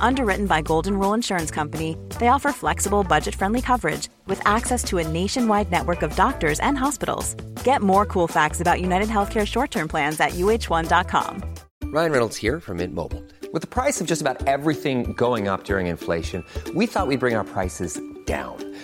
Underwritten by Golden Rule Insurance Company, they offer flexible, budget friendly coverage with access to a nationwide network of doctors and hospitals. Get more cool facts about United Healthcare short term plans at uh1.com. Ryan Reynolds here from Mint Mobile. With the price of just about everything going up during inflation, we thought we'd bring our prices down.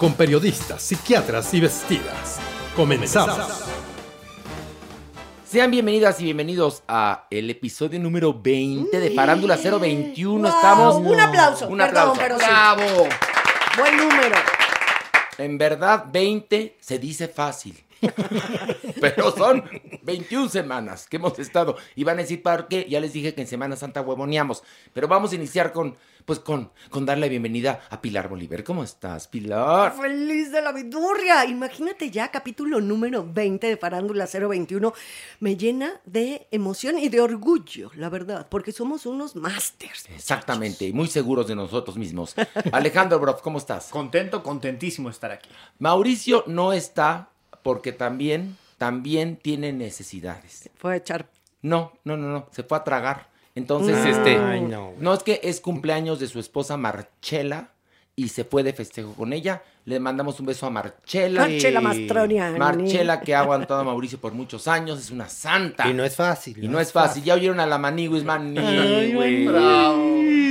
con periodistas, psiquiatras y vestidas. Comenzamos. Sean bienvenidas y bienvenidos a el episodio número 20 de Farándula 021. Estamos. Un aplauso. Un Perdón, aplauso. pero sí. ¡Bravo! Buen número. En verdad, 20 se dice fácil. Pero son 21 semanas que hemos estado. Y van a decir, ¿por qué? Ya les dije que en Semana Santa huevoneamos. Pero vamos a iniciar con, pues con, con darle la bienvenida a Pilar Bolívar. ¿Cómo estás, Pilar? Feliz de la vidurria. Imagínate ya, capítulo número 20 de Farándula 021. Me llena de emoción y de orgullo, la verdad, porque somos unos masters. Exactamente, y muy seguros de nosotros mismos. Alejandro Broff, ¿cómo estás? Contento, contentísimo de estar aquí. Mauricio no está porque también, también tiene necesidades. Fue a echar. No, no, no, no, se fue a tragar. Entonces, Mm. este, no. no es que es cumpleaños de su esposa Marchela y se fue de festejo con ella. Le mandamos un beso a Marchela. Marchela Mastroniani. Marchela que ha aguantado a Mauricio por muchos años, es una santa. Y no es fácil. Y no es fácil. Ya oyeron a la Maniguis, Maniguis.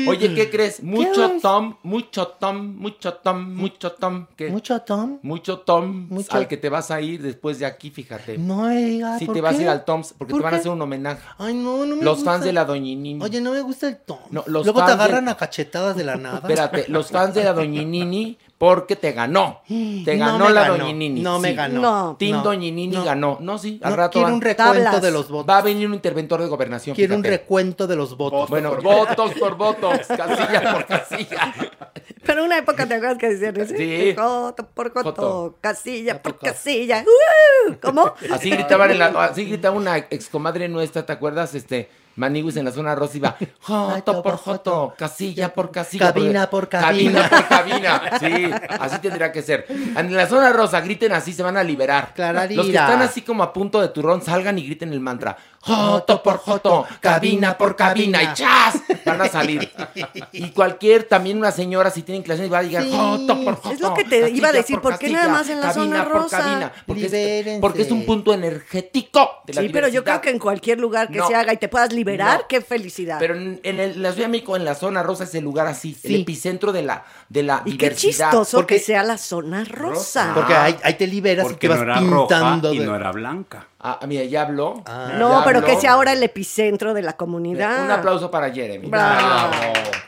Oye, ¿qué crees? Mucho Tom, mucho Tom, mucho Tom, mucho Tom. ¿Qué? Mucho Tom. Mucho Tom Mucho- al que te vas a ir después de aquí, fíjate. No me digas. Sí, ¿por te vas qué? a ir al Toms porque te ¿Por van a hacer un homenaje. Ay, no, no me Los gusta. fans de la Doñinini. Oye, no me gusta el Tom. No, los Luego te de- agarran a cachetadas de la nada. Espérate, los fans de la Doñinini porque te ganó. Te No ganó la ganó, Doñinini. no me ganó. No. Team No, Doñinini no. ganó. No, sí, al No, rato quiero van- un recuento Tablas. de los votos. va a venir un interventor de gobernación. Quiero un fíjate. recuento de los votos. Bueno, votos por votos, casilla por casilla. Pero una época te acuerdas que decían. Sí. Joto por joto, Joto. casilla por Joto. casilla. ¡Uh! ¿Cómo? Así gritaban en la, así gritaba una excomadre nuestra, ¿te acuerdas? Este, Maniguis en la zona rosa iba, joto por joto, casilla por casilla. Cabina porque- por cabina. por cabina. Sí, así tendría que ser. En la zona rosa griten así, se van a liberar. Clararira. Los que están así como a punto de turrón, salgan y griten el mantra, joto por joto, cabina por cabina, y chas, van a salir. Y cualquier, también una señora, si tienen clase, va a llegar, Sí. joto por joto. Es lo que te iba a decir, por ¿por qué nada más en la cabina zona por rosa? cabina? Porque es, Libérense. porque es un punto energético de la Sí, pero yo creo que en cualquier lugar que No. se haga y te puedas liberar, No. qué felicidad. Pero en, en el- la Ciudad de México, en la zona rosa, es el lugar así, el epicentro de la, de la y qué diversidad. chistoso Porque- que sea la zona rosa. Porque ahí, ahí te liberas y Porque te vas no era pintando. roja y de- no era blanca. Ah, mira, ya habló. Ah. No, Ya pero que sea ahora el epicentro de la comunidad. Un aplauso para Jeremy. Bravo.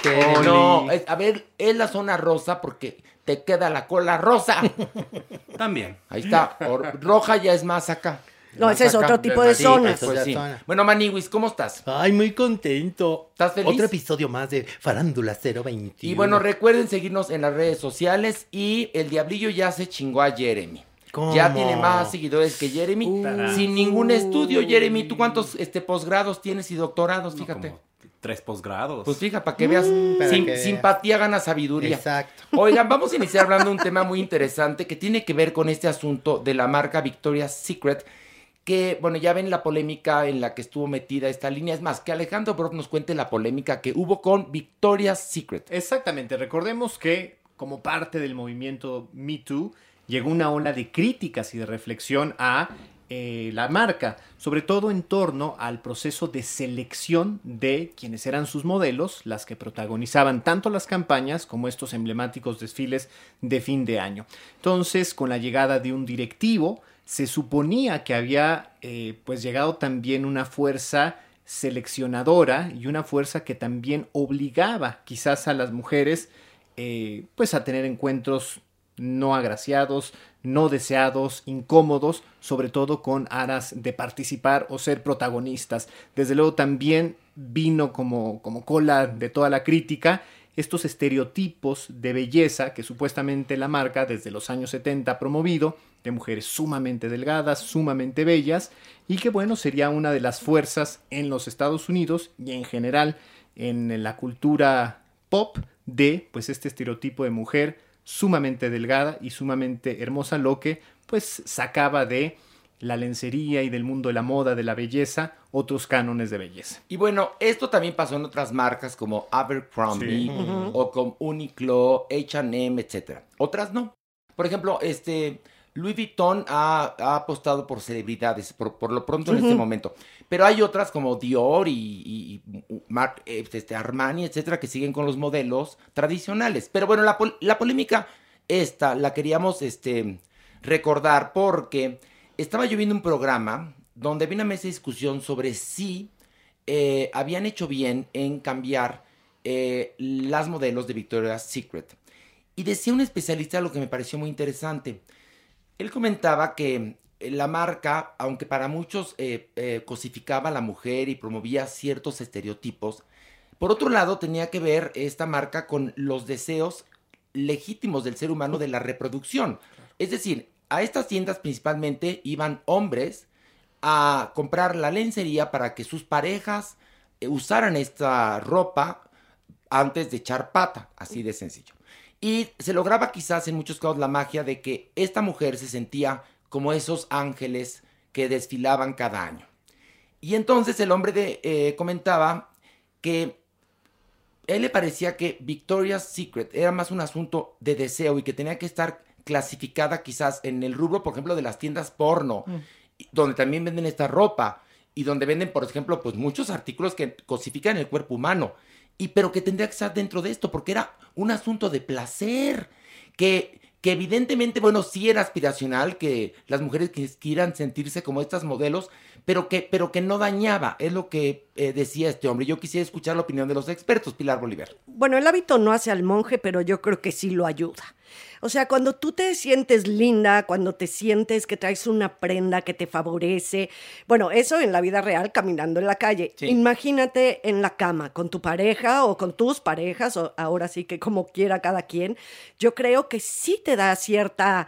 Bravo. No, es- a ver, es la zona rosa porque te queda la cola rosa. También. Ahí está. Roja ya es más acá. No, Más ese es otro tipo de Sí, zonas. pues Otra sí. zona. Bueno, Maniwis, ¿cómo estás? Ay, muy contento. ¿Estás feliz? Otro episodio más de Farándula 021. Y bueno, recuerden seguirnos en las redes sociales y el Diablillo ya se chingó a Jeremy. ¿Cómo? Ya tiene más seguidores que Jeremy. Uh. Sin ningún estudio, Jeremy. ¿Tú cuántos este, posgrados tienes y doctorados? Fíjate. Tres posgrados. Pues fija, para que veas, para sim- que veas. simpatía gana sabiduría. Exacto. Oigan, vamos a iniciar hablando de un tema muy interesante que tiene que ver con este asunto de la marca Victoria's Secret, que, bueno, ya ven la polémica en la que estuvo metida esta línea. Es más, que Alejandro Brock nos cuente la polémica que hubo con Victoria's Secret. Exactamente, recordemos que como parte del movimiento Me Too llegó una ola de críticas y de reflexión a eh, la marca, sobre todo en torno al proceso de selección de quienes eran sus modelos, las que protagonizaban tanto las campañas como estos emblemáticos desfiles de fin de año. Entonces, con la llegada de un directivo, se suponía que había eh, pues llegado también una fuerza seleccionadora y una fuerza que también obligaba quizás a las mujeres eh, pues a tener encuentros no agraciados, no deseados, incómodos, sobre todo con aras de participar o ser protagonistas. Desde luego también vino como, como cola de toda la crítica estos estereotipos de belleza que supuestamente la marca desde los años 70 ha promovido, de mujeres sumamente delgadas, sumamente bellas, y que bueno, sería una de las fuerzas en los Estados Unidos y en general en la cultura pop de pues este estereotipo de mujer sumamente delgada y sumamente hermosa, lo que pues sacaba de la lencería y del mundo de la moda, de la belleza, otros cánones de belleza. Y bueno, esto también pasó en otras marcas como Abercrombie Sí. O con Uniqlo, H&M, etcétera. Otras no. Por ejemplo, este Louis Vuitton ha, ha apostado por celebridades, por, por lo pronto en este momento. Pero hay otras como Dior y, y- eh, este, Armani, etcétera, que siguen con los modelos tradicionales. Pero bueno, la, pol- la polémica esta la queríamos este, recordar porque estaba yo viendo un programa donde había una mesa de discusión sobre si eh, habían hecho bien en cambiar eh, las modelos de Victoria's Secret. Y decía un especialista lo que me pareció muy interesante. Él comentaba que eh, la marca, aunque para muchos eh, eh, cosificaba a la mujer y promovía ciertos estereotipos, por otro lado tenía que ver esta marca con los deseos legítimos del ser humano de la reproducción. Es decir, a estas tiendas principalmente iban hombres a comprar la lencería para que sus parejas usaran esta ropa antes de echar pata, así de sencillo. Y se lograba quizás en muchos casos la magia de que esta mujer se sentía como esos ángeles que desfilaban cada año. Y entonces el hombre de, eh, comentaba que él le parecía que Victoria's Secret era más un asunto de deseo y que tenía que estar clasificada quizás en el rubro, por ejemplo, de las tiendas porno, y- donde también venden esta ropa y donde venden, por ejemplo, pues muchos artículos que cosifican el cuerpo humano. Y pero que tendría que estar dentro de esto porque era un asunto de placer que que evidentemente, bueno, sí era aspiracional que las mujeres quieran sentirse como estas modelos, pero que, pero que no dañaba, es lo que eh, decía este hombre. Yo quisiera escuchar la opinión de los expertos, Pilar Bolívar. Bueno, el hábito no hace al monje, pero yo creo que sí lo ayuda. O sea, cuando tú te sientes linda, cuando te sientes que traes una prenda que te favorece, bueno, eso en la vida real, caminando en la calle. Sí. Imagínate en la cama, con tu pareja o con tus parejas, o ahora sí que como quiera cada quien. Yo creo que sí te da cierta,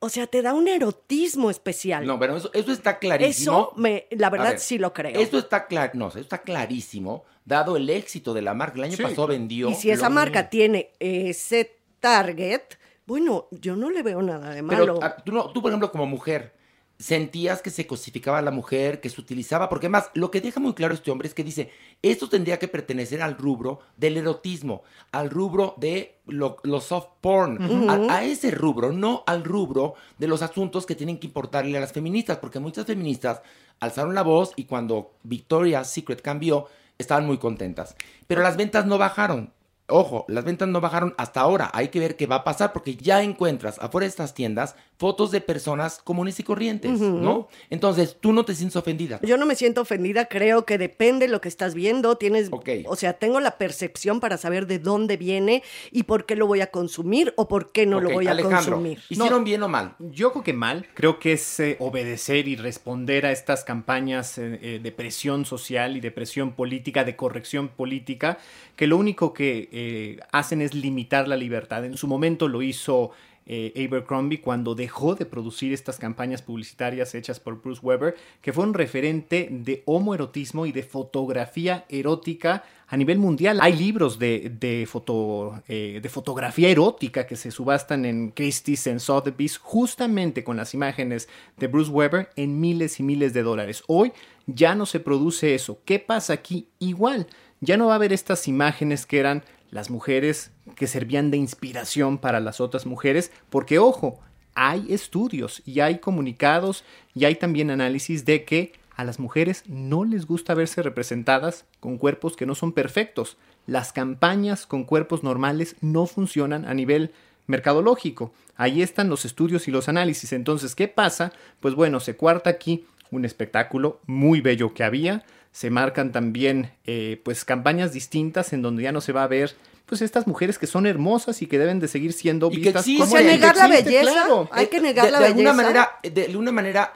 o sea, te da un erotismo especial. No, pero eso, eso está clarísimo. Eso, me, la verdad, ver, sí lo creo. Esto está claro, no, eso está clarísimo, dado el éxito de la marca. El año Sí, pasado vendió. Y si esa marca tiene ese target, bueno, yo no le veo nada de Pero malo. ah, tú, no- tú, por ejemplo, como mujer, sentías que se cosificaba a la mujer, que se utilizaba, porque además lo que deja muy claro este hombre es que dice, esto tendría que pertenecer al rubro del erotismo, al rubro de lo, lo soft porn, a, a ese rubro, no al rubro de los asuntos que tienen que importarle a las feministas, porque muchas feministas alzaron la voz y cuando Victoria's Secret cambió, estaban muy contentas. Pero las ventas no bajaron. Ojo, las ventas no bajaron hasta ahora. Hay que ver qué va a pasar porque ya encuentras afuera de estas tiendas fotos de personas comunes y corrientes. ¿no? Entonces, tú no te sientes ofendida. Yo no me siento ofendida, creo que depende de lo que estás viendo, tienes, Ok. o sea, tengo la percepción para saber de dónde viene y por qué lo voy a consumir o por qué no lo voy a Alejandro, consumir. ¿hicieron bien o mal? Yo creo que mal, creo que es eh, obedecer y responder a estas campañas eh, eh, de presión social y de presión política, de corrección política, que lo único que eh, hacen es limitar la libertad. En su momento lo hizo eh, Abercrombie cuando dejó de producir estas campañas publicitarias hechas por Bruce Weber, que fue un referente de homoerotismo y de fotografía erótica a nivel mundial. Hay libros de, de, foto, eh, de fotografía erótica que se subastan en Christie's, en Sotheby's, justamente con las imágenes de Bruce Weber en miles y miles de dólares. Hoy ya no se produce eso. ¿Qué pasa aquí? Igual, ya no va a haber estas imágenes que eran las mujeres que servían de inspiración para las otras mujeres, porque ojo, hay estudios y hay comunicados y hay también análisis de que a las mujeres no les gusta verse representadas con cuerpos que no son perfectos. Las campañas con cuerpos normales no funcionan a nivel mercadológico. Ahí están los estudios y los análisis. Entonces, ¿qué pasa? Pues bueno, se cuarta aquí un espectáculo muy bello que había. Se marcan también eh, pues campañas distintas en donde ya no se va a ver pues estas mujeres que son hermosas y que deben de seguir siendo Y que vistas existe, como O sea, que negar la existe, belleza. claro. Hay que negar de, la de belleza. Alguna manera, de alguna manera,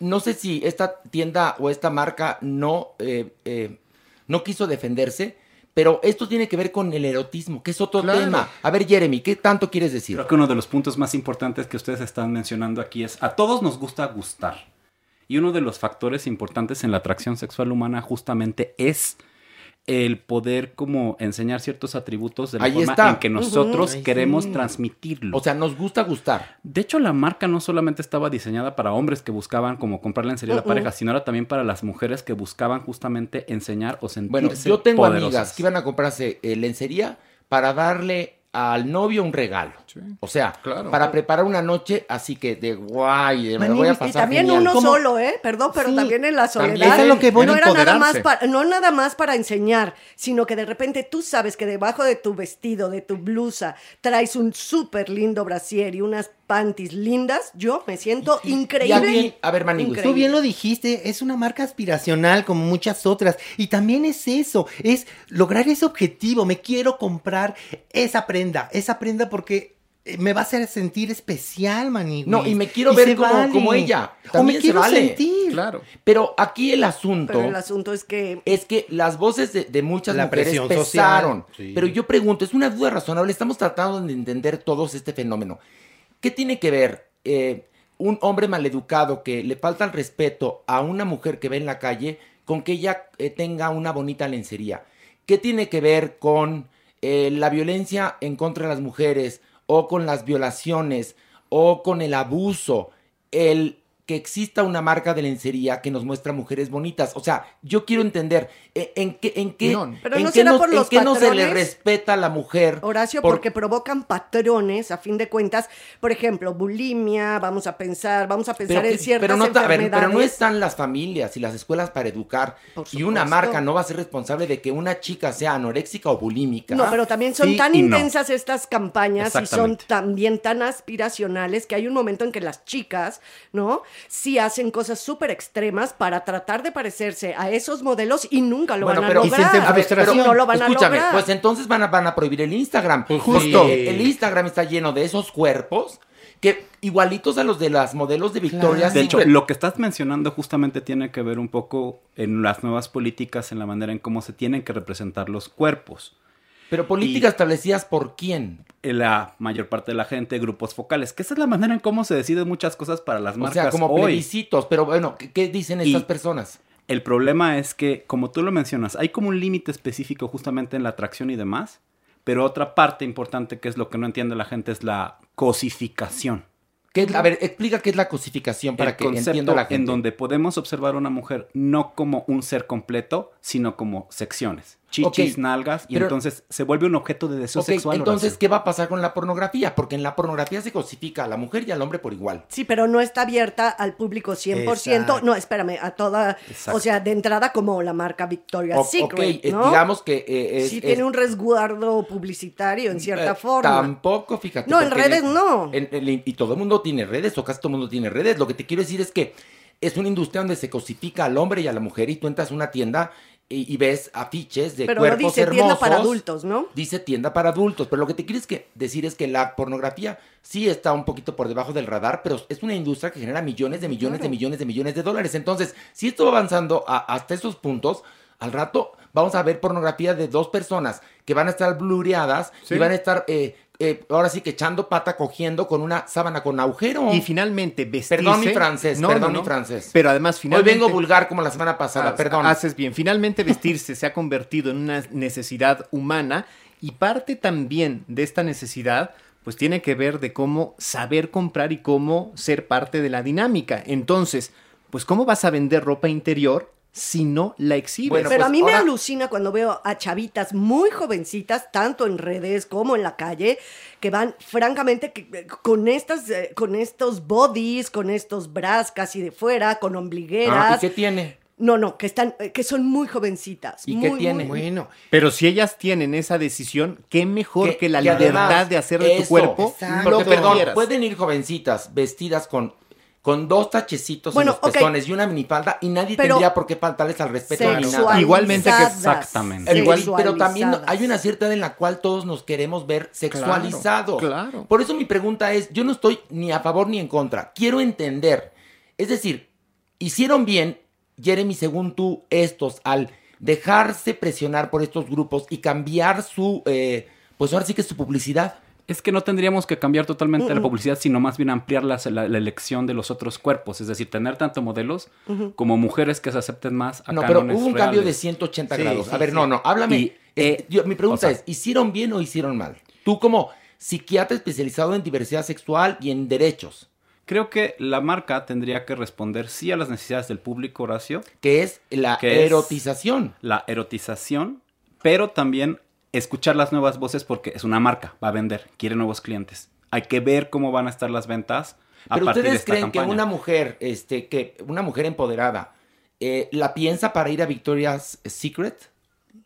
no sé si esta tienda o esta marca no, eh, eh, no quiso defenderse, pero esto tiene que ver con el erotismo, que es otro Claro. tema. A ver, Jeremy, ¿qué tanto quieres decir? Creo que uno de los puntos más importantes que ustedes están mencionando aquí es a todos nos gusta gustar. Y uno de los factores importantes en la atracción sexual humana justamente es el poder como enseñar ciertos atributos de la Ahí forma está. en que nosotros queremos sí. transmitirlo. O sea, nos gusta gustar. De hecho, la marca no solamente estaba diseñada para hombres que buscaban como comprar lencería a la pareja, sino era también para las mujeres que buscaban justamente enseñar o sentirse Bueno, yo tengo poderosas. amigas que iban a comprarse eh, lencería para darle al novio un regalo. O sea, Claro. para preparar una noche así que de guay, de me voy a y pasar Y también genial. uno ¿Cómo? solo, ¿eh? Perdón, pero Sí, también en la soledad. también. Es a lo que voy, no era nada más para, no nada más para enseñar, sino que de repente tú sabes que debajo de tu vestido, de tu blusa, traes un súper lindo brasier y unas panties lindas. Yo me siento increíble. a ver, Increíble. Tú bien lo dijiste, es una marca aspiracional como muchas otras. Y también es eso, es lograr ese objetivo. Me quiero comprar esa prenda, esa prenda porque eh, me va a hacer sentir especial, manigüis. No, y me quiero ver como- como ella. o me También se quiero vale. sentir. Claro. Pero aquí el asunto Pero el asunto es que es que las voces de, de muchas La mujeres presión pesaron. social, sí. Pero yo pregunto, es una duda razonable, estamos tratando de entender todos este fenómeno. ¿Qué tiene que ver eh, un hombre maleducado que le falta el respeto a una mujer que ve en la calle con que ella eh, tenga una bonita lencería? ¿Qué tiene que ver con eh, la violencia en contra de las mujeres o con las violaciones o con el abuso? El que exista una marca de lencería que nos muestra mujeres bonitas. O sea, yo quiero entender eh, en qué, en qué, No, pero en no qué no- por en los qué no se le respeta a la mujer. Horacio, por- porque provocan patrones, a fin de cuentas, por ejemplo, bulimia, vamos a pensar, vamos a pensar Pero, en ciertas pero no, ta- a ver, enfermedades. pero no están las familias y las escuelas para educar. Y una marca no va a ser responsable de que una chica sea anoréxica o bulímica. No, pero también son Sí tan no. intensas estas campañas y son también tan aspiracionales que hay un momento en que las chicas, ¿no? Sí hacen cosas súper extremas para tratar de parecerse a esos modelos y nunca lo Bueno, van a pero- y lograr. A ver, pero no lo van a escúchame, lograr. pues entonces van a, van a prohibir el Instagram. Pues Porque justo. el Instagram está lleno de esos cuerpos que igualitos a los de las modelos de Victoria's De hecho, Secret. lo que estás mencionando justamente tiene que ver un poco en las nuevas políticas, en la manera en cómo se tienen que representar los cuerpos. Pero políticas establecidas por quién? En La mayor parte de la gente, grupos focales, que esa es la manera en cómo se deciden muchas cosas para las O marcas sea, como hoy. plebiscitos. Pero bueno, ¿qué, qué dicen Y- estas personas? El problema es que, como tú lo mencionas, hay como un límite específico justamente en la atracción y demás, pero otra parte importante que es lo que no entiende la gente es la cosificación. ¿Qué es- a ver, explica qué es la cosificación para el que entienda la gente. en donde podemos observar a una mujer no como un ser completo, sino como secciones. Chichis, nalgas, y pero- entonces se vuelve un objeto de deseo Ok, sexual. entonces, Horacio. ¿qué va a pasar con la pornografía? Porque en la pornografía se cosifica a la mujer y al hombre por igual. Sí, pero no está abierta al público 100%. Exacto. No, espérame, a toda, Exacto. o sea, de entrada como la marca Victoria's O- Secret, ok, eh, digamos que eh, es, sí es- tiene un resguardo publicitario en cierta eh, forma. Tampoco, fíjate. No, en redes no. en- en- y todo el mundo tiene redes, o casi todo el mundo tiene redes. Lo que te quiero decir es que es una industria donde se cosifica al hombre y a la mujer y tú entras a una tienda y, y ves afiches de Pero no cuerpos dice hermosos. tienda para adultos, ¿no? Dice tienda para adultos, pero lo que te quiero es que decir es que la pornografía sí está un poquito por debajo del radar, pero es una industria que genera millones de millones de millones de millones de dólares. Entonces, si esto va avanzando a- hasta esos puntos, al rato vamos a ver pornografía de dos personas que van a estar blureadas Sí. y van a estar, eh, eh, ahora sí que echando pata, cogiendo con una sábana con agujero. Y finalmente vestirse... Perdón mi francés, No, perdón no, no. mi francés. Pero además Hoy finalmente... vengo vulgar como la semana pasada, perdón. Haces bien. Finalmente vestirse se ha convertido en una necesidad humana y parte también de esta necesidad pues tiene que ver de cómo saber comprar y cómo ser parte de la dinámica. Entonces, pues ¿cómo vas a vender ropa interior si no la exhibes? Bueno, Pero pues a mí me alucina cuando veo a chavitas muy jovencitas, tanto en redes como en la calle, que van francamente que- eh, con estas, eh, con estos bodies, con estos bras casi de fuera, con Ah, ombligueras. ¿Y qué tiene? No, no, que están, eh, que son muy jovencitas. ¿Y muy, qué muy- tiene? Bueno, Pero si ellas tienen esa decisión, qué mejor que, la que libertad además, de hacer de tu cuerpo exacto. lo Porque, que perdón, quieras. pueden ir jovencitas vestidas con, con dos tachecitos Bueno, en los pezones y una minifalda y nadie Pero- tendría por qué faltarles al respeto ni nada. Igualmente que- exactamente. Igual- pero también hay una cierta edad en la cual todos nos queremos ver sexualizados. claro. Por eso mi pregunta es, yo no estoy ni a favor ni en contra. Quiero entender. Es decir, hicieron bien, Jeremy, según tú, estos al dejarse presionar por estos grupos y cambiar su, eh, pues ahora sí que su publicidad. Es que no tendríamos que cambiar totalmente la publicidad, sino más bien ampliar la, la elección de los otros cuerpos. Es decir, tener tanto modelos como mujeres que se acepten más a No, pero hubo un cambio de reales. 180 Sí, grados. sí, a ver, sí. no, no, háblame. Y, Eh, yo- mi pregunta o sea- es, ¿hicieron bien o hicieron mal? Tú como psiquiatra especializado en diversidad sexual y en derechos, Creo que la marca tendría que responder sí a las necesidades del público, Horacio, que es la Que es- erotización. la erotización, pero también escuchar las nuevas voces porque es una marca, va a vender, quiere nuevos clientes. Hay que ver cómo van a estar las ventas a Pero partir de ustedes esta creen que una mujer, este, que una mujer empoderada, eh, la piensa para ir a Victoria's Secret?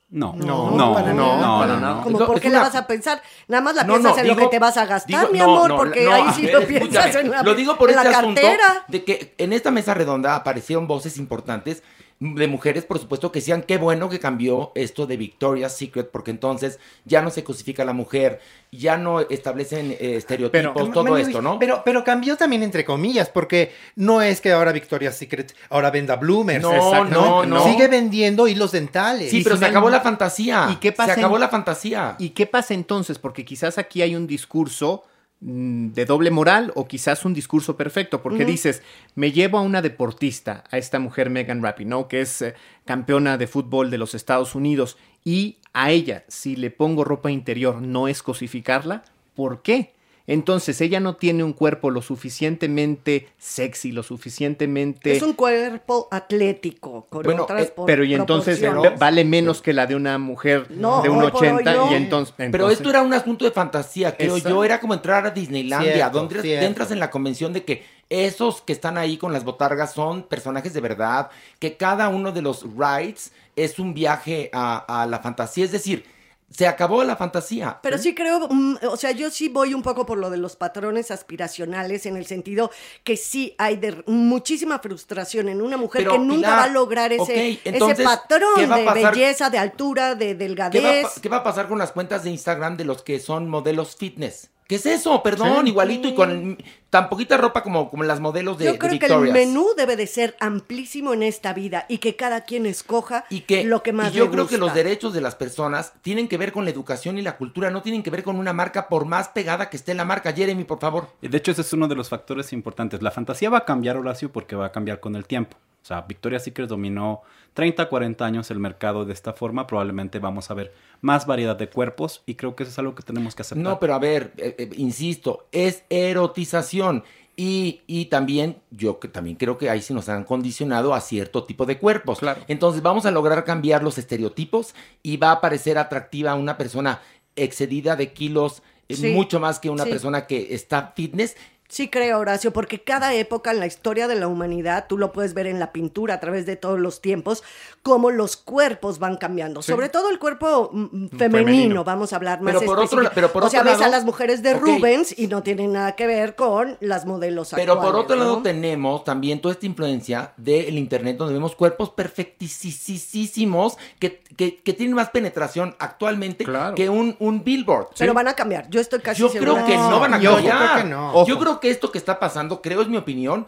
No, No, no, para no, nada. no, para no, nada. Como, ¿por qué una- la vas a pensar? Nada más la No, piensas no, en lo que te vas a gastar, digo- mi amor, no, porque no, ahí sí ver, lo piensas en la, Lo digo por en este la asunto cartera. de que en esta mesa redonda aparecieron voces importantes de mujeres, por supuesto, que decían qué bueno que cambió esto de Victoria's Secret, porque entonces ya no se cosifica a la mujer, ya no establecen eh, estereotipos, Pero- todo esto, ¿no? Pero, pero cambió también entre comillas, porque no es que ahora Victoria's Secret ahora venda bloomers. No, no, no. Sigue vendiendo hilos dentales. sí, pero se acabó la fantasía. ¿Y qué pasa Se acabó en- la fantasía. ¿Y qué pasa entonces? Porque quizás aquí hay un discurso de doble moral o quizás un discurso perfecto, porque dices, me llevo a una deportista, a esta mujer Megan Rapinoe, ¿no? que es eh, campeona de fútbol de los Estados Unidos, y a ella, si le pongo ropa interior, no es cosificarla, ¿por qué? Entonces ella no tiene un cuerpo lo suficientemente sexy, lo suficientemente... Es un cuerpo atlético, con Bueno, otras eh, Pero y entonces vale menos que la de una mujer No, de un hoy por hoy 80 no. y entonces... Pero esto era un asunto de fantasía, creo Exacto. yo. Era como entrar a Disneylandia, Cierto, donde cierto. entras en la convención de que esos que están ahí con las botargas son personajes de verdad, que cada uno de los rides es un viaje a, a la fantasía. Es decir, se acabó la fantasía. Pero sí creo, mm, o sea, yo sí voy un poco por lo de los patrones aspiracionales, en el sentido que sí hay de muchísima frustración en una mujer Pero, que nunca Pilar, va a lograr ese, ok, entonces, ese patrón ¿qué va a de pasar? belleza, de altura, de ¿Qué va, a delgadez. qué va a pasar con las cuentas de Instagram de los que son modelos fitness? ¿Qué es eso? Perdón, igualito y con tan poquita ropa como, como las modelos de, Yo de creo que el menú debe de ser amplísimo en esta vida y que cada quien escoja y que lo que más y yo le creo que los derechos de las personas tienen que ver con la educación y la cultura, no tienen que ver con una marca por más pegada que esté la marca. Jeremy, por favor. De hecho, ese es uno de los factores importantes. La fantasía va a cambiar, Horacio, porque va a cambiar con el tiempo. O sea, Victoria's Secret dominó 30, 40 años el mercado de esta forma. Probablemente vamos a ver más variedad de cuerpos y creo que eso es algo que tenemos que aceptar. No, pero a ver, eh, eh, insisto, es erotización. Y, y también, yo que también creo que ahí sí nos han condicionado a cierto tipo de cuerpos. Claro. Entonces vamos a lograr cambiar los estereotipos y va a parecer atractiva una persona excedida de kilos, eh, Sí, mucho más que una sí. persona que está fitness. Sí creo, Horacio, porque cada época en la historia de la humanidad, tú lo puedes ver en la pintura a través de todos los tiempos, cómo los cuerpos van cambiando. Sobre todo el cuerpo mm, mm, femenino, Femenino. vamos a hablar más Pero por otro específico. pero por O sea, otro ves a las mujeres de. Rubens y no tienen nada que ver con las modelos Pero por actuales, otro lado tenemos también toda esta influencia del internet donde vemos cuerpos perfectísimos que, que, que tienen más penetración actualmente Claro. que un, un billboard. Pero van a cambiar, yo estoy casi Yo segura creo que no van a yo cambiar. creo que no. Yo creo que esto que está pasando, creo es mi opinión,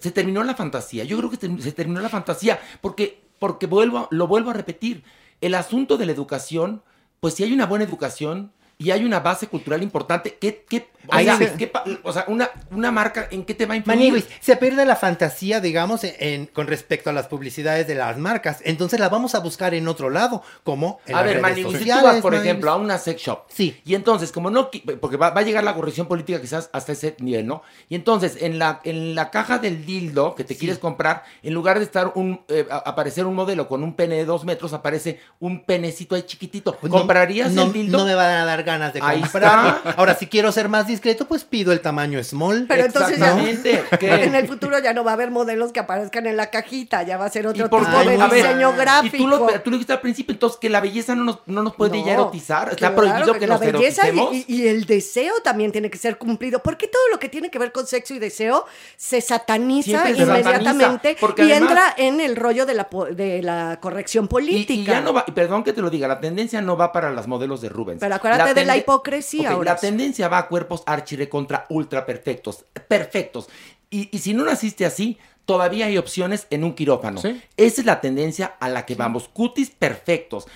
se terminó la fantasía. Yo creo que se terminó la fantasía porque porque vuelvo, lo vuelvo a repetir. el asunto de la educación, pues si hay una buena educación y hay una base cultural importante, ¿qué, qué, o, Ahí sea, se- ¿qué pa- o sea, una, una marca, ¿en qué te va a influir? Maniguis, se pierde la fantasía, digamos, en, en- con respecto a las publicidades de las marcas. Entonces la vamos a buscar en otro lado, como en a las ver, Maniguis, si tú vas, por Maniguis. ejemplo, a una sex shop. Sí. Y entonces, como no, porque va, va a llegar la corrección política quizás hasta ese nivel, ¿no? Y entonces, en la, en la caja del dildo que te quieres comprar, en lugar de estar un, eh, aparecer un modelo con un pene de dos metros, aparece un penecito ahí chiquitito. Pues no- ¿Comprarías no, el dildo? No me van a dar ganas de Ahí comprar. está. Ahora, si quiero ser más discreto, pues pido el tamaño small. Pero entonces ya, en el futuro ya no va a haber modelos que aparezcan en la cajita, ya va a ser otro tipo de ver, diseño gráfico. Y tú lo, tú lo dijiste al principio, entonces que la belleza no nos, no nos puede ya erotizar. Está claro prohibido que, la nos belleza y- eroticemos. y, y el deseo también tiene que ser cumplido. Porque todo lo que tiene que ver con sexo y deseo se sataniza Siempre se inmediatamente sataniza, porque y además- entra en el rollo de la, po- de la corrección política. y ya no va, y perdón que te lo diga, la tendencia no va para las modelos de Rubens. Pero acuérdate de la hipocresía ahora. La tendencia va a cuerpos archire contra ultra perfectos. Perfectos. Y, y si no naciste así, todavía hay opciones en un quirófano. Sí. Esa es la tendencia a la que vamos. Cutis perfectos,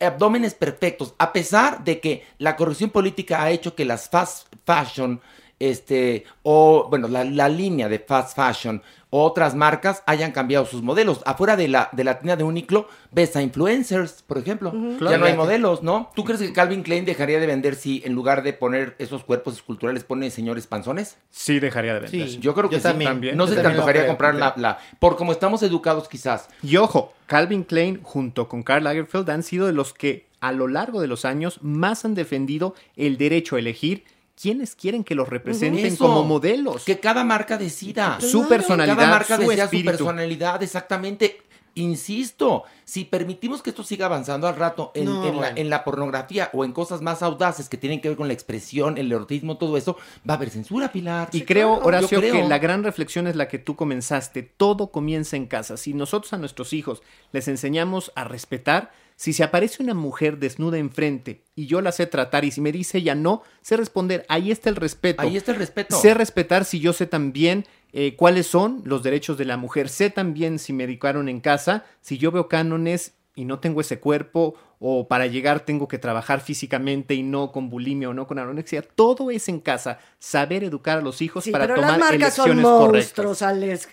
abdómenes perfectos. A pesar de que la corrección política ha hecho que las fast fashion, este, o bueno, la, la línea de fast fashion otras marcas hayan cambiado sus modelos. Afuera de la, de la tienda de Uniqlo ves a influencers, por ejemplo. Ya no hay modelos, ¿no? ¿Tú crees que Calvin Klein dejaría de vender si en lugar de poner esos cuerpos esculturales pone señores panzones? Sí, dejaría de vender. Sí. Yo creo que Yo sí. también. No Yo se te también lo antojaría creo. comprar la, la- Por como estamos educados quizás. Y ojo, Calvin Klein junto con Karl Lagerfeld han sido de los que a lo largo de los años más han defendido el derecho a elegir quienes quieren que los representen Eso. como modelos. Que cada marca decida. Su personalidad, Cada marca su decida espíritu. su personalidad, exactamente. Insisto, si permitimos que esto siga avanzando al rato en, No, en la, bueno. en la pornografía o en cosas más audaces que tienen que ver con la expresión, el erotismo, todo eso, va a haber censura, Pilar. Y creo, claro, Horacio, creo. que la gran reflexión es la que tú comenzaste. Todo comienza en casa. Si nosotros a nuestros hijos les enseñamos a respetar, si se aparece una mujer desnuda enfrente y yo la sé tratar y si me dice ella no, sé responder, ahí está el respeto. Ahí está el respeto. Sé respetar si yo sé también eh, cuáles son los derechos de la mujer. Sé también si me educaron en casa, si yo veo cánones y no tengo ese cuerpo o para llegar tengo que trabajar físicamente y no con bulimia o no con anorexia. Todo es en casa. Saber educar a los hijos Sí, para pero tomar las marcas son elecciones correctas. monstruos, Alex,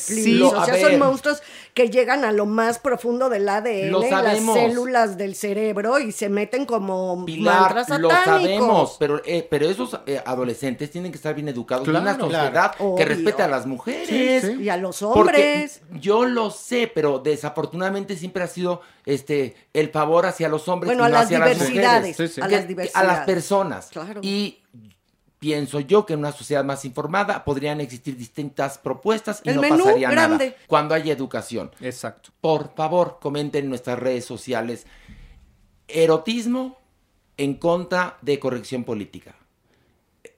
Sí, o a sea, son monstruos que llegan a lo más profundo del ADN, las células del cerebro y se meten como Pilar, mantras lo satánicos. sabemos, pero, eh, pero esos eh, adolescentes tienen que estar bien educados en una sociedad claro. que respete a las mujeres. Sí, sí. Y a los Porque hombres. yo lo sé, pero desafortunadamente siempre ha sido este el favor hacia los hombres Bueno, y a no las hacia las diversidades. mujeres. Sí, sí. A Que- las diversidades. a las personas. Claro. Y pienso yo que en una sociedad más informada podrían existir distintas propuestas y El no menú pasaría grande. nada cuando haya educación. Exacto. Por favor, comenten en nuestras redes sociales erotismo en contra de corrección política.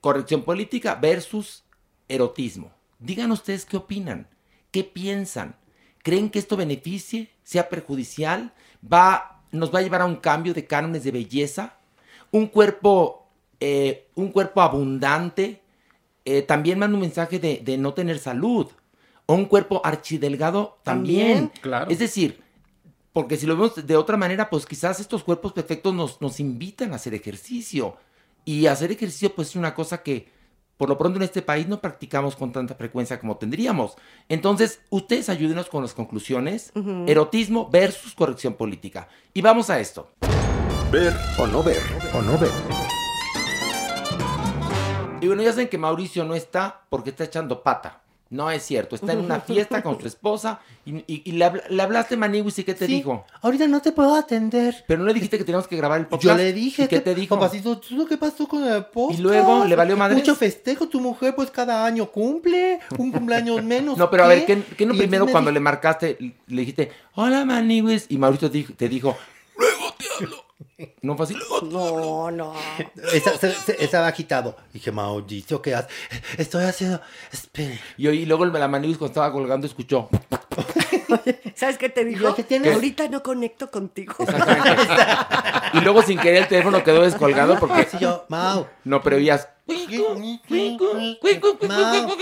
Corrección política versus erotismo. Digan ustedes qué opinan, qué piensan. ¿Creen que esto beneficie, sea perjudicial? ¿Va, ¿Nos va a llevar a un cambio de cánones de belleza? ¿Un cuerpo, eh, un cuerpo abundante? eh, también manda un mensaje de, de no tener salud. O un cuerpo archidelgado también. También. Claro. Es decir, porque si lo vemos de otra manera, pues quizás estos cuerpos perfectos nos, nos invitan a hacer ejercicio. Y hacer ejercicio, pues es una cosa que por lo pronto en este país no practicamos con tanta frecuencia como tendríamos. Entonces, ustedes ayúdenos con las conclusiones. Erotismo versus corrección política. Y vamos a esto. Ver o no ver. O no ver. Y bueno, ya saben que Mauricio no está porque está echando pata. No es cierto, está en una fiesta con su esposa y, y- y le, le hablaste Maniwis y qué te Sí, dijo. Ahorita no te puedo atender. Pero no le dijiste que teníamos que grabar el podcast. Yo le dije, ¿Y qué te dijo? Papacito, ¿tú qué pasó con el podcast? ¿Y luego le valió madres? Mucho festejo, tu mujer pues cada año cumple, un cumpleaños menos. No, pero a ver, ¿qué, qué no Y primero cuando dijo- le marcaste, le dijiste, hola Maniwis, y Mauricio te dijo, te dijo, luego te hablo. No fue así. No, no. Estaba agitado. Dije, Mauricio, ¿qué haces? Estoy haciendo... Espere. Y, y luego la Maniwis cuando estaba colgando escuchó. ¿Sabes qué te dijo? ¿Qué tienes? Ahorita no conecto contigo. Exactamente. Y luego sin querer el teléfono quedó descolgado porque... Así yo, Mau. No, pero oías... Mau,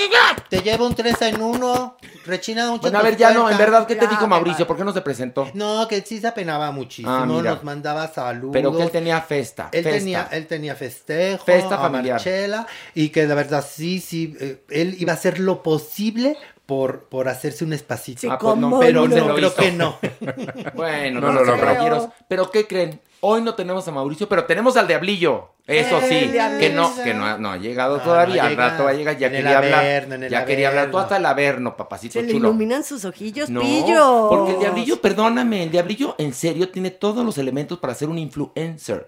te llevo un 3 en 1. Rechina mucho. Bueno, a ver, ya no, en verdad, ¿qué te dijo Mauricio? ¿Por qué no se presentó? No, que sí se apenaba muchísimo. Ah, mira. Nos mandaba saludos. Pero que él tenía festa. Él festa. tenía, él tenía festejo, Festa a familiar. Marchela, y que de verdad sí, sí, eh, él iba a hacer lo posible por, por hacerse un espacito. Sí, Ah, pues no, cómo pero se no, lo creo hizo. que no. Bueno, No no, lo no, caballeros. Pero ¿qué creen? Hoy no tenemos a Mauricio, pero tenemos al Diablillo. Eso sí, que no, que no, ha- no ha llegado No, todavía. no Al llega. rato va a llegar, ya En el quería hablar. Averno, en el ya quería hablar. Tú hasta el Averno, papacito Se le chulo. iluminan sus ojillos, No, pillo. porque el Diablillo, perdóname, el Diablillo en serio tiene todos los elementos para ser un influencer.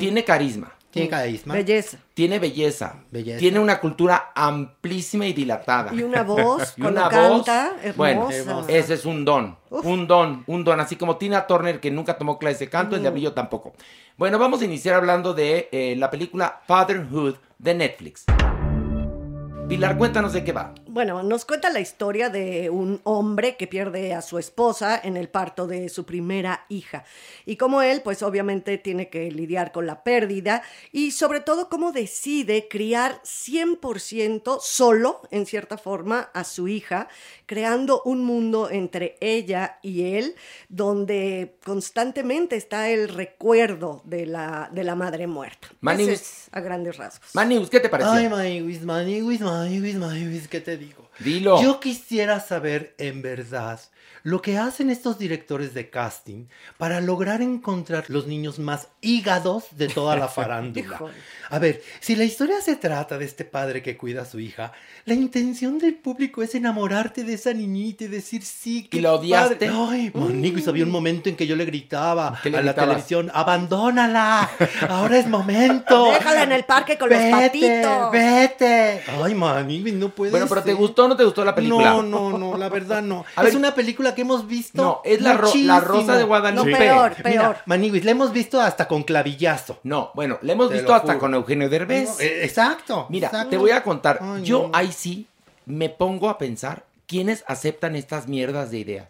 Tiene carisma, Tiene carisma. Belleza. tiene belleza, Belleza. tiene una cultura amplísima y dilatada. Y una voz, Y cuando una canta, voz, bueno, hermosa. ese es un don, un don, un don, así como Tina Turner que nunca tomó clase de canto, Mm. el diablillo tampoco. Bueno, vamos a iniciar hablando de eh, la película Fatherhood de Netflix. Pilar, cuéntanos de qué va. Bueno, nos cuenta la historia de un hombre que pierde a su esposa en el parto de su primera hija. Y como él, pues obviamente tiene que lidiar con la pérdida y sobre todo cómo decide criar 100% solo, en cierta forma, a su hija, creando un mundo entre ella y él, donde constantemente está el recuerdo de la, de la madre muerta. Mani- Ese es a grandes rasgos. Manius, ¿qué te pareció? Ay, Maniwis, Maniwis, Maniwis, Maniwis, ¿qué te digo? Dilo. Yo quisiera saber, en verdad, lo que hacen estos directores de casting para lograr encontrar los niños más hígados de toda la farándula. A ver, si la historia se trata de este padre que cuida a su hija, la intención del público es enamorarte de esa niñita y decir sí, que la odiaste? Ay, Maniwis, había un momento en que yo le gritaba ¿Qué le a la televisión, abandónala, ahora es momento. Déjala en el parque con los patitos. Vete. Ay, Maniwis, no puede Bueno, pero ¿te ser. Gustó o no te gustó la película? No, no, no, la verdad no. A es ver- una película que hemos visto. No, es la, ro- la Rosa de Guadalupe. No, peor, peor. Mira, Maniwis, la hemos visto hasta con clavillazo. No, bueno, la hemos Te visto hasta con Eugenio Derbez. Eh, exacto. Mira, exacto. te voy a contar. Ay, Yo no. ahí sí me pongo a pensar quiénes aceptan estas mierdas de ideas.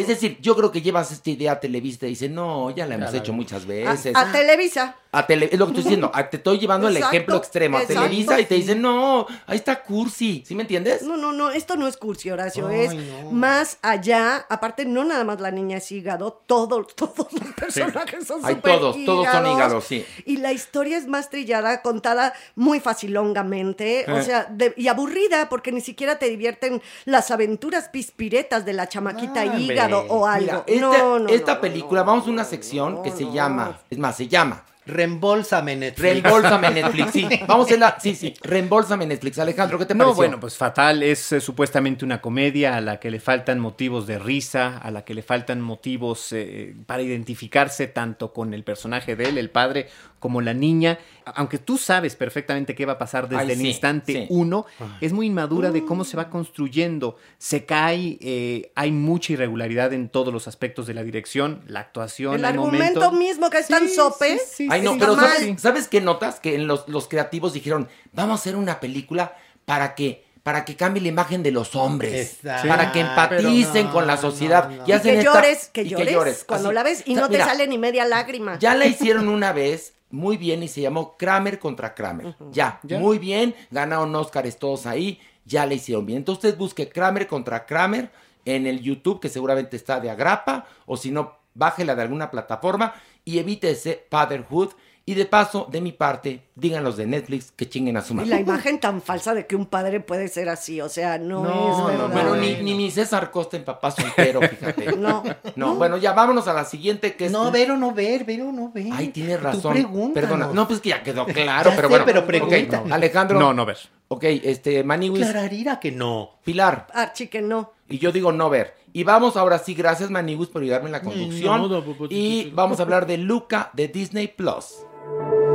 Es decir, yo creo que llevas esta idea a Televisa y dices, no, ya la hemos hecho muchas veces. A, a Televisa. A tele- es lo que estoy diciendo, a- te estoy llevando el ejemplo extremo a exacto, Televisa y te dicen, no, ahí está Cursi, ¿sí me entiendes? No, no, no, esto no es cursi, Horacio, Ay, es no. más allá. Aparte, no nada más la niña es hígado, todo, todos los personajes son Ay, súper todos, todos son hígados, sí. Y la historia es más trillada, contada muy facilongamente, o Eh. sea, de- y aburrida, porque ni siquiera te divierten las aventuras pispiretas de la chamaquita No, hombre. Hígado o algo. Mira, esta, no, no, esta no, película, no, vamos a no, una no, sección no, que se no. llama, es más, se llama Reembolsame Netflix. Reembolsame Netflix, sí. Vamos a la, sí, sí, reembolsame Netflix. Alejandro, ¿qué te No, pareció? bueno, pues fatal. Es eh, supuestamente una comedia a la que le faltan motivos de risa, a la que le faltan motivos eh, para identificarse tanto con el personaje de él, el padre, como la niña. Aunque tú sabes perfectamente qué va a pasar desde Ay, el sí, instante sí. uno, es muy inmadura de cómo se va construyendo. Se cae, eh, hay mucha irregularidad en todos los aspectos de la dirección, la actuación. El hay argumento mismo que es tan Sí, sope. sí, sí, Ay, no, sí. pero ¿sabes. ¿sabes qué notas? Que en los, los creativos dijeron, vamos a hacer una película para que, para que cambie la imagen de los hombres. Exacto. Para que empaticen no, con la sociedad. no, no. Y, Y hacen que esta- llores, que llores, cuando Así. la ves y O sea, no te mira, sale ni media lágrima. Ya la hicieron una vez muy bien y se llamó Kramer contra Kramer. ya, Ya. muy bien, ganaron Oscars todos ahí, ya la hicieron bien. Entonces usted busque Kramer contra Kramer en el YouTube, que seguramente está de agrapa, o si no, bájela de alguna plataforma y evite ese Fatherhood. Y de paso, de mi parte, digan los de Netflix que chinguen a su Y madre. la imagen tan falsa de que un padre puede ser así, o sea, no, No, es no, verdad. bueno, ni, ni mi César Costa en papá soltero, fíjate. No. No, bueno, ya vámonos a la siguiente que es. No, ver o no ver, ver o no ver. Ay, tienes Tú razón. pregúntanos. Perdona. No, pues que ya quedó claro, Ya pero sé, bueno. pero ok, pregúntanos. Alejandro. No, no ver. Ok, este, Maniwis, Clararira que no. Pilar. Archie, que no. Y yo digo no ver. Y vamos ahora sí, gracias Maniwis por ayudarme en la conducción. no, no, no, no, y vamos a hablar de Luca de Disney Plus. Ay,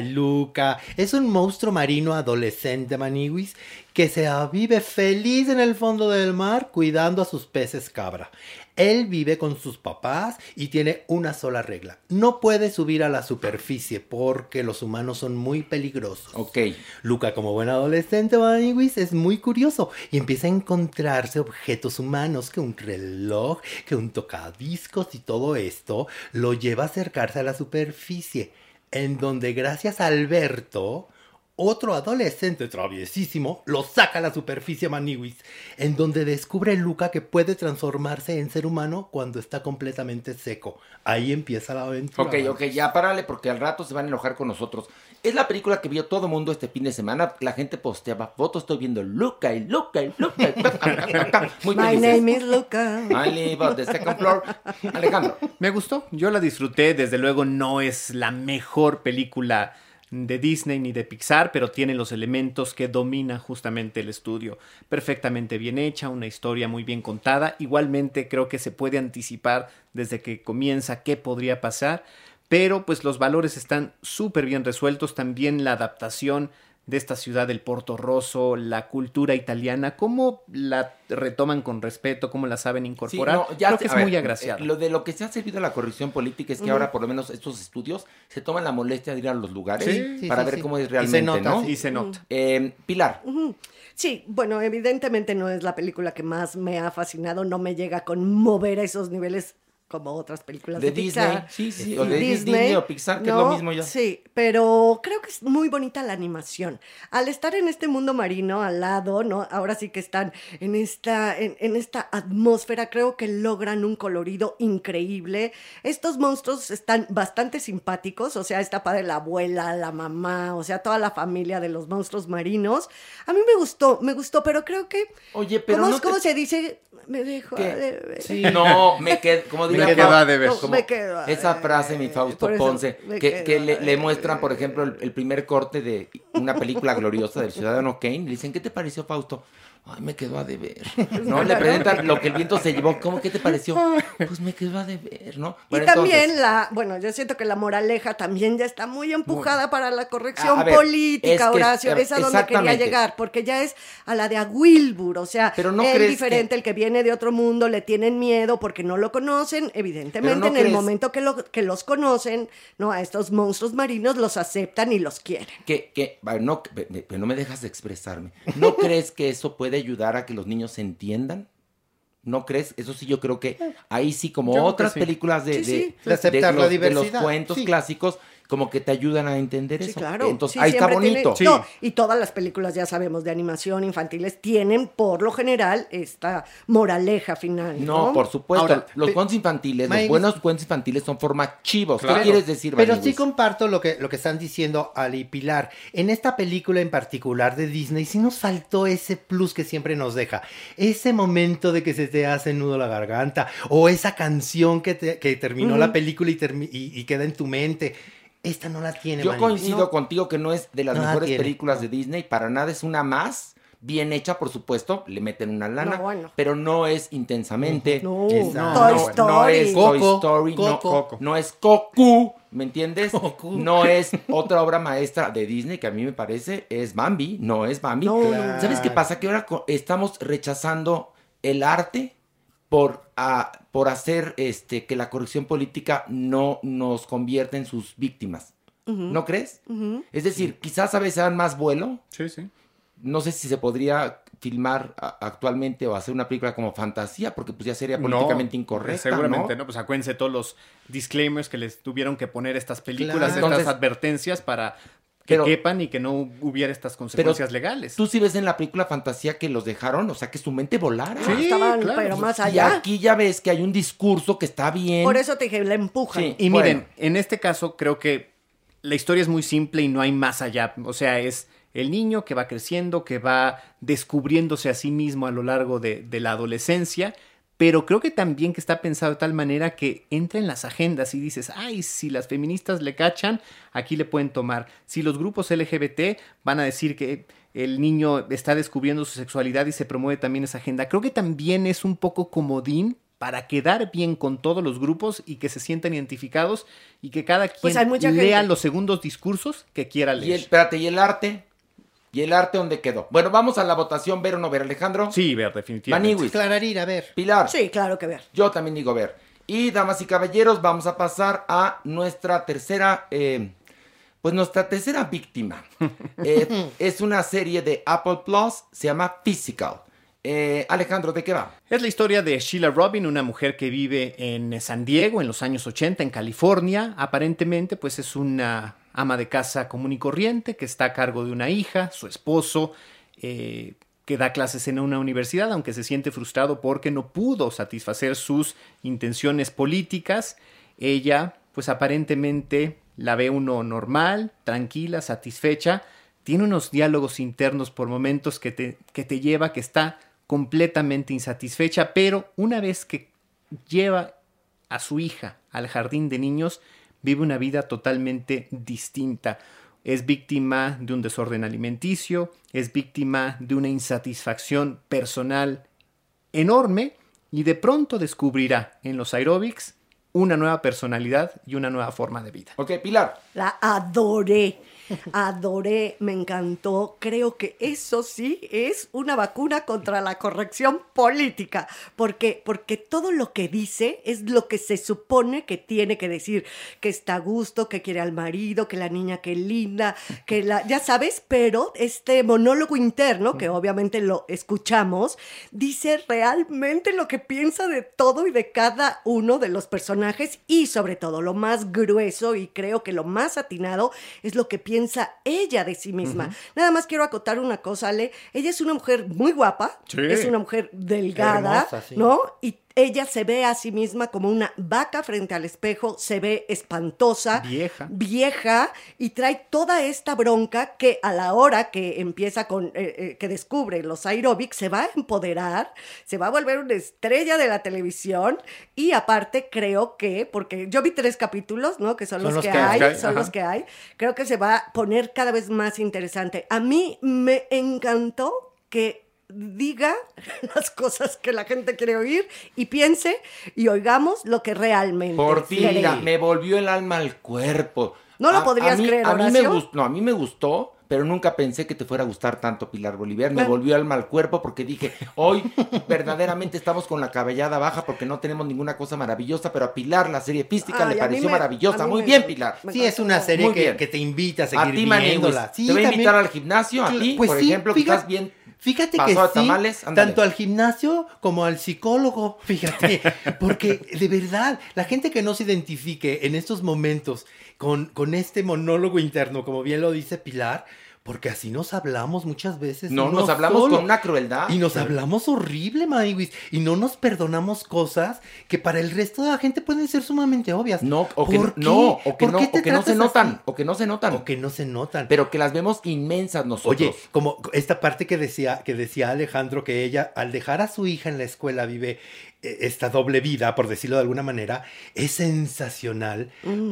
Luca. Es un monstruo marino adolescente, Maniwis, que se vive feliz en el fondo del mar cuidando a sus peces cabra. Él vive con sus papás y tiene una sola regla. No puede subir a la superficie porque los humanos son muy peligrosos. Ok. Luca, como buen adolescente, Maniwis, es muy curioso y empieza a encontrarse objetos humanos, que un reloj, que un tocadiscos y todo esto lo lleva a acercarse a la superficie, en donde gracias a Alberto, otro adolescente traviesísimo lo saca a la superficie Maniwis, en donde descubre Luca que puede transformarse en ser humano cuando está completamente seco. Ahí empieza la aventura. Ok, ok, ya párale porque al rato se van a enojar con nosotros. Es la película que vio todo el mundo este fin de semana. La gente posteaba fotos, estoy viendo Luca y Luca y Luca. y- Muy My felices. name is Luca. I live on the second floor. Alejandro. Me gustó, yo la disfruté, desde luego no es la mejor película de Disney ni de Pixar, pero tiene los elementos que domina justamente el estudio. Perfectamente bien hecha, una historia muy bien contada. Igualmente creo que se puede anticipar desde que comienza qué podría pasar, pero pues los valores están súper bien resueltos. También la adaptación de esta ciudad del Porto Rosso, la cultura italiana, cómo la retoman con respeto, cómo la saben Sí, incorporar. no, ya creo que es ver, muy agraciada. eh, Lo de lo que se ha servido a la corrección política es que ahora, por lo menos, estos estudios se toman la molestia de ir a los lugares Sí, sí, para sí, ver sí. cómo es Y se realmente, nota, ¿no? sí. Y se nota. Eh, Pilar. Sí, bueno, evidentemente no es la película que más me ha fascinado, no me llega a conmover a esos niveles como otras películas de, De Disney, Pixar. sí, sí, o de Disney o Pixar, que es lo mismo ya. Sí, pero creo que es muy bonita la animación. Al estar en este mundo marino al lado, ¿no? Ahora sí que están en esta, en, en esta atmósfera, creo que logran un colorido increíble. Estos monstruos están bastante simpáticos, o sea, está padre la abuela, la mamá, o sea, toda la familia de los monstruos marinos. A mí me gustó, me gustó, pero creo que... Oye, pero ¿Cómo, no te- cómo se dice? Me dejo ¿Qué? de ver. Sí, no, me quedé, como diría quedó Fau- a deber. No, como me quedó a esa deber. frase, mi Fausto eso, Ponce, me que, le, le deber. muestran, por ejemplo, el, el primer corte de una película gloriosa del Ciudadano Kane. Le dicen, ¿qué te pareció, Fausto? Ay, me quedó a deber. No, le presentan lo que el viento se llevó. ¿Cómo, qué te pareció? Pues me quedó a deber, ¿no? Y también entonces- la, bueno, yo siento que la moraleja también ya está muy empujada para la corrección A- a ver, política, es que- Horacio. Es a donde quería llegar, porque ya es a la de a Wilbur, o sea, Pero no el diferente, que- el que viene de otro mundo, le tienen miedo porque no lo conocen, evidentemente no en el momento que, lo- que los conocen, ¿no? A estos monstruos marinos los aceptan y los quieren. que, que, bueno, no, no me dejas de expresarme. ¿No crees que eso puede ayudar a que los niños se entiendan? ¿No crees? Eso sí, yo creo que ahí sí, como Yo otras sí. películas de, Sí, de- sí. De aceptar los, la de los cuentos sí. clásicos, como que te ayudan a entender Sí, eso. claro. Entonces, Sí, ahí está tiene- bonito. no, y todas las películas, ya sabemos, de animación infantiles tienen, por lo general, esta moraleja final. No, No, por supuesto. Ahora, los cuentos infantiles, los buenos cuentos infantiles son formachivos. Claro. ¿Qué quieres decir, Pero sí comparto lo que, lo que están diciendo Ali y Pilar. En esta película en particular de Disney, sí nos faltó ese plus que siempre nos deja. Ese momento de que se te hace nudo la garganta. O esa canción que, te- que terminó la película y, y- y queda en tu mente. Esta no la tiene. Yo coincido No. contigo que no es de las No mejores películas de Disney, para nada es una más, bien hecha, por supuesto, le meten una lana, No, bueno. pero no es intensamente. No. Toy no, Story. no es Toy Coco, Story, no, Coco. no es Coco, ¿me entiendes? Coco. No es otra obra maestra de Disney que a mí me parece es Bambi, no es Bambi. No, Claro. ¿Sabes qué pasa? Que ahora estamos rechazando el arte por, ah, por hacer este, que la corrección política no nos convierta en sus víctimas. ¿No crees? Es decir, quizás a veces dan más vuelo. Sí, sí. No sé si se podría filmar a- actualmente o hacer una película como fantasía, porque pues ya sería políticamente incorrecta. Seguramente, ¿no? ¿no? Pues acuérdense todos los disclaimers que les tuvieron que poner estas películas, Claro. estas Entonces- advertencias para que Pero- quepan y que no hubiera estas consecuencias legales. Tú sí ves en la película fantasía que los dejaron, o sea, que su mente volara. Sí, estaban, claro, pero pues, más Y allá. aquí ya ves que hay un discurso que está bien. Por eso te dije, la empujan. Sí. Y Bueno. miren, en este caso creo que la historia es muy simple y no hay más allá. O sea, es el niño que va creciendo, que va descubriéndose a sí mismo a lo largo de, de la adolescencia, pero creo que también que está pensado de tal manera que entra en las agendas y dices, ay, si las feministas le cachan, aquí le pueden tomar. Si los grupos LGBT van a decir que el niño está descubriendo su sexualidad y se promueve también esa agenda, creo que también es un poco comodín para quedar bien con todos los grupos y que se sientan identificados y que cada quien Pues mucha lea gente. los segundos discursos que quiera Y el, leer. espérate, ¿y el arte? ¿Y el arte dónde quedó? Bueno, vamos a la votación, ver o no ver, Alejandro. Sí, ver, definitivamente. Maniwis. Clararir, a ver. Pilar. Sí, claro que ver. Yo también digo ver. Y damas y caballeros, vamos a pasar a nuestra tercera, eh, pues nuestra tercera víctima. Eh, es una serie de Apple Plus, se llama Physical. Eh, Alejandro, ¿de qué va? Es la historia de Sheila Robin, una mujer que vive en San Diego en los años 80 en California. Aparentemente, pues es una ama de casa común y corriente que está a cargo de una hija, su esposo, eh, que da clases en una universidad, aunque se siente frustrado porque no pudo satisfacer sus intenciones políticas. Ella, pues aparentemente la ve uno normal, tranquila, satisfecha. Tiene unos diálogos internos por momentos que te, que te lleva, que está completamente insatisfecha, pero una vez que lleva a su hija al jardín de niños, vive una vida totalmente distinta. Es víctima de un desorden alimenticio, es víctima de una insatisfacción personal enorme y de pronto descubrirá en los aerobics una nueva personalidad y una nueva forma de vida. Ok, Pilar. La adoré. Adoré, me encantó. Creo que eso sí es una vacuna contra la corrección política. porque Porque todo lo que dice es lo que se supone que tiene que decir. Que está a gusto, que quiere al marido, que la niña que linda, que la. Ya sabes, pero este monólogo interno, que obviamente lo escuchamos, dice realmente lo que piensa de todo y de cada uno de los personajes. Y sobre todo, lo más grueso y creo que lo más atinado es lo que piensa ella de sí misma. Nada más quiero acotar una cosa, Ale. Ella es una mujer muy guapa, Sí. es una mujer delgada, Hermosa, sí. ¿no? Y ella se ve a sí misma como una vaca frente al espejo, se ve espantosa, Vieja. vieja y trae toda esta bronca que a la hora que empieza con, eh, eh, que descubre los aerobics, se va a empoderar, se va a volver una estrella de la televisión y aparte creo que, porque yo vi tres capítulos, ¿no? Que son, los, que, hay, hay, son ajá. los que hay, creo que se va a poner cada vez más interesante. A mí me encantó que diga las cosas que la gente quiere oír y piense y oigamos lo que realmente Por mira, me volvió el alma al cuerpo. ¿No lo A- podrías a mí- creer, A mí me Horacio? gustó, no, a mí me gustó, pero nunca pensé que te fuera a gustar tanto Pilar Bolívar. Me Bueno. volvió el alma al cuerpo porque dije, hoy verdaderamente estamos con la cabellada baja porque no tenemos ninguna cosa maravillosa, pero a Pilar la serie física Ay, le a pareció me- maravillosa. a Muy me- bien, Pilar. Sí, es una serie que, te invita a A seguir ti, Maniwis, viéndola. Sí, te voy a invitar también. al gimnasio, a ti, Pues por sí, ejemplo, que estás bien Fíjate que sí, tamales, tanto al gimnasio como al psicólogo, fíjate, porque de verdad, la gente que no se identifique en estos momentos con, con este monólogo interno, como bien lo dice Pilar, porque así nos hablamos muchas veces. No, nos hablamos solo. con una crueldad. Y nos hablamos horrible, Maniwis, y no nos perdonamos cosas que para el resto de la gente pueden ser sumamente obvias. No, o que ¿Por no, qué? o que ¿Por no, qué o te que no se tratas notan, así? o que no se notan. O que no se notan. Pero que las vemos inmensas nosotros. Oye, como esta parte que decía, que decía Alejandro, que ella al dejar a su hija en la escuela vive eh, esta doble vida, por decirlo de alguna manera, es sensacional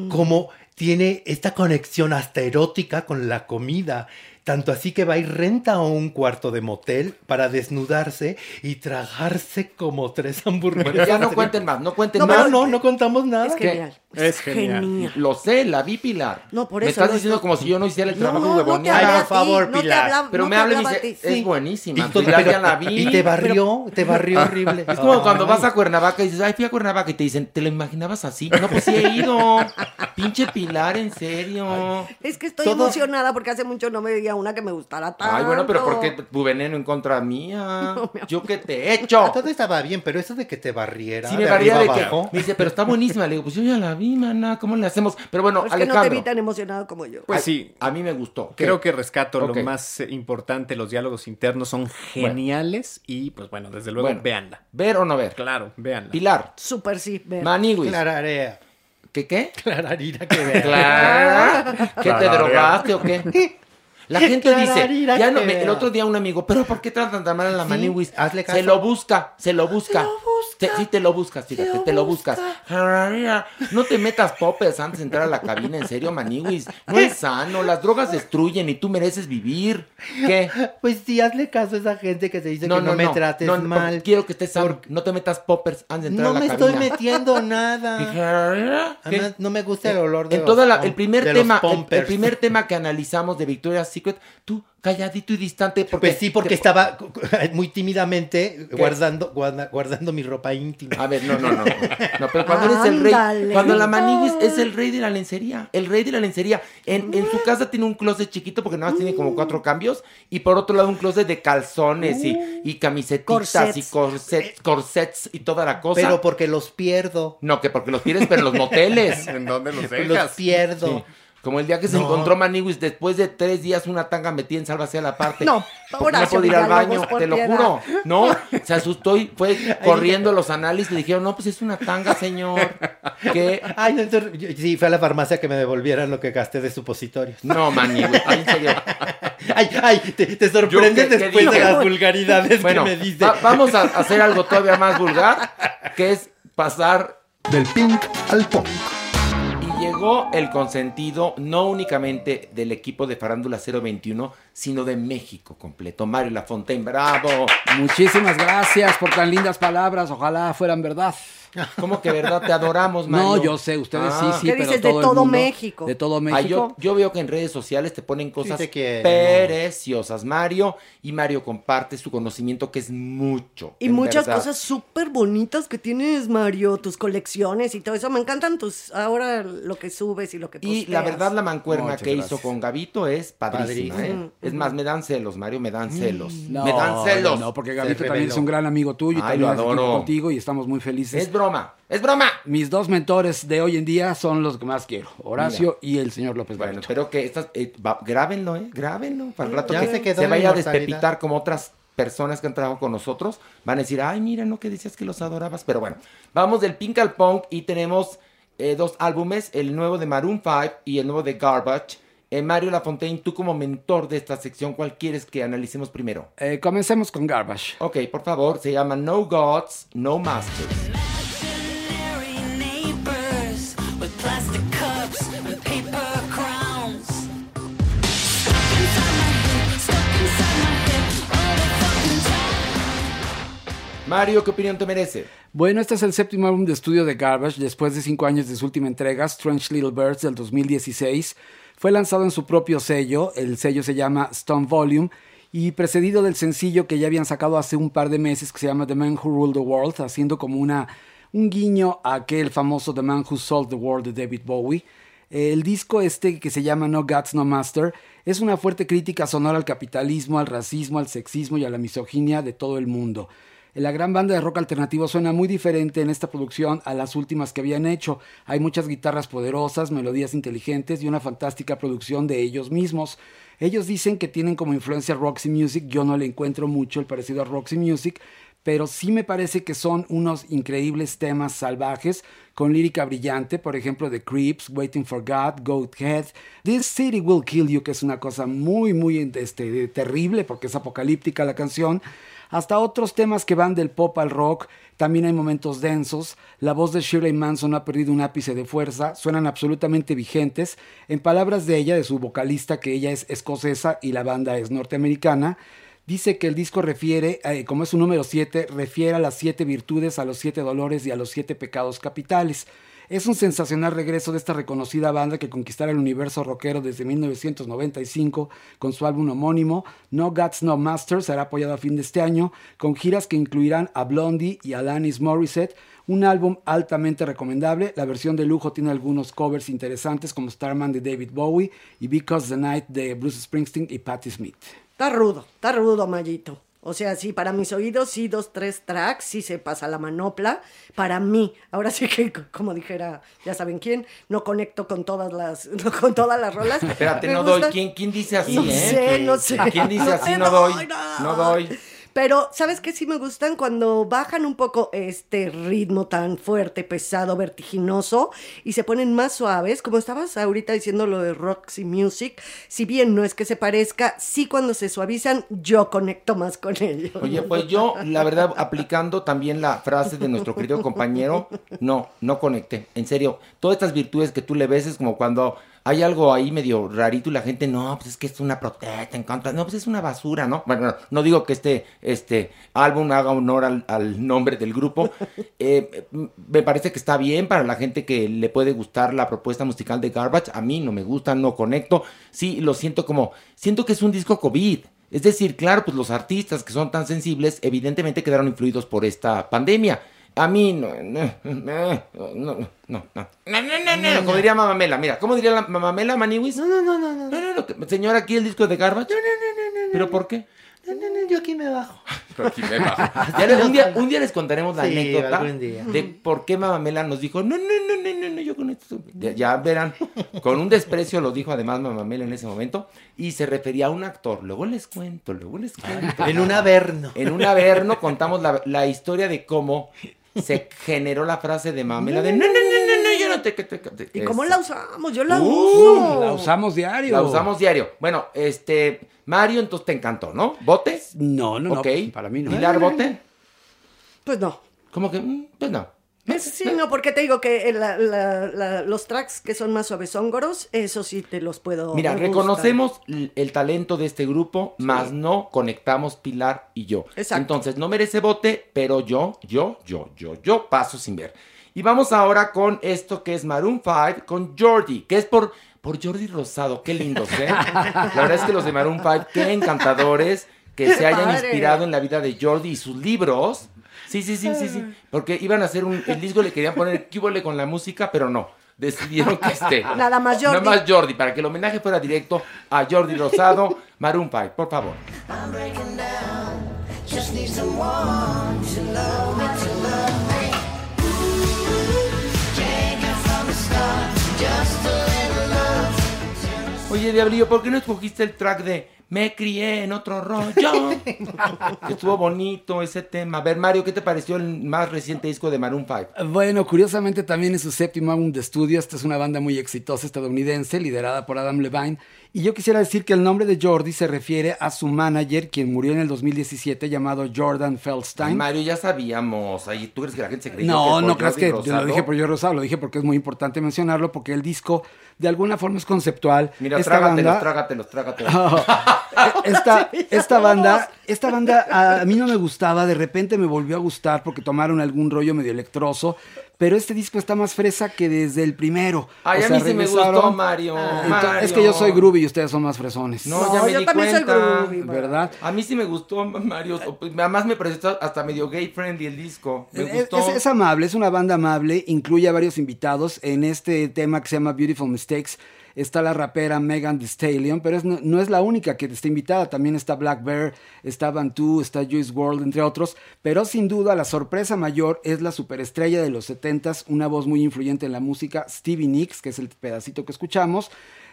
como tiene esta conexión hasta erótica con la comida. Tanto así que va y renta a un cuarto de motel para desnudarse y tragarse como tres hamburguesas. Bueno, ya no cuenten más, no cuenten No, más. No, no, no contamos nada. Es genial. Es genial. Lo sé, la vi Pilar. No, por Me eso estás no diciendo estoy- como si yo no hiciera el trabajo no, Ay, a por favor, no te Pilar. hablaba- Pero no me te habla y me dice, es Sí. buenísima. Y, Pilar pero- ya la vi. y te barrió, te barrió horrible. Es como cuando Ay. vas a Cuernavaca y dices, ay, fui a Cuernavaca y te dicen, ¿te lo imaginabas así? No, pues sí he ido. Pinche Pilar, en serio. Es que estoy Todo- emocionada porque hace mucho no me veía una que me gustara tanto. Ay, bueno, pero ¿por qué tu veneno en contra mía? Yo qué te he Ah, hecho. Todo estaba bien, pero eso de que te barriera. Sí, me varía de que. Me dice, pero está buenísima. Le digo, pues yo ya la vi, mana. ¿Cómo le hacemos? Pero bueno, Es que no te vi tan emocionado como yo. Pues sí. A mí me gustó. ¿Qué? Creo que rescato lo más eh, importante, los diálogos internos son geniales y pues bueno, desde luego Bueno. véanla. ¿Ver o no ver? Claro, véanla. Pilar. Súper sí. ve. Maniwis. Clararea. ¿Qué qué? Clararira que. Clara. ¿Qué te drogaste o qué? La gente dice, ya no, me- el otro día un amigo, pero ¿por qué tratan tan mal a la Sí, Maniwis? hazle caso. Se lo busca, se lo busca. Te- sí te lo buscas, fíjate, te lo buscas. No te metas poppers antes de entrar a la cabina, en serio, Maniwis. No es sano, las drogas destruyen y tú mereces vivir. ¿Qué? Pues sí, hazle caso a esa gente que se dice que no me trates no, no, mal. Quiero que estés sano. No te metas poppers antes de entrar No a la me cabina. estoy metiendo nada. Además, no me gusta el olor de En los toda la- el primer tema, el- primer tema que analizamos de Victoria's Secret, tú calladito y distante porque Pues sí, porque te- estaba muy tímidamente guardando, guarda- guardando mi ropa íntima. A ver, no, no, no. No, pero cuando eres el rey, cuando la maniguis es el rey de la lencería, el rey de la lencería. En, en su casa tiene un closet chiquito porque nada más tiene como cuatro cambios y por otro lado un closet de calzones y, y camisetitas y Corsets. corsets, y toda la cosa. Pero porque los pierdo. No, que porque los pierdes, pero en los moteles. ¿En dónde los Los dejas? pierdo. Sí. Como el día que se encontró Maniwis después de tres días una tanga metida en sálvase a la parte. No, Porque no puede ir al baño, te lo juro. No, se asustó y fue corriendo los análisis. Le dijeron, no, pues es una tanga, señor. ¿Qué? Ay, no, entonces, sí, fue a la farmacia que me devolvieran lo que gasté de supositorios. No, Maniwis, en serio. Ay, ay, te, te sorprendes Yo, ¿qué- qué después de las vulgaridades Bueno, que me dice. va- vamos a hacer algo todavía más vulgar, que es pasar Del pink al punk. Llegó el consentido no únicamente del equipo de Farándula 021, sino de México completo. Mario Lafontaine, bravo. Muchísimas gracias por tan lindas palabras. Ojalá fueran verdad. ¿Cómo que verdad? Te adoramos, Mario. No, yo sé, ustedes sí, Ah. sí, ¿Qué pero dices? De todo el todo mundo- México. De todo Ay, México. yo, yo veo que en redes sociales te ponen cosas te preciosas, Mario. Y Mario comparte su conocimiento, que es mucho. Y muchas verdad. cosas súper bonitas que tienes, Mario, tus colecciones y todo eso. Me encantan tus, ahora lo que subes y lo que Y posteas. la verdad, la mancuerna Muchas que gracias. hizo con Gavito es padrísima, Padrísima. ¿eh? Es más, me dan celos, Mario, me dan celos. No, me dan celos. No, no, porque Gabito también es un gran amigo tuyo y Ay, también lo adoro. contigo y estamos muy felices. Es broma, es broma. Mis dos mentores de hoy en día son los que más quiero, Horacio y el señor López Bueno, Gavito. espero que estas, eh, va- grábenlo, ¿eh? Grábenlo. Para el rato Ya que se se, vaya a despepitar como otras personas que han trabajado con nosotros. Van a decir, ay, mira, no que decías que los adorabas. Pero bueno, vamos del Pink al Punk y tenemos eh, dos álbumes, el nuevo de Maroon 5 y el nuevo de Garbage. Eh, Mario Lafontaine, tú como mentor de esta sección, ¿cuál quieres que analicemos primero? Eh, comencemos con Garbage. Ok, por favor, se llama No Gods, No Masters. Mario, ¿qué opinión te merece? Bueno, este es el séptimo álbum de estudio de Garbage después de cinco años de su última entrega, Strange Little Birds del 2016. Fue lanzado en su propio sello, el sello se llama Stone Volume, y precedido del sencillo que ya habían sacado hace un par de meses que se llama The Man Who Ruled the World, haciendo como una, un guiño a aquel famoso The Man Who Sold the World de David Bowie. El disco este que se llama No Gods No Master es una fuerte crítica sonora al capitalismo, al racismo, al sexismo y a la misoginia de todo el mundo. La gran banda de rock alternativo suena muy diferente en esta producción a las últimas que habían hecho. Hay muchas guitarras poderosas, melodías inteligentes y una fantástica producción de ellos mismos. Ellos dicen que tienen como influencia Roxy Music, yo no le encuentro mucho el parecido a Roxy Music, pero sí me parece que son unos increíbles temas salvajes con lírica brillante, por ejemplo The Creeps, Waiting for God, Goat Head, This City Will Kill You, que es una cosa muy, muy este, terrible porque es apocalíptica la canción, hasta otros temas que van del pop al rock, también hay momentos densos, la voz de Shirley Manson ha perdido un ápice de fuerza, suenan absolutamente vigentes, en palabras de ella, de su vocalista, que ella es escocesa y la banda es norteamericana, dice que el disco refiere, eh, como es su número 7, refiere a las siete virtudes, a los siete dolores y a los siete pecados capitales. Es un sensacional regreso de esta reconocida banda que conquistara el universo rockero desde 1995 con su álbum homónimo No Gods No Masters, será apoyado a fin de este año con giras que incluirán a Blondie y a Alanis Morissette, un álbum altamente recomendable. La versión de lujo tiene algunos covers interesantes como Starman de David Bowie y Because the Night de Bruce Springsteen y Patti Smith. Está rudo, está rudo, Mayito. O sea, sí, para mis oídos, sí, dos, tres tracks, sí se pasa la manopla. Para mí, ahora sí que, como dijera, ya saben quién, no conecto con todas las, no, con todas las rolas. Espérate, Me no gusta- doy. ¿Quién, quién dice así, No eh? sé, no sé. ¿Quién dice No así? te No doy. no. No doy. Pero, ¿sabes qué sí me gustan? Cuando bajan un poco este ritmo tan fuerte, pesado, vertiginoso y se ponen más suaves, como estabas ahorita diciendo lo de Roxy Music, si bien no es que se parezca, sí cuando se suavizan yo conecto más con ellos. Oye, pues yo, la verdad, aplicando también la frase de nuestro querido compañero, no, no conecté. En serio, todas estas virtudes que tú le ves es como cuando hay algo ahí medio rarito y la gente, no, pues es que es una protesta en contra, no, pues es una basura, ¿no? Bueno, no, no digo que este, este álbum haga honor al, al nombre del grupo. Eh, me parece que está bien para la gente que le puede gustar la propuesta musical de Garbage. A mí no me gusta, no conecto. Sí, lo siento como, siento que es un disco COVID. Es decir, claro, pues los artistas que son tan sensibles evidentemente quedaron influidos por esta pandemia. A mí no. No, no, no. No, no, Como diría Mamamela, mira, ¿cómo diría la Mamamela Maniwis? No, no, no, no. No. Señora, aquí el disco de Garbage. No, no, no, no. ¿Pero por qué? Yo aquí me bajo. Yo aquí me bajo. Un, día, un día les contaremos la anécdota de por qué Mamamela nos dijo, no, no, no, no, no, no yo con esto. Ya, verán, con un desprecio lo dijo además Mamamela en ese momento y se refería a un actor. Luego les cuento, luego les cuento. en un averno. En un averno contamos la, la historia de cómo se generó la frase de Mamela de no, no, no, no, no, yo no te... te- que te-". ¿Y cómo la usamos? Yo la Uh, uso. La usamos diario. La usamos diario. Bueno, este, Mario, entonces te encantó, ¿no? ¿Bote? No, no, no. Ok. Para mí no. ¿Pilar, bote? Pues no. ¿Cómo que? Mm, Pues no. Sí, no, porque te digo que la- la- la- los tracks que son más suavezóngoros, eso sí te los puedo. Mira, reconocemos el talento de este grupo, más no conectamos Pilar y yo. Exacto. Entonces, no merece bote, pero yo, yo, yo, yo, yo paso sin ver. Y vamos ahora con esto que es Maroon 5 con Jordi, que es por, por Jordi Rosado. Qué lindos, ¿eh? La verdad es que los de Maroon 5, qué encantadores que ¡Qué se hayan padre! inspirado en la vida de Jordi y sus libros. Sí, sí, sí, sí, sí. Porque iban a hacer un, el disco le querían poner cúbole con la música, pero no. Decidieron que esté. Nada más Jordi. Nada más Jordi, para que el homenaje fuera directo a Jordi Rosado, Maroon 5, por favor. I'm breaking down. Just need Oye, Diablillo, ¿por qué no escogiste el track de Me crié en otro rollo? que estuvo bonito ese tema. A ver, Mario, ¿qué te pareció el más reciente disco de Maroon 5? Bueno, curiosamente también es su séptimo álbum de estudio. Esta es una banda muy exitosa estadounidense, liderada por Adam Levine. Y yo quisiera decir que el nombre de Jordi se refiere a su manager, quien murió en el 2017, llamado Jordan Feldstein. Mario, ya sabíamos. Ahí, ¿Tú crees que la gente se creyó No, que no creas que Rosado? lo dije por Jordi Rosado, lo dije porque es muy importante mencionarlo, porque el disco de alguna forma es conceptual. Mira, Esta trágatelos, banda- trágatelos, trágatelos. esta, esta banda, esta banda a, a mí no me gustaba, de repente me volvió a gustar porque tomaron algún rollo medio electroso, pero este disco está más fresa que desde el primero. Ay, O a mí sí me gustó, Mario. Mario. Es que yo soy groovy y ustedes son más fresones. No, ya me yo di también soy cuenta. groovy, ¿Verdad? A mí sí me gustó, Mario. Además me pareció hasta medio gay friendly el disco. Me Es, gustó. es- es amable, es una banda amable, incluye a varios invitados. En este tema que se llama Beautiful Mistakes está la rapera Megan Thee Stallion, pero es- no, es la única que está invitada. También está Black Bear, está Bantu, está Juice World, entre otros. Pero sin duda la sorpresa mayor es la superestrella de los 70s, una voz muy influyente en la música, Stevie Nicks, que es el pedacito que escuchamos.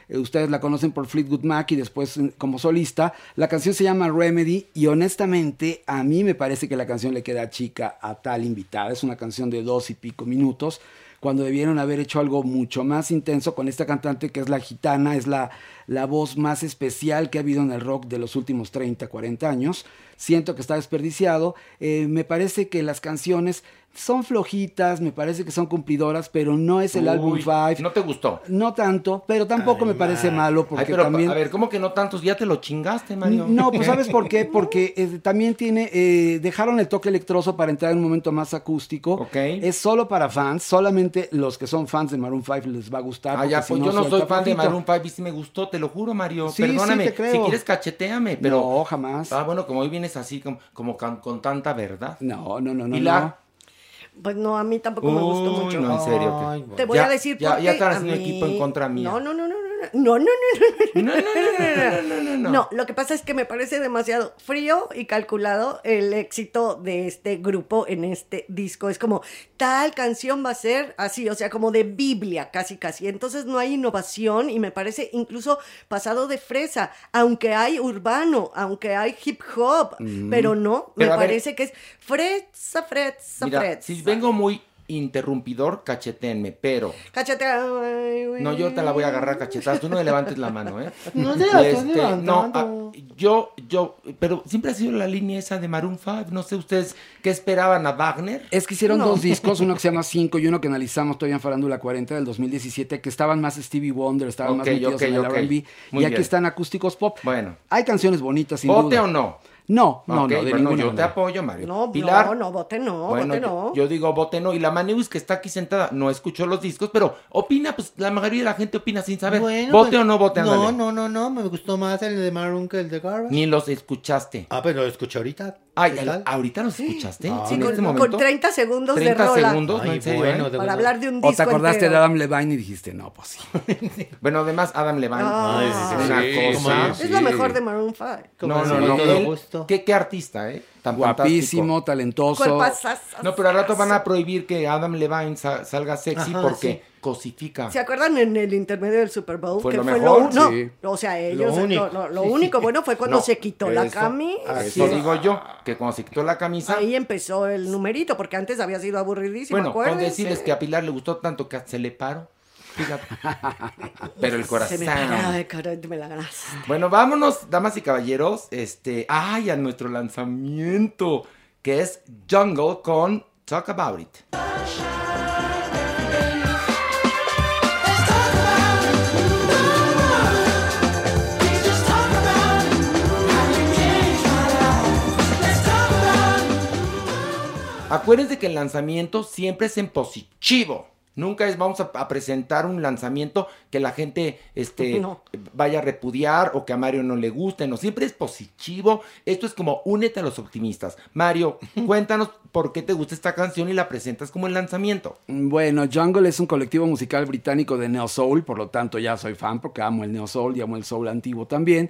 Eh, Ustedes la conocen por Fleetwood Mac y después eh, como solista. La canción se llama Remedy y honestamente a mí me parece que la canción le queda chica a tal invitada. Es una canción de dos y pico minutos cuando debieron haber hecho algo mucho más intenso con esta cantante que es la gitana, es la, la voz más especial que ha habido en el rock de los últimos 30, 40 años. Siento que está desperdiciado. Eh, me parece que las canciones son flojitas, me parece que son cumplidoras, pero no es el álbum Uy, 5. ¿No te gustó? No tanto, pero tampoco me parece malo porque Ay, pero, también... a ver, ¿cómo que no tantos? Ya te lo chingaste, Mario. No, pues ¿sabes por qué? Porque eh, también tiene, eh, dejaron el toque electroso para entrar en un momento más acústico. Ok. Es solo para fans, solamente los que son fans de Maroon 5 les va a gustar. Ah, ya, si pues yo no soy fan de. Maroon 5 y sí me gustó, te lo juro, Mario. Sí, Perdóname. sí, te creo. Si quieres, cacheteame, pero. No, jamás. Ah, bueno, como hoy vienes así, como, como con, con tanta verdad. No, no, no, no. Pilar. no. Pues no, a mí tampoco me gustó Uy, mucho. no, en serio. que- Te voy Ya- a decir ya- por qué. ya a haciendo mí- equipo en contra mía. No, no, no, no, no, no, no, no, no, No, no, no, no, no, no, no. No, lo que pasa es que me parece demasiado frío y calculado el éxito de este grupo en este disco. Es como, tal canción va a ser así, o sea, como de Biblia, casi, casi. Entonces no hay innovación y me parece incluso pasado de fresa, aunque hay urbano, aunque hay hip hop, Mm. pero no, Pero me ver- parece que es fresa, fresa, Mira, fresa. si vengo muy interrumpidor, cachetenme, pero... Güey. No, yo te la voy a agarrar cachetadas. Tú no me levantes la mano, ¿eh? No te la Este, no, yo, yo, pero siempre ha sido la línea esa de Maroon 5. No sé ustedes qué esperaban a Wagner. Es que hicieron No. dos discos, uno que se llama 5 y uno que analizamos todavía en Farándula 40 del 2017, que estaban más Stevie Wonder, estaban más metidos en el ok. R&B, y aquí bien. están acústicos pop. Bueno. Hay canciones bonitas, sin ¿Vote duda. o no? No, no, no, de bueno, ninguna yo te apoyo, Mario. No, Pilar. no, no, vote no, Bueno, vote no. yo digo vote no. Y la Maniwis que está aquí sentada no escuchó los discos, pero opina, pues la mayoría de la gente opina sin saber. Bueno, ¿Vote pues, o no vote? No, Ándale. no, no, no. Me gustó más el de Maroon que el de Garbage. Ni los escuchaste. Ah, pero lo escuché ahorita. Ay. ¿ahorita los escuchaste? Ah, Sí, en con, este con momento. 30 segundos 30 de rola. segundos, ¿no? Ay, En serio, bueno, ¿eh? de Para verdad. hablar de un disco O te acordaste entero. de Adam Levine y dijiste, no, pues sí. Bueno, además, Adam Levine. Ah. Sí, una sí, cosa. sí, Es lo mejor de Maroon 5. Como No, no, no. él- ¿qué, qué artista, ¿eh? Tan Guapísimo, fantástico. talentoso. No, pero al rato van a prohibir que Adam Levine sa- salga sexy Ajá, porque sí. cosifica. ¿Se acuerdan en el intermedio del Super Bowl? Fue que lo fue mejor, lo no, sí. O sea, ellos, Lo único. lo- lo único bueno fue cuando No, se quitó la eso- camisa. Eso digo yo, que cuando se quitó la camisa. Ahí empezó el numerito, porque antes había sido aburridísimo. bueno, con decirles que a Pilar le gustó tanto que se le paró. Fíjate. Pero el Se corazón. me caray, me la ganaste. Bueno, vámonos, damas y caballeros, este, ay, a nuestro lanzamiento, que es Jungle con Talk About It. Acuérdense que el lanzamiento siempre es en positivo. Nunca es vamos a, a presentar un lanzamiento que la gente este, No. vaya a repudiar o que a Mario no le guste. No, siempre es positivo. Esto es como únete a los optimistas. Mario, cuéntanos por qué te gusta esta canción y la presentas como el lanzamiento. Bueno, Jungle es un colectivo musical británico de neo soul, por lo tanto ya soy fan porque amo el neo soul y amo el soul antiguo también.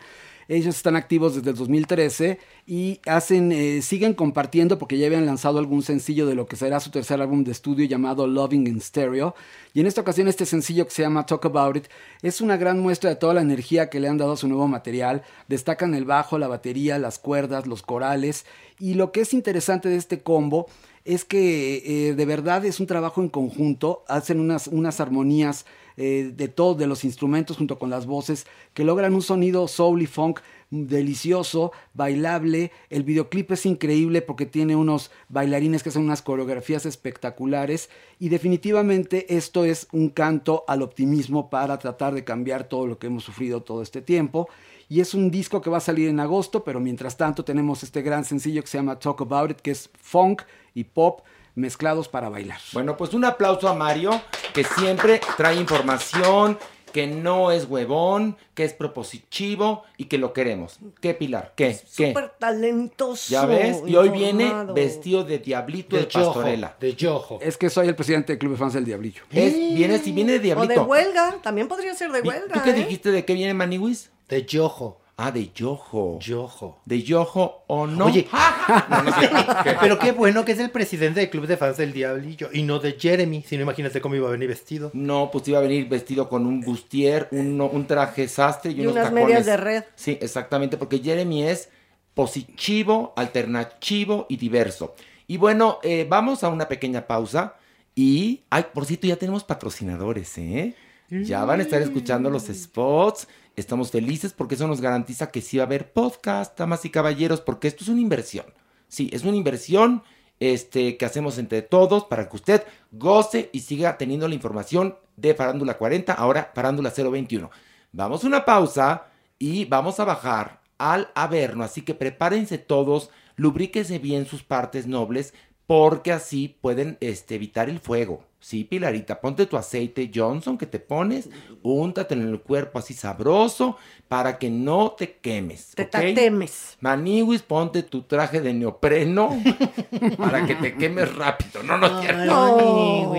Ellos están activos desde el 2013 y hacen, eh, siguen compartiendo porque ya habían lanzado algún sencillo de lo que será su tercer álbum de estudio llamado Loving in Stereo. Y en esta ocasión este sencillo que se llama Talk About It es una gran muestra de toda la energía que le han dado a su nuevo material. Destacan el bajo, la batería, las cuerdas, los corales. Y lo que es interesante de este combo es que eh, de verdad es un trabajo en conjunto, hacen unas, unas armonías eh, de todos, de los instrumentos junto con las voces, que logran un sonido soul y funk delicioso, bailable. El videoclip es increíble porque tiene unos bailarines que hacen unas coreografías espectaculares y definitivamente esto es un canto al optimismo para tratar de cambiar todo lo que hemos sufrido todo este tiempo. Y es un disco que va a salir en agosto, pero mientras tanto tenemos este gran sencillo que se llama Talk About It, que es funk y pop mezclados para bailar. Bueno, pues un aplauso a Mario, que siempre trae información, que no es huevón, que es propositivo y que lo queremos. ¿Qué, Pilar? ¿Qué? ¿Qué? Súper talentoso. ¿Ya ves? Y hoy viene vestido de diablito de, De yojo, pastorela. de yojo. Es que soy el presidente del Club de Fans del Diablillo. Es, viene, si viene de O diablito. de huelga, también podría ser de ¿Y huelga. ¿Tú qué ¿eh? dijiste de qué viene Maniwis? De yojo. Ah, de yojo. Yojo. ¿De yojo o no? Oye, No, no sé. ¿Qué? pero qué bueno que es el presidente del club de fans del Diablillo y no de Jeremy. Si no, imagínate cómo iba a venir vestido. No, pues iba a venir vestido con un bustier, un, un traje sastre y, Y unos unas tacones. medias de red. Sí, exactamente, porque Jeremy es positivo, alternativo y diverso. Y bueno, eh, vamos a una pequeña pausa y, ay, por cierto, ya tenemos patrocinadores, ¿eh? Ya van a estar escuchando los spots. Estamos felices porque eso nos garantiza que sí va a haber podcast, damas y caballeros, porque esto es una inversión. Sí, es una inversión este, que hacemos entre todos para que usted goce y siga teniendo la información de Farándula 40, ahora Farándula 021. Vamos a una pausa y vamos a bajar al Averno, así que prepárense todos, lubríquese bien sus partes nobles, porque así pueden este, evitar el fuego. Sí, Pilarita, ponte tu aceite Johnson que te pones, úntatelo en el cuerpo así sabroso para que no te quemes. Te ¿ok? tatemes. Maniwis, ponte tu traje de neopreno para que te quemes rápido. No, no, cierto. No.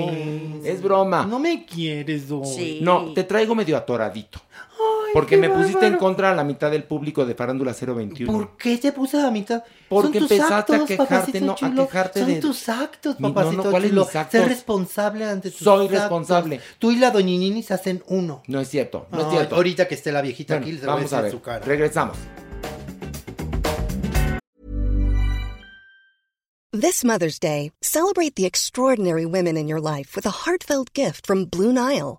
Es broma. No me quieres, Doy. Sí. No, te traigo medio atoradito. Porque me pusiste en contra a la mitad del público de Farándula 021. ¿Por qué te puse a la mitad? Porque Son tus empezaste a quejarte, papacito no, a chulo. quejarte Son de- tus actos, Mi- no, no, papacito ¿cuáles chulo. mis actos? Sé responsable ante tus Soy actos. responsable. Tú y la doñinini se hacen uno. No es cierto, no es cierto. Ahorita que esté la viejita Bueno, aquí, a vamos a ver. su cara. Regresamos. This Mother's Day, celebrate the extraordinary women in your life with a heartfelt gift from Blue Nile.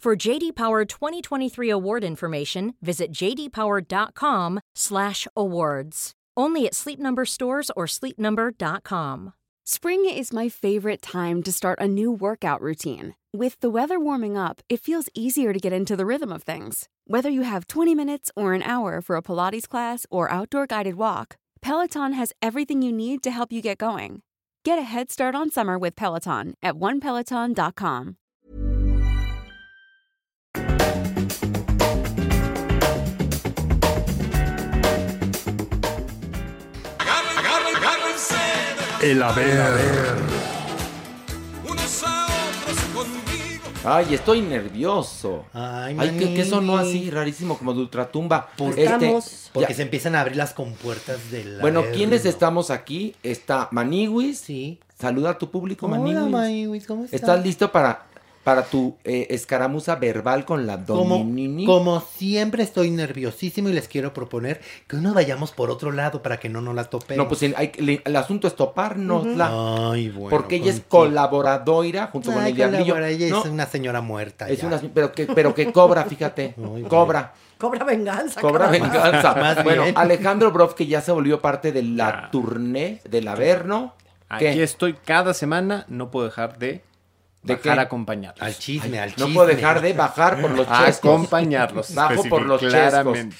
For JD Power 2023 award information, visit jdpower.com/awards. Only at Sleep Number stores or sleepnumber.com. Spring is my favorite time to start a new workout routine. With the weather warming up, it feels easier to get into the rhythm of things. Whether you have 20 minutes or an hour for a Pilates class or outdoor guided walk, Peloton has everything you need to help you get going. Get a head start on summer with Peloton at onepeloton.com. El haber. Ay, estoy nervioso. Ay, ¿qué, qué sonó manini. así? Rarísimo, como de ultratumba. Porque, Este, porque ya- se empiezan a abrir las compuertas de la. Bueno, ¿quiénes estamos aquí? Está Maniwis. Sí. Saluda a tu público, Hola, Maniwis. Maniwis, ¿cómo estás? ¿Estás listo para, para tu eh, escaramuza verbal con la Como, Dominini? como siempre estoy nerviosísimo y les quiero proponer que nos vayamos por otro lado para que no nos la topemos. No, pues en- hay- le- el asunto es topárnosla. Ay, bueno. porque ella es ¿con colaboradora junto con Ay, el diablillo. ella No, es una señora muerta. es ya. una- pero, que, pero que cobra, fíjate. cobra. Cobra venganza. Cobra caramba. venganza. Más bueno, bien. Alejandro Broff, que ya se volvió parte de la tournée del Averno. Aquí ¿Qué? estoy cada semana, no puedo dejar de, ¿De bajar qué? acompañarlos. Al chisme, al No chisme. puedo dejar de bajar por los chescos. acompañarlos, Bajo por los especific- chescos. claramente.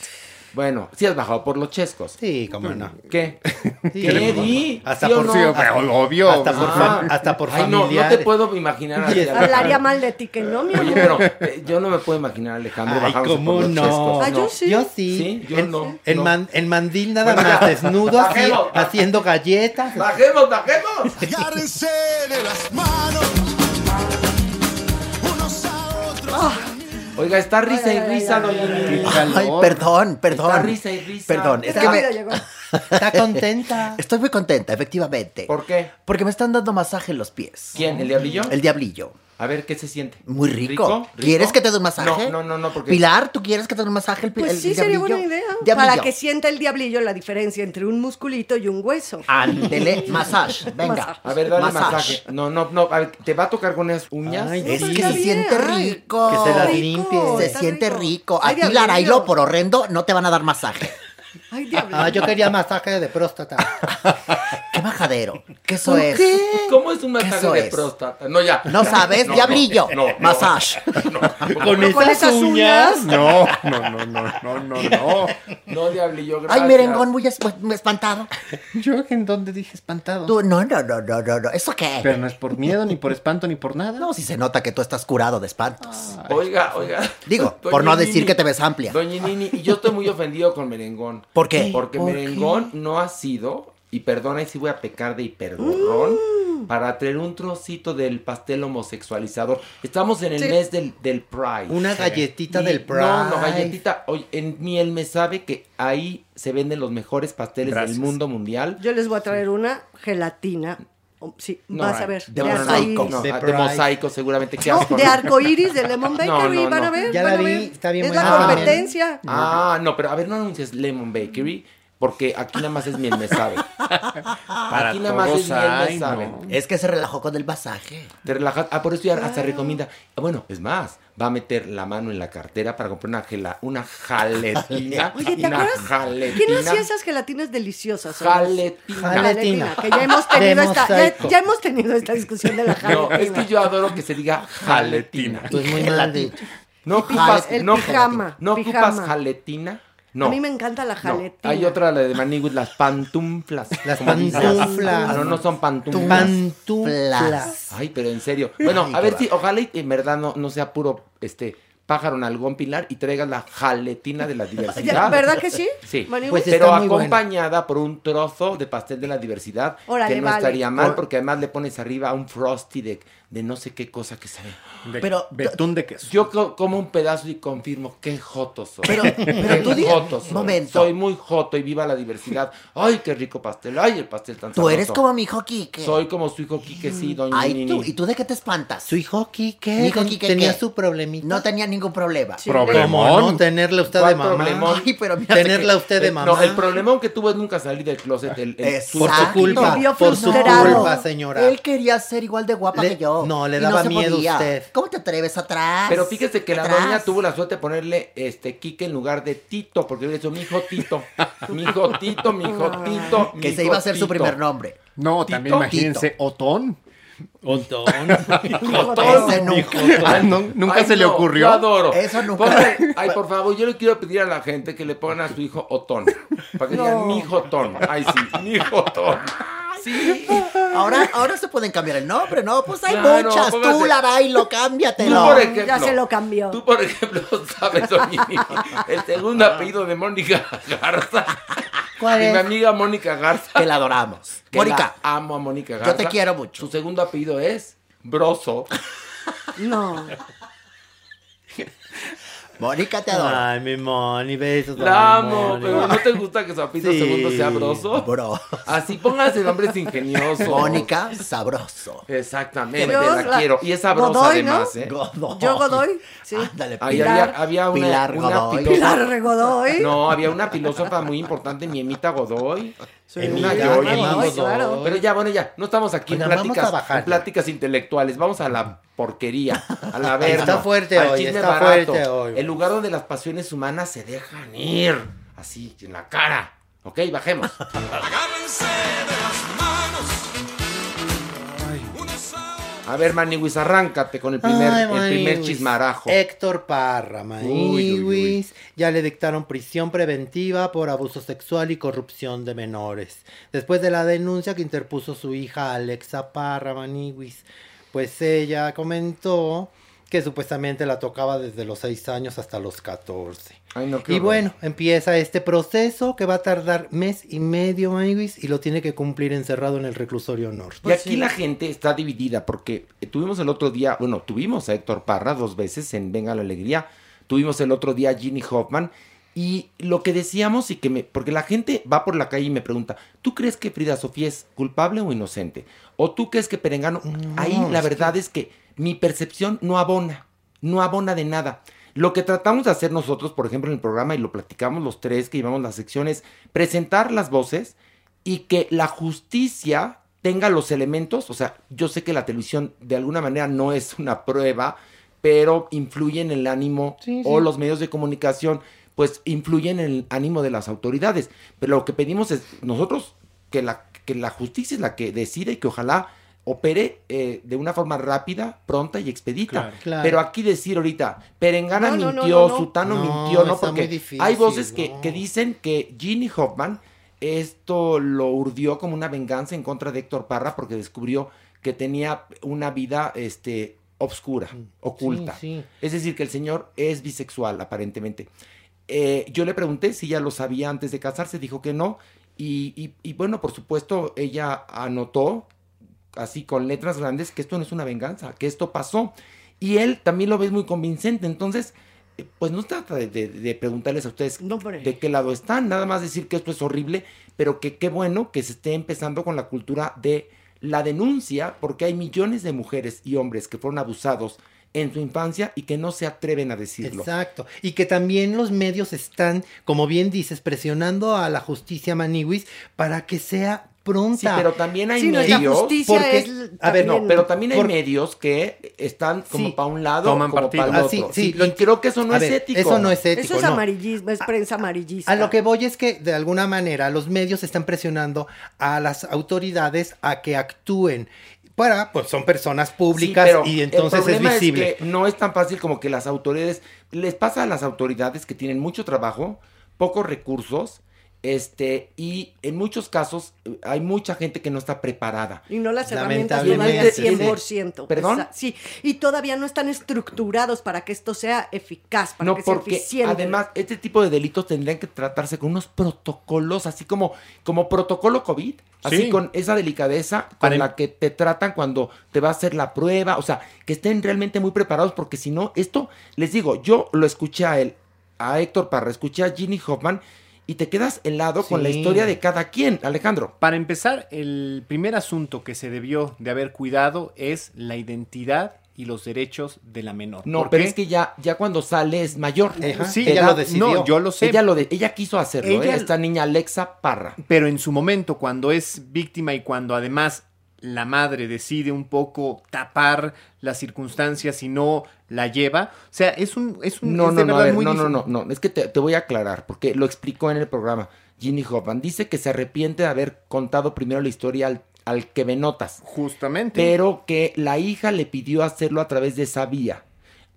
Bueno, sí has bajado por los chescos. Sí, cómo no. ¿Qué? Sí, ¿Qué di? no. Hasta ¿Sí o por no? sí, pero obvio. Hasta por, Ah. hasta por Ay, no, no te puedo imaginar a. Hablaría mal de ti, que no, mi amor. Oye, pero eh, yo no me puedo imaginar a Alejandro Ay, cómo por los no. chescos. Ah, yo sí. Yo sí. Sí, yo en, no, En, no. man- en mandil nada Bueno, más, desnudo, así, Bajemos, bajemos. haciendo galletas. ¡Bajemos, bajemos! Agárrense de las manos otros. Oiga, está risa y risa, doña Nini. Ay, perdón, perdón. Está risa y risa. Perdón, es que me-. Está contenta. estoy muy contenta, efectivamente. ¿Por qué? Porque me están dando masaje en los pies. ¿Quién? ¿El diablillo? El diablillo. A ver, ¿qué se siente? Muy rico. ¿Rico? ¿Rico? ¿Quieres que te dé un masaje? No, no, no, no, porque... Pilar, ¿tú quieres que te dé un masaje el, Pues el sí, sería diablillo? buena idea. Diablillo. Para que sienta el diablillo la diferencia entre un musculito y un hueso. Ándele, masaje. Venga. A ver, dale Masaje. masaje. No, no, no. A ver, ¿te va a tocar con esas uñas? Ay, Es Sí. que se bien, siente ay. rico. Que se las limpie. Se siente rico. rico. A diablillo. Larailo, por horrendo, no te van a dar masaje. Ay, diablo. Ah, yo quería masaje de próstata. Qué majadero. ¿Qué eso ¿Por es? qué? ¿Cómo es un masaje Eso de es. próstata? No, ya. ¿No sabes? No, Diablillo. no, no, no. Masaje. Con esas, Con esas uñas. uñas. No, no, no, no, no, no, no. No, diablillo, gracias. Ay, merengón, muy es- muy espantado. Yo en dónde dije espantado. Tú, no, no, no, no, no, no. ¿Eso qué? Pero no es por miedo, ni por espanto, ni por nada. No, si se nota que tú estás curado de espantos. Oiga, oiga. Digo, Doña por no decir que te ves amplia. Doña Nini, y yo estoy muy ofendido con Merengón. ¿Por qué? Porque ¿Por Merengón no ha sido, y perdona, y si voy a pecar de hiperdorrón, Mm. para traer un trocito del pastel homosexualizador. Estamos en el Sí. mes del, del Pride. Una galletita del Pride. No, no, galletita. Oye, en, ni él me sabe que ahí se venden los mejores pasteles Gracias. del mundo mundial. Yo les voy a traer una gelatina sí, No, vas a ver. De, de mosaico. No, De de mosaico, seguramente. Qué No, asco, de ¿no? arcoíris de Lemon Bakery, No, no, van a ver. Ya van la vi, ver. está bien Es buena la también. competencia. Ah, no, pero a ver, no anuncies Lemon Bakery, porque aquí nada más es miel me sabe. Para aquí nada más es miel me sabe. ¿no? Es que se relajó con el masaje. Te relajas. Ah, por eso ya hasta recomienda. Bueno, es más, va a meter la mano en la cartera para comprar una, gela, una jaletina. Oye, ¿te una acuerdas? jaletina. ¿Quién hacía esas gelatinas deliciosas? Jaletina. Jaletina. Que ya hemos tenido esta, ya, hemos tenido esta discusión de la No, jaletina. es que yo adoro que se diga jaletina. Pues muy mal dicho. No ocupas, El no, pijama, no pijama. ocupas jaletina. No. A mí me encanta la No, jaletina. Hay otra, la de Maniguis, las pantuflas. Las pantuflas. No, no son pantuflas. Pantuflas. Ay, pero en serio. Bueno, Ay, a ver si, ojalá y en verdad no, no sea puro este pájaro nalgón pilar y traigas la jaletina de la diversidad. ¿Verdad que sí? Sí, Maniguis? Pues pero está muy buena. acompañada por un trozo de pastel de la diversidad Órale, que no vale. estaría mal Or- porque además le pones arriba un frosty de, de no sé qué cosa que sabe. De Pero- betún de queso. Yo co- como un pedazo y confirmo qué joto soy. Pero- tú joto soy. momento. Soy muy joto y viva la diversidad. Ay, qué rico pastel. Ay, el pastel tan Tú eres como mi hijo Quique. Soy como su hijo Quique, sí, doña Ay, Nini. tú, ¿y tú de qué te espantas? Su hijo Quique, Mi hijo Quique, tenía ¿qué? su problemita. No tenía ningún problema. ¿Cómo no? Tenerla usted de ¿Cuál mamá. problemón? Ay, pero mira, Tenerla que- usted de Eh, mamá. No, el problemón que tuvo es nunca salir del closet. El, el- Exacto. Por su culpa, por su culpa, señora. Él quería ser igual de guapa Le- que yo. No, le daba miedo podía. usted. ¿Cómo te atreves atrás? Pero fíjese que la doña tuvo la suerte de ponerle este Quique en lugar de Tito, porque le hizo mi hijo Tito. Mi hijo Tito, mi hijo Tito. mi Que se iba a ser su Tito. primer nombre. No, Tito, también imagínense, Otón. Otón. Jotón. Ese nunca. Ah, no, nunca Ay, se le no, ocurrió. Yo adoro. Eso nunca. Ponle- ay, por favor, yo le quiero pedir a la gente que le pongan a su hijo Otón. Para que digan mi hijo Otón. Ay, sí, mi hijo Otón. Sí. Ahora, ahora se pueden cambiar el nombre, ¿no? Pues hay Claro, muchas. Tú, póngase- Larailo, Tú, cámbiatelo. por ejemplo. Ya se lo cambió. Tú, por ejemplo, sabes, Doñini, el segundo apellido de Mónica Garza. ¿Cuál de es? mi amiga Mónica Garza. Que la adoramos. que Mónica, la amo a Mónica Garza. yo te quiero mucho. Su segundo apellido es Broso. No. Mónica te adoro. Ay, mi Moni, besos. La ay, amo, Moni. pero ¿no te gusta que su apellido Sí. segundo sea Broso? Bro. Así pónganse nombres ingeniosos. Mónica, sabroso. Exactamente, Yo la, la- quiero. Y es sabrosa Godoy, ¿no? además, ¿eh? Godoy. Yo Godoy, sí. Ándale, Ahí Pilar. había, había una, Pilar una Godoy. Pilar Regodoy. No, había una filósofa muy importante, Miemita Godoy. En una joya. Godoy, claro. Pero ya, bueno, ya, no estamos aquí en Oigan, vamos pláticas, a bajar en pláticas intelectuales, vamos a la porquería, a la Está verga. fuerte al hoy, chisme está barato, fuerte hoy. El lugar donde las pasiones humanas se dejan ir, así, en la cara. Ok, bajemos. A ver, Maniwis, arráncate con el primer, Ay, el primer chismarajo. Héctor Parra. Maniwis. Ya le dictaron prisión preventiva por abuso sexual y corrupción de menores. Después de la denuncia que interpuso su hija Alexa Parra, Maniwis. Pues ella comentó que supuestamente la tocaba desde los 6 años hasta los 14. Ay, no, qué Y bueno, empieza este proceso que va a tardar mes y medio, Maniwis, y lo tiene que cumplir encerrado en el reclusorio norte. Y aquí la gente está dividida porque tuvimos el otro día, bueno, tuvimos a Héctor Parra dos veces en Venga la Alegría, tuvimos el otro día a Ginny Hoffman y lo que decíamos y que me, porque la gente va por la calle y me pregunta, ¿tú crees que Frida Sofía es culpable o inocente? ¿O tú crees que Perengano? Ahí la es verdad es que mi percepción no abona, no abona de nada. Lo que tratamos de hacer nosotros, por ejemplo, en el programa, y lo platicamos los tres que llevamos las secciones, presentar las voces y que la justicia tenga los elementos, o sea, yo sé que la televisión de alguna manera no es una prueba, pero influye en el ánimo Sí, o los medios de comunicación, pues influyen en el ánimo de las autoridades. Pero lo que pedimos es nosotros que la, que la justicia es la que decide y que ojalá opere eh, de una forma rápida, pronta y expedita. Claro. Claro. Pero aquí decir ahorita, Perengana No, no, no, mintió, no, no. Sutano No, mintió, ¿no? Porque difícil, hay voces que, no. que dicen que Ginny Hoffman esto lo urdió como una venganza en contra de Héctor Parra porque descubrió que tenía una vida este, obscura, oculta. Mm. Sí, sí. Es decir, que el señor es bisexual, aparentemente. Eh, yo le pregunté si ya lo sabía antes de casarse, dijo que no. Y, y- y bueno, por supuesto, ella anotó, así con letras grandes, que esto no es una venganza, que esto pasó. Y él también lo ve muy convincente. Entonces, eh, pues no se trata de, de- de preguntarles a ustedes No, de qué lado están, nada más decir que esto es horrible, pero que qué bueno que se esté empezando con la cultura de la denuncia porque hay millones de mujeres y hombres que fueron abusados en su infancia y que no se atreven a decirlo. Exacto. Y que también los medios están, como bien dices, presionando a la justicia Maniwis para que sea pronta. Sí, pero también hay Sí, medios. justicia porque- es A ver, no, pero también hay por- medios que están como Sí. para un lado, Toman como partido. para el Ah, otro. sí, sí, Sí, lo y creo que eso no A es ver, ético. Eso no es ético. Eso es no. amarillismo, es prensa amarillista. A lo que voy es que de alguna manera los medios están presionando a las autoridades a que actúen. Para, pues son personas públicas Sí, pero y entonces el es visible. que no es tan fácil como que las autoridades les pasa a las autoridades que tienen mucho trabajo, pocos recursos, este y en muchos casos eh, hay mucha gente que no está preparada. Y no las herramientas todavía Lamentablemente, 100%. ¿Perdón? Esa- Sí, y todavía no están estructurados para que esto sea eficaz, para No, que sea porque eficiente. además este tipo de delitos tendrían que tratarse con unos protocolos, así como, como protocolo COVID, así Sí. con esa delicadeza con Para em- la que te tratan cuando te va a hacer la prueba, o sea, que estén realmente muy preparados, porque si no, esto, les digo, yo lo escuché a él, a Héctor Parra, escuché a Ginny Hoffman, y te quedas helado con la historia de cada quien, Alejandro. Para empezar, el primer asunto que se debió de haber cuidado es la identidad y los derechos de la menor. No, ¿Por pero qué? es que ya, ya cuando sale es mayor. Ajá. Sí, ella lo decidió. No, yo lo sé. Ella, lo de- ella quiso hacerlo, Ella- ¿eh? esta niña Alexa Parra. Pero en su momento, cuando es víctima y cuando además la madre decide un poco tapar las circunstancias y no la lleva, o sea, es un es un No, es no, no, ver, muy no, no, no, no, es que te, te voy a aclarar, porque lo explicó en el programa Ginny Hoffman. Dice que se arrepiente de haber contado primero la historia al, al que ve notas. Justamente. Pero que la hija le pidió hacerlo a través de esa vía.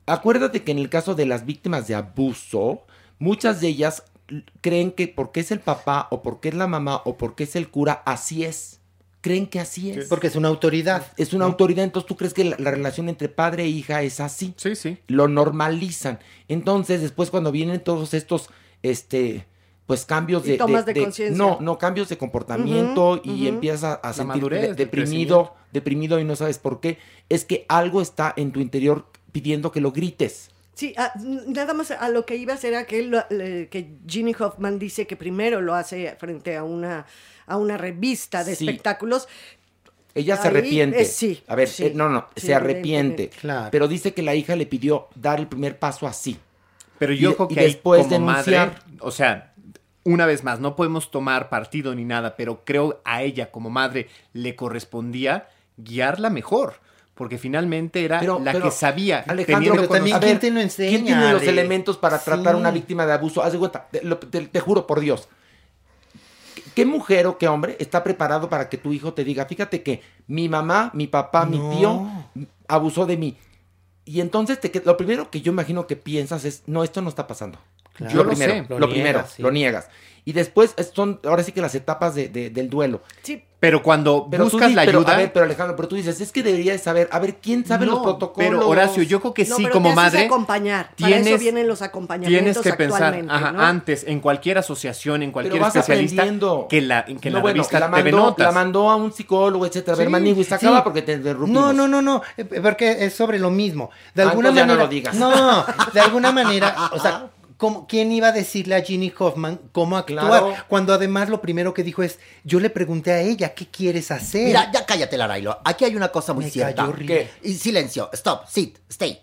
Acuérdate que en el caso de las víctimas de abuso, muchas de ellas creen que porque es el papá o porque es la mamá o porque es el cura, así es. Creen que así es. Porque es una autoridad. Es una autoridad, entonces tú crees que la, la relación entre padre e hija es así. Sí, sí. Lo normalizan. Entonces, después cuando vienen todos estos, este, pues cambios Y de... tomas de conciencia. No, no, cambios de comportamiento y empiezas a, a sentirte madurez, de- deprimido, deprimido y no sabes por qué. Es que algo está en tu interior pidiendo que lo grites. Sí, ah, n- nada más a lo que ibas era que, él lo- le- que Ginny Hoffman dice que primero lo hace frente a una, a una revista de Sí. espectáculos. Ella se Ahí, arrepiente. eh, sí, A ver, sí, eh, no, no, sí, se arrepiente. Claro. Pero dice que la hija le pidió dar el primer paso así. Pero Y yo de- creo y que ahí, después como denunciar. madre, o sea, una vez más, no podemos tomar partido ni nada, pero creo a ella como madre le correspondía guiarla mejor, porque finalmente era Pero- la pero, que sabía. Alejandro, pero también ¿quién te lo enseña, ¿Quién tiene los elementos para tratar a una víctima de abuso? Haz de cuenta, te, te- te juro por Dios. ¿Qué- ¿Qué mujer o qué hombre está preparado para que tu hijo te diga, fíjate que mi mamá, mi papá, mi tío abusó de mí? Y entonces te, lo primero que yo imagino que piensas es, no, esto no está pasando. Claro. Lo Yo lo primero, sé. lo, Lo primero, sí. lo niegas. Y después es- son, ahora sí que las etapas de- de- del duelo. Sí, Pero cuando Pero buscas la pero, ayuda. A ver, pero Alejandro, pero tú dices, es que debería de saber, a ver, ¿quién sabe los protocolos? Pero Horacio, yo creo que No, sí, pero como te madre. acompañar. Para eso vienen los acompañamientos Tienes que pensar, actualmente, ajá, ¿no? antes, en cualquier asociación, en Pero cualquier vas especialista, que la, que No, la bueno, revista la mandó, Notas. la mandó a un psicólogo, etcétera. A ver, Sí, Manigui, se sí. acaba porque te interrumpimos. No, no, no, no, eh, porque es sobre lo mismo. De Ah, alguna entonces ya no manera. lo digas. No, de alguna manera, o sea, ¿cómo- ¿quién iba a decirle a Ginny Hoffman cómo actuar? Claro. Cuando además lo primero que dijo es, yo le pregunté a ella, ¿qué quieres hacer? Mira, ya cállate, Larailo. Aquí hay una cosa muy Me cierta. Y silencio, stop, sit, stay.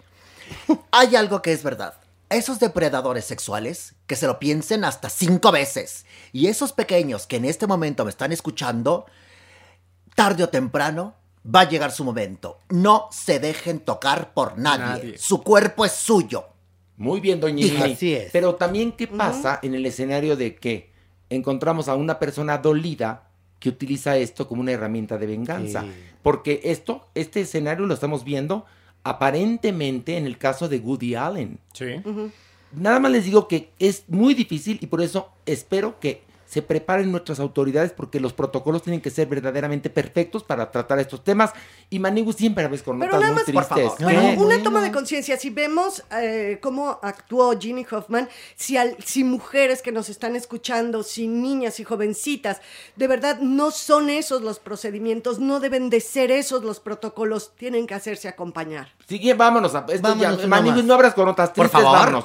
hay algo que es verdad. Esos depredadores sexuales, que se lo piensen hasta cinco veces. Y esos pequeños que en este momento me están escuchando, tarde o temprano va a llegar su momento. No se dejen tocar por nadie. Nadie. Su cuerpo es suyo. Muy bien, doña Nini. así es. Pero también, ¿qué pasa en el escenario de que encontramos a una persona dolida que utiliza esto como una herramienta de venganza? Sí. Porque esto, este escenario lo estamos viendo aparentemente en el caso de Woody Allen. Sí. Nada más les digo que es muy difícil y por eso espero que se preparen nuestras autoridades porque los protocolos tienen que ser verdaderamente perfectos para tratar estos temas. Y Manigu siempre a veces con Pero notas nada muy más, por tristes. Bueno, una bueno. toma de conciencia. Si vemos eh, cómo actuó Ginny Hoffman, si, al- si mujeres que nos están escuchando, si niñas y jovencitas, de verdad no son esos los procedimientos, no deben de ser esos los protocolos, tienen que hacerse acompañar. Sigue, vámonos. A, esto Vámonos ya, Manigu, no abras con notas Por tristes, favor. vámonos.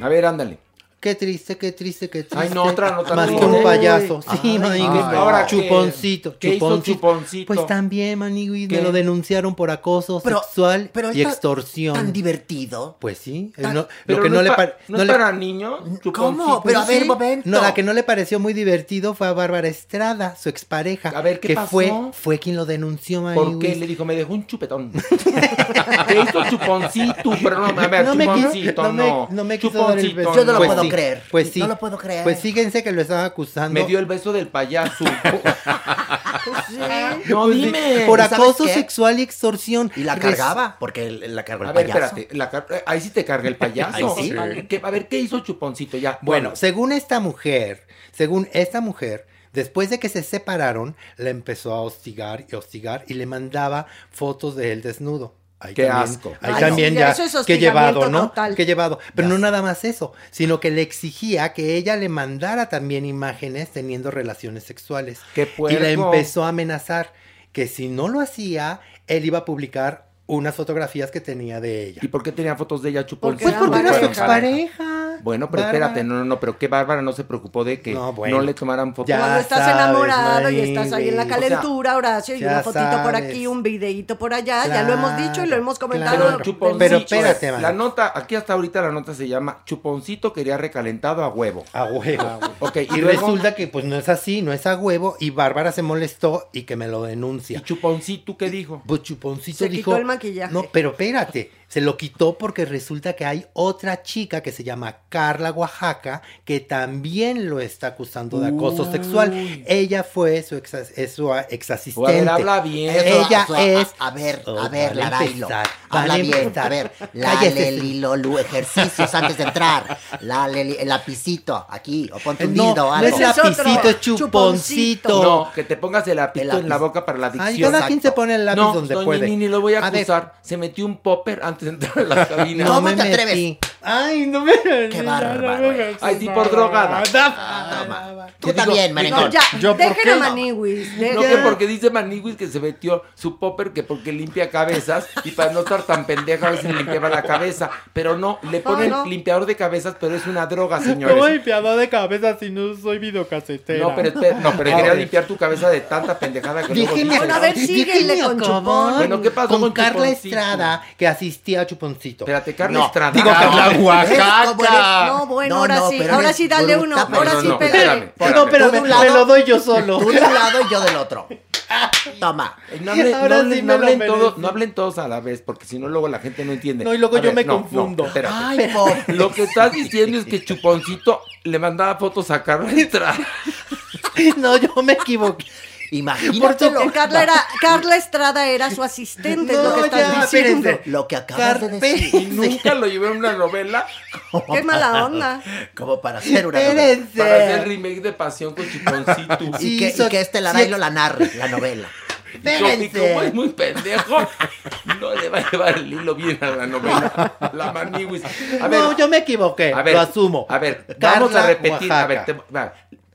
A ver, ándale. Qué triste, qué triste, qué triste. Ay, no, otra nota Más que un payaso. Sí, Ay, ay, ¿ahora qué? chuponcito, ¿Qué hizo chuponcito. Pues también, Maniguis, me lo denunciaron por acoso Pero- sexual pero y extorsión. Tan divertido. Pues sí. Tan- no- Pero lo que no, no, es le pa- ¿no no es le- para niños. ¿Cómo? Pero a ver, momento. No, la que no le pareció muy divertido fue a Bárbara Estrada, su expareja. A ver, ¿qué que pasó? fue fue quien lo denunció, ¿Por qué? Maniguis. Le dijo, me dejó un chupetón. ¿Qué hizo chuponcito? Pero no, a ver, No me quiso- chuponcito, no me- no. no me quiso dar el beso. Yo no lo no. puedo creer. Pues sí. No lo puedo creer. Pues fíjense que lo estaba acusando. Me dio el beso del payaso. Sí. No, Pues dime. Por ¿Y sabes acoso sexual y extorsión. Y la cargaba, porque él- la cargó el A ver, payaso. espérate. la car- ahí sí te carga el payaso. Ahí sí. ¿Qué- a ver, ¿qué hizo Chuponcito ya? Bueno, según esta mujer, según esta mujer, después de que se separaron, la empezó a hostigar y hostigar y le mandaba fotos de él desnudo. Ahí Qué también, asco. Ahí Ay, también ya, eso es que llevado, ¿no? total. Que llevado. Pero no nada más eso, sino que le exigía que ella le mandara también imágenes teniendo relaciones sexuales. ¡Qué Y la puerco! empezó a amenazar que si no lo hacía, él iba a publicar unas fotografías que tenía de ella. ¿Y por qué tenía fotos de ella Chuponcito? Pues porque era su expareja. Bueno, pero Bárbara. espérate, no, no, no, pero que Bárbara no se preocupó de que No, no, bueno. le tomaran fotos. Ya Cuando estás sabes, enamorado y estás ahí en la calentura, Horacio, y ya una fotito por sabes. aquí, un videíto por allá, ya lo hemos dicho y lo hemos comentado. claro. Pero Pero espérate, la man. nota, aquí hasta ahorita la nota se llama Chuponcito quería recalentado a huevo. A huevo. Ok, y, Y luego, resulta que pues no es así, no es a huevo. Y Bárbara se molestó y que me lo ¿y denuncia. Chuponcito qué dijo? Pues Chuponcito Se dijo. quitó el maquillaje. No, pero espérate. Se lo quitó porque resulta que hay otra chica que se llama Carla Oaxaca que también lo está acusando de acoso Uy. sexual. Ella fue su ex, es su ex asistente. Ver, habla bien. Ella a- es. A, ver, Oh, a ver, van a Larailo. empezar, Habla bien, empezar. a ver. Cállese, Lale, sí. lilo, lu, ejercicios antes de entrar. Lale, li- el lapicito, aquí, o ponte un No, dildo o no algo. es lapicito, es Chuponcito. No, que te pongas el lapito El en la boca para la Ay, adicción. cada quien se pone el lápiz no, donde puede. Nini, lo voy a A ver. acusar. Se metió un popper antes de entrar a la cabina. No. ¿Cómo me te atreves? Ay, no me. Qué bárbaro. Ay, sí, por drogada. Toma. Tú Yo digo- también, merengón. ya, ¿Yo por dejen a Maniwis. No, que porque dice Maniwis que se metió su popper que porque limpia cabezas y para no estar tan pendeja a veces limpiaba la cabeza. Pero no, le ponen no. limpiador de cabezas, pero es una droga, ¿Cómo señores. limpiador de cabeza si no soy videocasetera? No, pero, espera, no, pero quería limpiar tu cabeza de tanta pendejada que luego dices. Bueno, a ver, síguele con. Chupón. Bueno, ¿qué pasó con, con Carla? Estrada, que asistía a Chuponcito. Espérate, Carla Estrada. digo Ah, Carla. Oaxaca. No, bueno, No, ahora no, sí, ahora sí dale uno, ahora no, sí no, pégale. espérame, espérame. No, pero me, un lado, me lo doy yo solo. Tú de un lado y yo del otro. Toma. No, hablen, Ahora no, sí hablen- me no lo hablen merezco. todos, no hablen todos a la vez, porque si no luego la gente no entiende. No, y luego A yo me confundo. espérate. Ay, pobre. Lo que estás diciendo es que Chuponcito le mandaba fotos a Carla Estrada. No, yo me equivoqué. Imagínatelo. Que Carla, era, Carla Estrada era su asistente, es lo que estás ya, diciendo. espérense. Lo que acabas de decir. Y nunca lo llevé en una novela Qué mala onda. Como para hacer una novela. Espérense. para hacer remake de Pasión con Chuponcito. Y Sí, que, so- y que este Larailo la narre, la novela. Y como- y como es muy pendejo, no le va a llevar el hilo bien a la novela. La maniwis. A ver, no, yo me equivoqué. a ver, lo asumo. A ver, vamos a repetir. A ver, Oaxaca. te- va.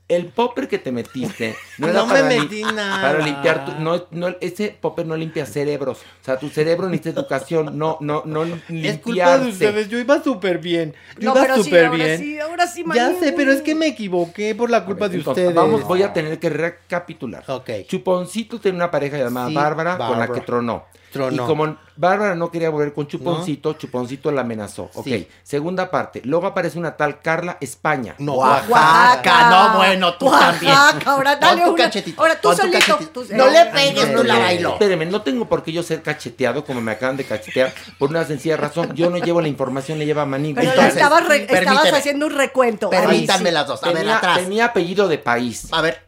El popper que te metiste no era No me para, lim- metí nada. para limpiar tu, no, no, ese popper no limpia cerebros. O sea, tu cerebro necesita educación, no, no, no Es culpa de limpiarse. ustedes, yo iba súper bien. Yo No, iba sí, súper ahora bien. sí, ahora sí, ya sé, pero es que me equivoqué por la culpa de Entonces, ustedes. Vamos, voy a tener que recapitular. Ok. Chuponcito tenía una pareja llamada Sí, Bárbara, con la que tronó. Tronó. Y como Bárbara no quería volver con Chuponcito, Chuponcito la amenazó. Ok. Sí. Segunda parte. Luego aparece una tal Carla España. No, Oaxaca, no, bueno, tú también. Oaxaca, ahora dale Pon tu cachetito, Ahora tú solito. tú- No eh, le pegues tú, ándale. Larailo. Espérenme, no tengo por qué yo ser cacheteado como me acaban de cachetear por una sencilla razón. Yo no llevo la información, le lleva Maní. Pero Entonces, estabas, re- estabas permíteme. haciendo un recuento. Permítanme sí. las dos. A ver, atrás. tenía apellido de país. A ver.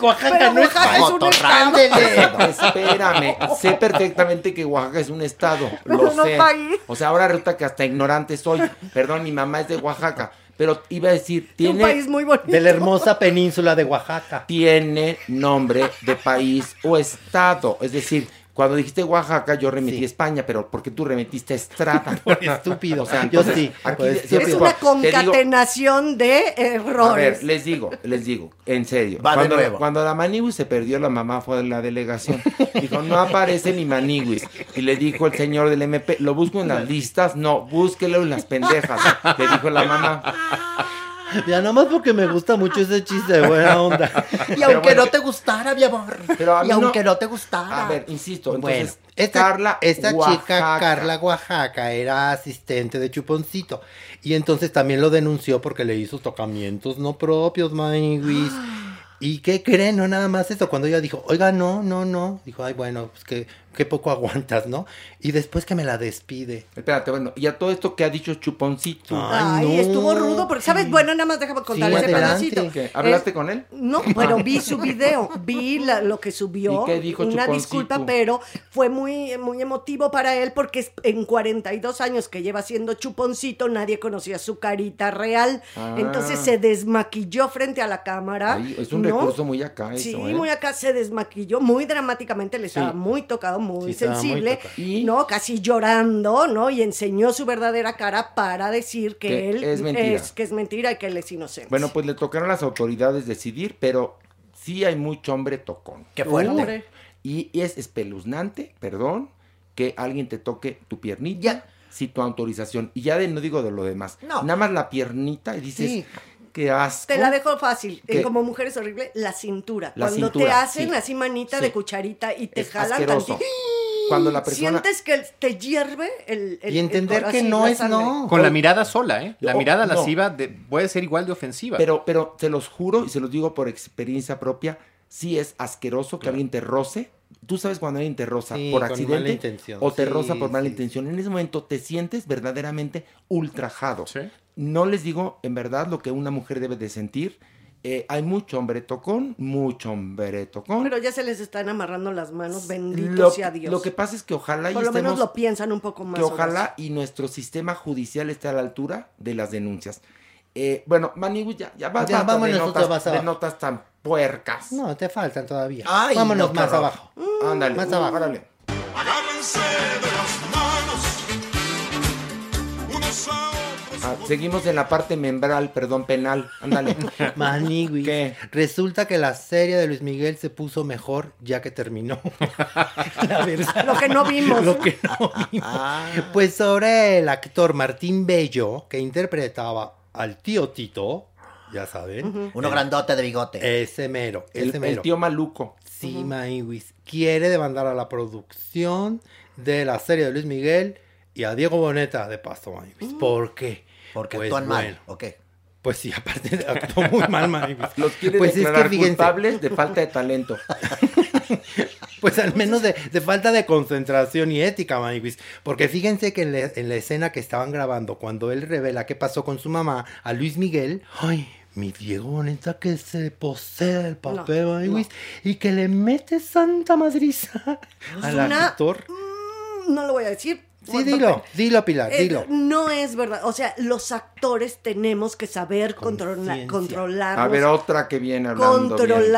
Oaxaca Pero no es Oaxaca es un estado. Espérame, sé perfectamente que Oaxaca es un estado, lo No, no sé. país. O sea, ahora resulta que hasta ignorante soy. Perdón, mi mamá es de Oaxaca, pero iba a decir, Un país tiene, muy bonito. de la hermosa península de Oaxaca. tiene nombre de país o estado. Es decir, cuando dijiste Oaxaca, yo remití Sí. a España, pero ¿por qué tú remitiste a Estrada? Por estúpido. O sea, Yo entonces, sí, aquí de- estúpido. Es una digo- concatenación de a errores. ver, les digo, les digo, en serio. Va de cuando, nuevo. cuando la Maniwis se perdió, la mamá fue a la delegación. Dijo, no aparece ni Maniwis. Y le dijo el señor del MP, ¿lo busco en las listas? No, búsquelo en las pendejas. Le dijo la mamá. Ya nada más porque me gusta mucho ese chiste de buena onda. Y aunque no te gustara, mi amor. Pero a mí y aunque no- no, te gustara. A ver, insisto, Bueno, entonces, esta, Carla esta chica. Carla Oaxaca, era asistente de Chuponcito. Y entonces también lo denunció porque le hizo tocamientos no propios, Maywis. ¿Y qué creen? No, nada más eso. Cuando ella dijo, oiga, no, no, no. Dijo, ay, bueno, pues que, qué poco aguantas, ¿no? Y después que me la despide. Espérate, bueno, y a todo esto que ha dicho Chuponcito. Ay, no. estuvo rudo, porque, ¿sabes? Bueno, nada más déjame contar Sí, ese adelante. pedacito. ¿Qué? ¿Hablaste Eh, con él? No, pero vi su video, vi la- lo que subió. ¿Y qué dijo Una Chuponcito? disculpa, pero fue muy, muy emotivo para él porque es- en 42 años que lleva siendo chuponcito, nadie conocía su carita real. Ah. Entonces se desmaquilló frente a la cámara. Ay, es un ¿no? recurso muy acá eso, Sí, ¿eh? muy acá se desmaquilló muy dramáticamente, le estaba Sí. muy tocado, muy Sí, muy sensible, tocado. ¿no? Casi llorando, ¿no? Y enseñó su verdadera cara para decir que, Que él es mentira. es que es mentira y que él es inocente. Bueno, pues le tocaron a las autoridades decidir, pero sí hay mucho hombre tocón. Qué fuerte. Y, y es espeluznante, perdón, que alguien te toque tu piernita sin tu autorización. Y ya de, no digo de lo demás. No. Nada más la piernita y dices, Sí. Qué asco. Te la dejo fácil. Eh, como mujer es horrible, la cintura. La Cuando te hacen sí. así manita Sí. de cucharita y te Es jalan asqueroso. tantito. Cuando la persona... Sientes que te hierve el, el- Y entender el- que no es sangre. no. Con la mirada sola, ¿eh? La mirada no. lasciva de- puede ser igual de ofensiva. Pero, pero se los juro y se los digo por experiencia propia, sí es asqueroso que alguien te roce. Tú sabes cuando alguien te roza Sí, por con accidente mala intención. o te Sí, roza por mala sí, intención. En ese momento te sientes verdaderamente ultrajado. No les digo en verdad lo que una mujer debe de sentir. Eh, hay mucho hombre tocón, mucho hombre tocón. Pero ya se les están amarrando las manos, bendito Lo, sea Dios. lo que pasa es que ojalá y Por lo menos lo piensan un poco más. que ojalá y nuestro sistema judicial esté a la altura de las denuncias. Eh, bueno, Manigu, ya, ya vas Ya, vámonos de, nosotros notas, de tan puercas. No, te faltan todavía. Ay, Vámonos no, más abajo. Ándale, Más uh, abajo. órale. Agárrense de las manos. Unos a otros. Ah, seguimos en la parte membral, perdón, penal. Ándale. Maniwis. Resulta que la serie de Luis Miguel se puso mejor ya que terminó. la verdad. Lo que no vimos. Lo que no vimos. Pues sobre el actor Martín Bello, que interpretaba al tío Tito, ya saben. Uno grandote de bigote. Ese mero, El, ese el mero. tío maluco. Sí, Maywis. Quiere demandar a la producción de la serie de Luis Miguel y a Diego Boneta de paso, Maywis. ¿Por qué? Porque Pues actúan mal, bueno. ¿o qué? Pues sí, aparte de- actuó muy mal, Maywis. Los quiere Pues es declarar que fíjense, culpables de falta de talento. Pues al menos de, de falta de concentración y ética, Maywis. Porque fíjense que en, la- en la escena que estaban grabando, cuando él revela qué pasó con su mamá, a Luis Miguel, ay, mi Diego Boneta que se posee el papel, No, Maywis, y que le mete santa madriza al una- actor. Mm, No lo voy a decir. Sí, dilo, dilo, Pilar, Eh, dilo. no es verdad. O sea, los actores tenemos que saber controla- Conciencia. controlarnos. A ver, otra que viene hablando bien.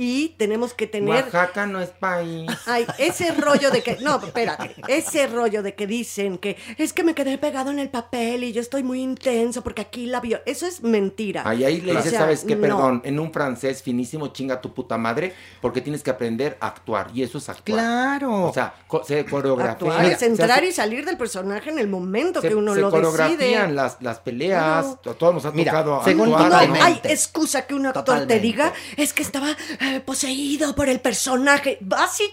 Y tenemos que tener Oaxaca no es país. Ay, ese rollo de que, no, espérate, ese rollo de que dicen que es que me quedé pegado en el papel y yo estoy muy intenso porque aquí la vio, eso es mentira. Ahí, ahí le O dices, sea, ¿sabes qué? no. Perdón, en un francés finísimo, chinga tu puta madre, porque tienes que aprender a actuar, y eso es actuar. Claro. O sea, co- se coreografía. Actuar es se entrar hace- y salir del personaje en el momento se, que uno se lo coreografían decide. las, las peleas, todos nos ha Mira, tocado según- actuar, No ¿no? hay excusa que un actor te diga es que estaba eh, poseído por el personaje. Así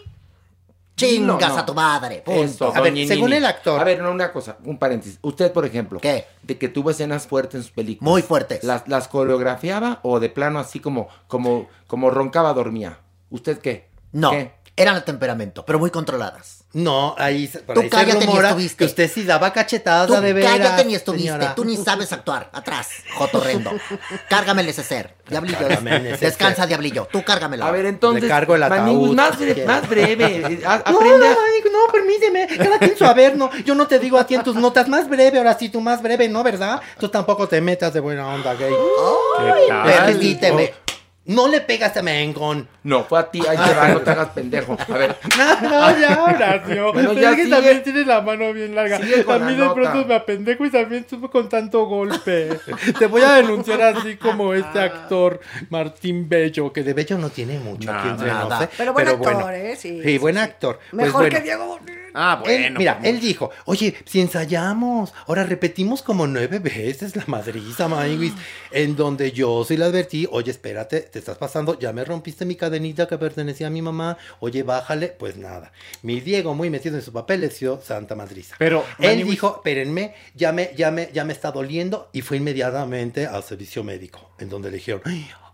Chingas No, no. a tu madre. punto. Eso, A ver, doña según el actor. A ver, no, una cosa, un paréntesis. Usted, por ejemplo. ¿Qué? De que tuvo escenas fuertes en sus películas. Muy fuertes. ¿Las, las coreografiaba o de plano así como, como, como roncaba, dormía? ¿Usted qué? No, ¿Qué? eran a temperamento, pero muy controladas. No, ahí, se- por Tú ahí se cállate ni rumora estuviste. que usted sí daba cachetadas Tú de veras, cállate ni estuviste, señora. tú ni sabes actuar. Atrás, jotorrendo. Cárgame el neceser. Diablillo, Cárgame el descansa, diablillo. Tú cárgamelo. A ver, entonces. Le cargo el ataúd, más, más breve. a- No, aprende no, a- ay, no, permíteme. Cada quien su haber, no. Yo no te digo a ti en tus notas más breve, ahora sí tú más breve, ¿no, verdad? Tú tampoco te metas de buena onda, gay. ¿Qué tal? Permíteme. No le pegas a Mengón. No, fue a ti, ahí te va, no te hagas pendejo. A ver. No, ya, Horacio. Bueno, ya es que sigue. también tienes la mano bien larga. A la mí de nota. pronto me apendejo y también subo con tanto golpe. Te voy a denunciar así como este actor Martín Bello. Que de Bello no tiene mucho aquí nada. nos, ¿eh? Pero buen actor, bueno. ¿eh? Sí, Sí, sí, buen actor. Pues Mejor bueno. que Diego. Ah, Él- bueno. mira, ¿cómo? él dijo, oye, si ensayamos, ahora repetimos como nueve veces la madriza, Maniguis, en donde yo sí le advertí, oye, espérate, te estás pasando, ya me rompiste mi cadenita que pertenecía a mi mamá, oye, bájale, pues nada. Mi Diego, muy metido en su papel, le dio Santa Madriza. Pero, él dijo, espérenme, ya me, ya, me, ya me está doliendo, y fue inmediatamente al servicio médico, en donde le dijeron,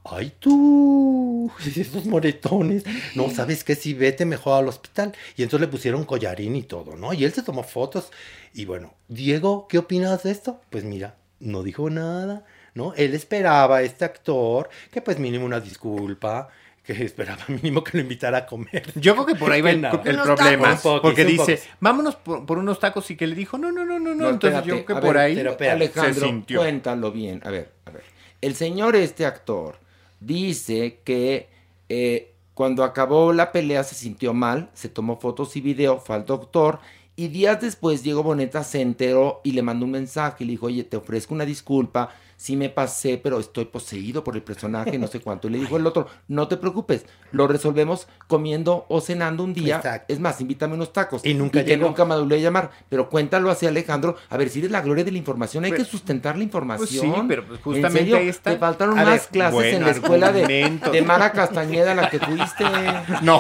Ay, tú, esos moretones. No, ¿sabes qué? Si vete mejor al hospital. Y entonces le pusieron collarín y todo, ¿no? Y él se tomó fotos. Y bueno, Diego, ¿qué opinas de esto? Pues mira, no dijo nada, ¿no? Él esperaba a este actor que pues mínimo una disculpa, que esperaba mínimo que lo invitara a comer. Yo creo que por ahí va el, problema. poquis, porque dice, poquis. vámonos por, por unos tacos y que le dijo, no, no, no, no, no. No, Entonces espérate, yo creo que a por ver, ahí se Alejandro, sintió. cuéntalo bien. A ver, a ver. El señor, este actor, dice que eh, cuando acabó la pelea se sintió mal, se tomó fotos y video, fue al doctor. Y días después Diego Boneta se enteró y le mandó un mensaje y le dijo, oye, te ofrezco una disculpa, sí me pasé, pero estoy poseído por el personaje, no sé cuánto. Y le dijo el otro, no te preocupes, lo resolvemos comiendo o cenando un día. Exacto. Es más, invítame unos tacos. Y nunca que llegó. nunca me volvió a llamar. Pero cuéntalo así, Alejandro. A ver, si eres la gloria de la información, hay Pero- que sustentar la información. Pues sí, pero pues ¿En justamente serio? ahí está. Te faltaron A más ver, clases en la escuela de, Mara Castañeda, la que fuiste. No.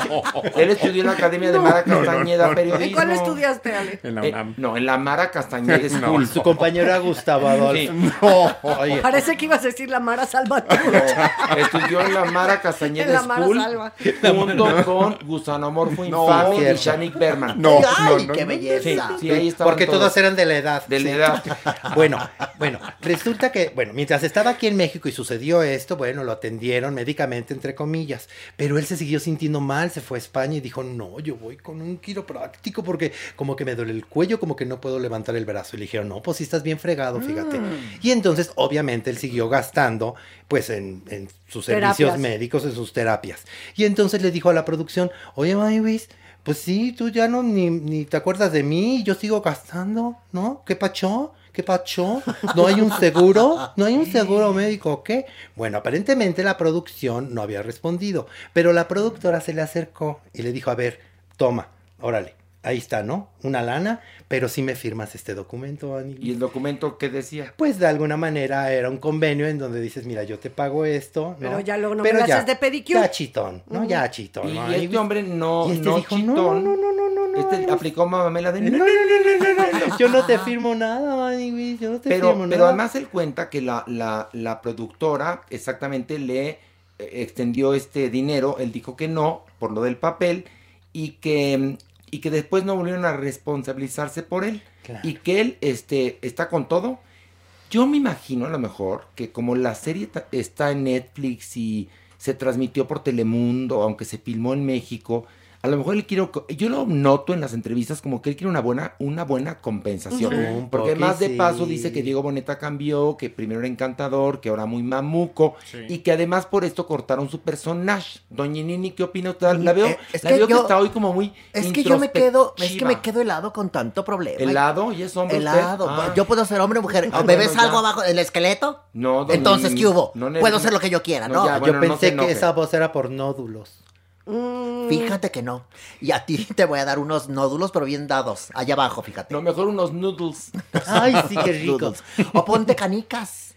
Él estudió en la Academia de Mara no, no, Castañeda, no. periodismo. ¿En cuál estudiaste, Ale? En la Eh, no, en la Mara Castañeda School. Su compañero era Gustavo Adolfo. Sí. Oye, Parece que ibas a decir la Mara Salvatore. Estudió en la Mara En Castañeda la Mara School Salva. junto con Gusanomorfo No, Infame y cierto. Shanik Berman. No, ¡Ay, no, qué no, no. Sí, belleza! sí, ahí estaban porque todos eran de la edad. de la sí. edad. Bueno, bueno, resulta que, bueno, mientras estaba aquí en México y sucedió esto, bueno, lo atendieron médicamente, entre comillas, pero él se siguió sintiendo mal, se fue a España y dijo, no, yo voy con un quiropráctico porque como que me duele el cuello, como que no puedo levantar el brazo. Y le dijeron, no, pues sí estás bien fregado, fíjate. Y entonces, obviamente, él siguió gastando, pues, en, en sus servicios médicos, en sus terapias. Y entonces le dijo a la producción, oye, Maywis, pues sí, tú ya no ni, ni te acuerdas de mí, yo sigo gastando, ¿no? ¿Qué pacho? ¿Qué pacho? ¿No hay un seguro? ¿No hay un seguro médico o qué? Bueno, aparentemente la producción no había respondido, pero la productora se le acercó y le dijo, a ver, toma, órale, ahí está, ¿no? Una lana, pero sí me firmas este documento, Ani. ¿Y el documento qué decía? Pues de alguna manera era un convenio en donde dices, mira, yo te pago esto, ¿no? Pero ya luego no me lo haces de pedicure. Ya chitón, ¿no? Ya chitón. Y ¿no? este Ahí- hombre no, y este no dijo, chitón. no, no, no, no, no, no, Este no, aplicó mamamela de no, no, no, no, no, no, yo no te firmo nada, Manny, güey, yo no te Pero, firmo pero nada. además él cuenta que la, la, la productora exactamente le eh, extendió este dinero, él dijo que no, por lo del papel, y que, y que después no volvieron a responsabilizarse por él. Claro. Y que él este, está con todo. Yo me imagino a lo mejor que como la serie está en Netflix y se transmitió por Telemundo, aunque se filmó en México, a lo mejor él quiere, yo lo noto en las entrevistas como que él quiere una buena, una buena compensación. Porque más de paso dice que Diego Boneta cambió, que primero era encantador, que ahora muy mamuco, Sí. y que además por esto cortaron su personaje. Doña Nini, ¿qué opina usted? La veo, Eh, es la que veo que está hoy como muy Es que yo me quedo, es que me quedo helado con tanto problema. ¿Helado? ¿Y es hombre? Helado. Ah. Yo puedo ser hombre o mujer. Ah, ¿Me ves algo abajo del esqueleto? No, Entonces, Nini, ¿qué hubo? no Puedo hacer lo que yo quiera, no, ¿no? ya, Yo bueno, pensé que esa voz era por nódulos. Mm, Fíjate que no. Y a ti te voy a dar unos nódulos, pero bien dados. Allá abajo, fíjate. No, mejor unos noodles. Ay, sí, qué rico. O ponte canicas.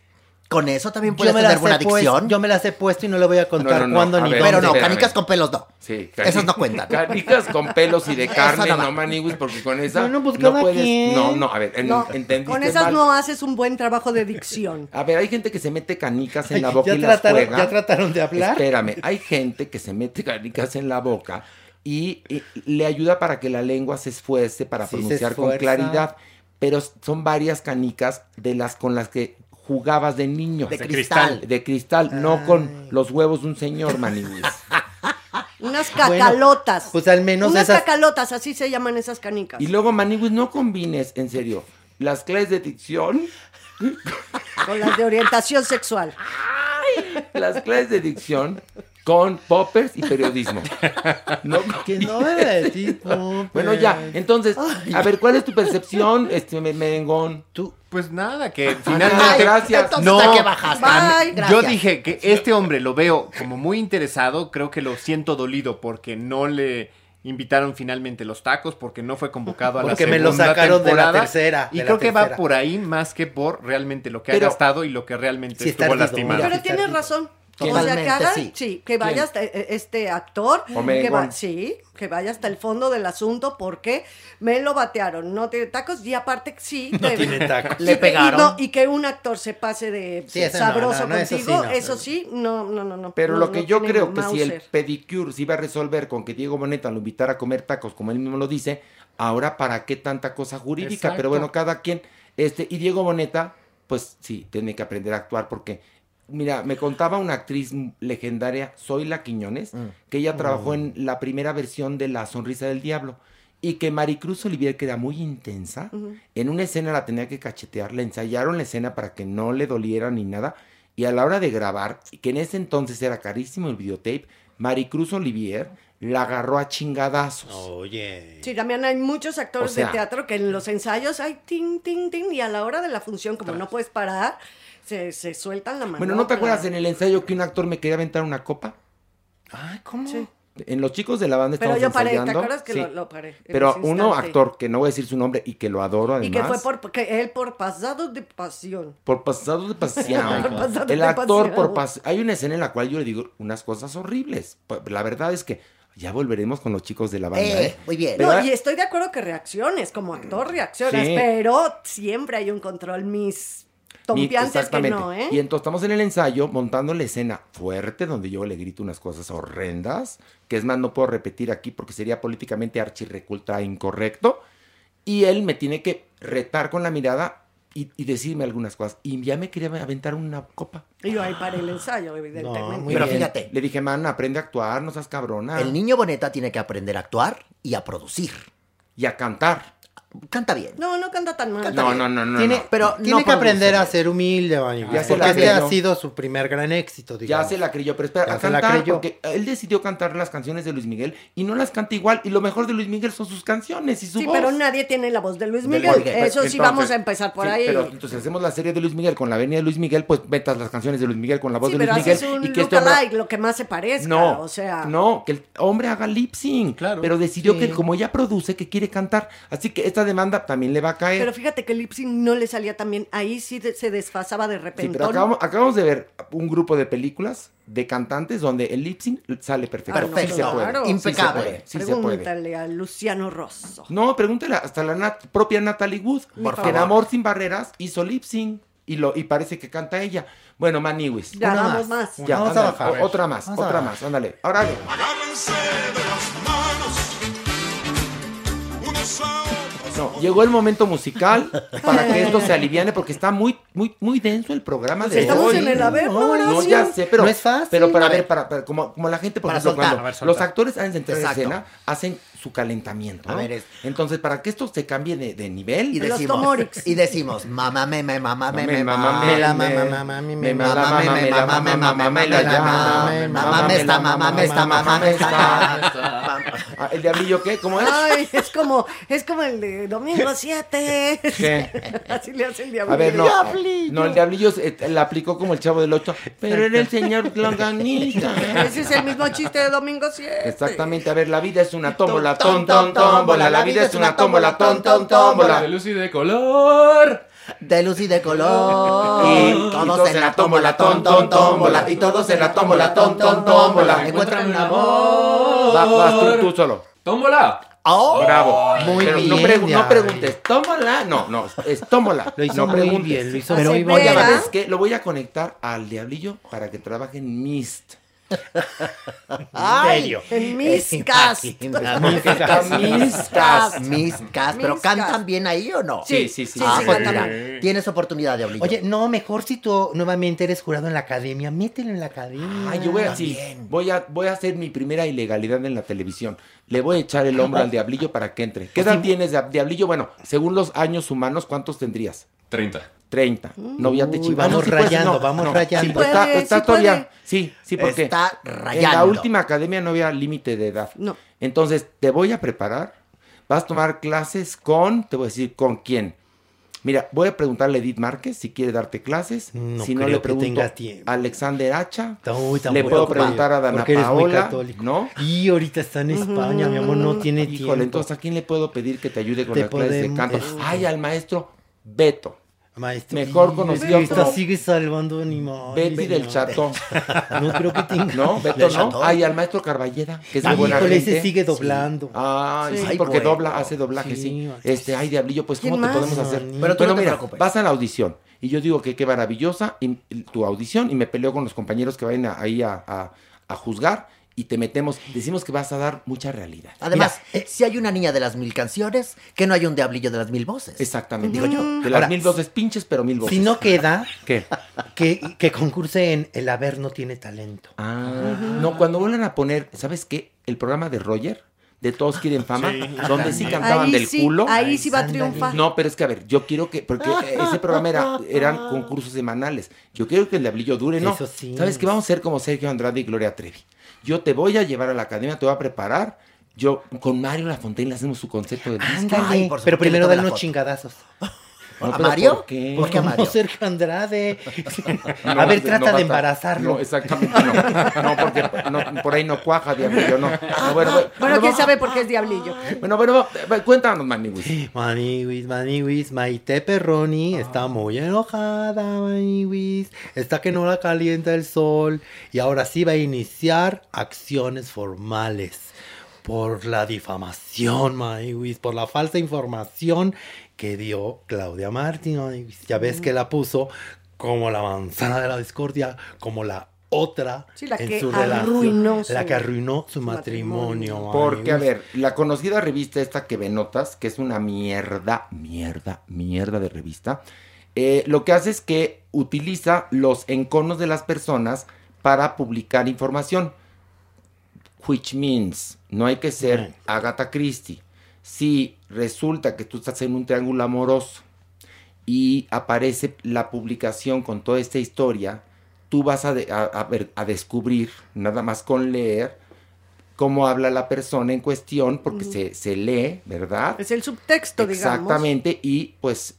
Con eso también puedes tener las buena he puesto, adicción. yo me las he puesto y no le voy a contar No, no, no, cuándo ni ver. Pero no, canicas con pelos no. Sí, Esas no cuentan. Canicas con pelos y de carne, no maniguis, porque con esa pues no cada puedes. quien. No, no, a ver, en- entendiste con esas mal. no haces un buen trabajo de dicción. A ver, hay gente que se mete canicas en Ay, la boca ¿ya y las trataron- juega. ya trataron de hablar? Espérame, hay gente que se mete canicas en la boca y, y le ayuda para que la lengua se esfuerce para Sí, se pronunciar con claridad. Pero son varias canicas de las con las que jugabas de niño. De cristal. De cristal, no con los huevos de un señor, maniguis. Unas cacalotas. Pues al menos Unas esas. cacalotas, así se llaman esas canicas. Y luego, maniguis, no combines, en serio, las clases de dicción Con las de orientación sexual. las clases de dicción con poppers y periodismo. No, que no era de ti, poppers. Bueno, ya, entonces, a ver, ¿cuál es tu percepción, este me- merengón? Tú, pues nada, que Finalmente, finalmente. gracias. entonces, no, ¿a qué bajaste? yo dije que este hombre lo veo como muy interesado. Creo que lo siento dolido porque no le invitaron finalmente los tacos, porque no fue convocado a la Porque segunda me lo sacaron de la temporada. tercera, Y creo que va por ahí más que por realmente lo que Pero- ha gastado y lo que realmente Sí, estuvo ardido, lastimado. mira. Pero tienes razón. O sea, que Totalmente, haga, sí. sí. que vaya hasta eh, este actor, que va, sí, que vaya hasta el fondo del asunto porque me lo batearon, no tiene tacos y aparte sí, No te- tiene tacos. sí, Le y pegaron. no, y que un actor se pase de Sí, eso no, sabroso no, no, eso contigo, sí, no. eso sí, no, no, no, no. Pero no, lo que no yo creo que si el pedicure se iba a resolver con que Diego Boneta lo invitara a comer tacos, como él mismo lo dice, ahora para qué tanta cosa jurídica, Exacto. pero bueno, cada quien, este, y Diego Boneta, pues sí, tiene que aprender a actuar porque, mira, me contaba una actriz legendaria, Zoila Quiñones, Mm. que ella trabajó en la primera versión de La Sonrisa del Diablo. Y que Maricruz Olivier, que era muy intensa, en una escena la tenía que cachetear, le ensayaron la escena para que no le doliera ni nada, y a la hora de grabar, que en ese entonces era carísimo el videotape, Maricruz Olivier la agarró a chingadazos. Oye. Sí, también hay muchos actores O sea- de teatro que en los ensayos hay ting, ting, ting, y a la hora de la función, como no puedes parar, se, se sueltan la mano. Bueno, ¿no te acuerdas en el ensayo que un actor me quería aventar una copa? Ay, ¿cómo? Sí. En los chicos de la banda Pero yo paré, ¿te acuerdas que Sí. lo, lo paré? Pero uno actor, que no voy a decir su nombre y que lo adoro además. Y que fue por, porque él por pasado de pasión. Por pasado de pasión. Por pasado el de actor pasión. por pas- Hay una escena en la cual yo le digo unas cosas horribles. Pues, La verdad es que ya volveremos con los chicos de la banda. Eh, ¿eh? muy bien. No, y estoy de acuerdo que reacciones, como actor reaccionas, Sí. pero siempre hay un control, mis Mi- tompiantes que exactamente. no, ¿eh? Y entonces estamos en el ensayo montando la escena fuerte donde yo le grito unas cosas horrendas, que es más, no puedo repetir aquí porque sería políticamente archirreculta incorrecto. Y él me tiene que retar con la mirada y, y decirme algunas cosas. Y ya me quería aventar una copa. Y yo ahí paré el ensayo, evidentemente. muy Pero bien. fíjate, Le dije, man, aprende a actuar, no seas cabrona. el niño Boneta tiene que aprender a actuar y a producir. Y a cantar. Canta bien. No, no canta tan mal. No, no, no, no. Tiene, no. pero tiene no que aprender a ser humilde, Vani, Ya se porque la este creyó. ha sido su primer gran éxito, Ya se la creyó, pero espera, Ya a se la cantar, creyó. porque él decidió cantar las canciones de Luis Miguel y no las canta igual. Y lo mejor de Luis Miguel son sus canciones y su Sí, voz. pero nadie tiene la voz de Luis De Miguel. Luis Miguel. Eso sí, Entonces, vamos a empezar por sí, ahí. Pero entonces hacemos la serie de Luis Miguel con la avenida de Luis Miguel, pues metas las canciones de Luis Miguel con la voz sí, de pero Luis Miguel. haces un y que este hombre- lookalike, lo que más se parezca. No, o sea. no, que el hombre haga lip sync. Claro. Pero decidió Sí. que como ella produce, que quiere cantar. Así que demanda también le va a caer. Pero fíjate que el lip sync no le salía tan bien. Ahí sí se desfasaba de Sí, repente. pero acabamos, acabamos de ver un grupo de películas de cantantes donde el lip sync sale perfecto. Perfecto. Sí se puede. Claro. Sí se Impecable. puede, Sí se puede. Pregúntale a Luciano Rosso. No, pregúntale hasta la nat- propia Natalie Wood, Por que en. Amor sin Barreras hizo lip sync y, lo, y parece que canta ella. Bueno, Maniwis. Ya Una vamos más. más. Ya, Vamos a ándale, bajar. o- Otra más, Vamos otra más, ándale. Ahora, Agárrense de las manos. Unos a otros. No, llegó el momento musical para que esto se aliviane porque está muy, muy, muy denso el programa de Pues Estamos hoy. en el haber, No, No, ya sé, pero, No es fácil. pero para A ver, ver. para, para- como, como la gente, por Para ejemplo, soltar. cuando ver, los actores de entrar en escena, hacen su calentamiento, ¿no? A ver, es- Entonces, para que esto se cambie de, de nivel, Y decimos, y decimos, mamá, me, me, mamá, me, me, mamá, mamá, me, la me, mamá, mamá, me, me, mamá, mamá, me, mamá, me, la mamá, mamá, me, mamá, me, la mamá, llama, me, mamá, mamá, me me, está, mamá, me está, mamá, me está. Ah, ¿El diablillo qué? ¿Cómo es? Ay, es como, es como el de Domingo 7. ¿Qué? Así le hace el diablo. A ver, no. Diablillo. No, el diablillo eh, la aplicó como el chavo del 8. Pero era el señor Longanita. Ese es el mismo chiste de Domingo 7. Exactamente, a ver, la vida es una tómbola, ton, ton, tómbola. La vida es una tómbola, ton, ton, tómbola. De luz y de color. De luz y de color. Y todos en la tómbola, ton, ton, tómbola. Y todos en la tómbola, ton, ton, tómbola. Encuentran un amor. Va, vas tú, tú solo. ¡Tómbola! Oh. Bravo. Muy Pero no, bien, pregu- no preguntes, tómala. No, no, es tómala. Lo hizo no muy preguntes. bien, lo hizo Pero muy voy Oye, a-. ¿sabes qué? Lo voy a conectar al diablillo para que trabaje en Mist. Ay? En mis cast. Miscast. Mis cas, pero cantan bien ahí o no? Sí, sí, sí. Ah, sí, pues mira, tienes oportunidad de Oye, no, mejor si tú nuevamente eres jurado en la academia, mételo en la academia. Ay, yo voy a, sí, voy a, voy a hacer mi primera ilegalidad en la televisión. Le voy a echar el hombro al diablillo para que entre. ¿Qué edad tienes, Dia- diablillo? Bueno, según los años humanos, ¿cuántos tendrías? 30. 30. Noviate Uy, chiva. vamos sí, pues, rayando, vamos rayando. Sí, Puede, está, sí puede. todavía. Sí, sí, porque Está en la rayando. última academia no había límite de edad. No. Entonces, te voy a preparar. Vas a tomar clases con, te voy a decir, ¿con quién? Mira, voy a preguntarle a Edith Márquez si quiere darte clases. No si no, creo le que pregunto tenga tiempo. a Alexander Hacha. Uy, le puedo preguntar a Dana Paola. católico. ¿No? Y ahorita está en España, mi amor, no tiene Híjole, tiempo. entonces, ¿a quién le puedo pedir que te ayude con Te las clases de canto? este- Ay, al maestro Beto. Maestro, Mejor conocido como sigue salvando animales. Betty del Chato. No creo que tenga. No, Beto no. Ay, al maestro Carballeda, que es de Ay, buena gente. ese sigue doblando. Ay, sí, Ay, porque bueno. dobla, hace doblaje, sí. Este, ay, diablillo, pues, ¿Quién ¿cómo te podemos hacer? Pero tú Bueno, no te mira, preocupes. vas a la audición. Y yo digo que qué maravillosa y- y tu audición y me peleo con los compañeros que vayan a- ahí a, a- a juzgar y te metemos, decimos que vas a dar mucha realidad. Además, eh, si hay una niña de las mil canciones, que no hay un diablillo de las mil voces. Exactamente. Digo yo. De las Ahora, mil voces pinches, pero mil voces. Si no queda, ¿Qué? que, que concurse en El Haber no tiene talento. Ah, no, cuando vuelvan a poner, ¿sabes qué? El programa de Roger, de Todos Quieren Fama, Sí. donde sí cantaban Ahí del sí, culo. ahí sí va a triunfar. No, pero es que a ver, yo quiero que, porque ese programa era, eran concursos semanales. Yo quiero que el diablillo dure, ¿no? Eso sí. ¿Sabes qué? Vamos a ser como Sergio Andrade y Gloria Trevi. Yo te voy a llevar a la academia, te voy a preparar. Yo con Mario Lafontaine le hacemos su concepto de disco. Ándale, Ay, por pero primero dan unos chingadazos. No, ¿A Mario? ¿por qué? ¿Por qué a Mario? Sergio Andrade. No, a ver, no trata de embarazarlo. No, exactamente no. No, porque no, por ahí no cuaja, diablillo, no. No, bueno, bueno, quién va- sabe por qué es diablillo. Bueno, bueno, cuéntanos, Maniwis. Maniwis, Maniwis, Maite Perroni está muy enojada, Maniwis. Está que no la calienta el sol. Y ahora sí va a iniciar acciones formales. Por la difamación, Maniwis. Por la falsa información que dio Claudia Martín. Ya ves que la puso como la manzana de la discordia, como la otra Sí, la en que su arruinó relación. su- la que arruinó su, su matrimonio. matrimonio. Porque, a ver, la conocida revista esta que ve notas, que es una mierda, mierda, mierda de revista, eh, lo que hace es que utiliza los enconos de las personas para publicar información. Which means, no hay que ser Agatha Christie. Si resulta que tú estás en un triángulo amoroso y aparece la publicación con toda esta historia, tú vas a, de- a- a ver- a descubrir, nada más con leer, cómo habla la persona en cuestión, porque se, se lee, ¿verdad? Es el subtexto, digamos. Exactamente, y pues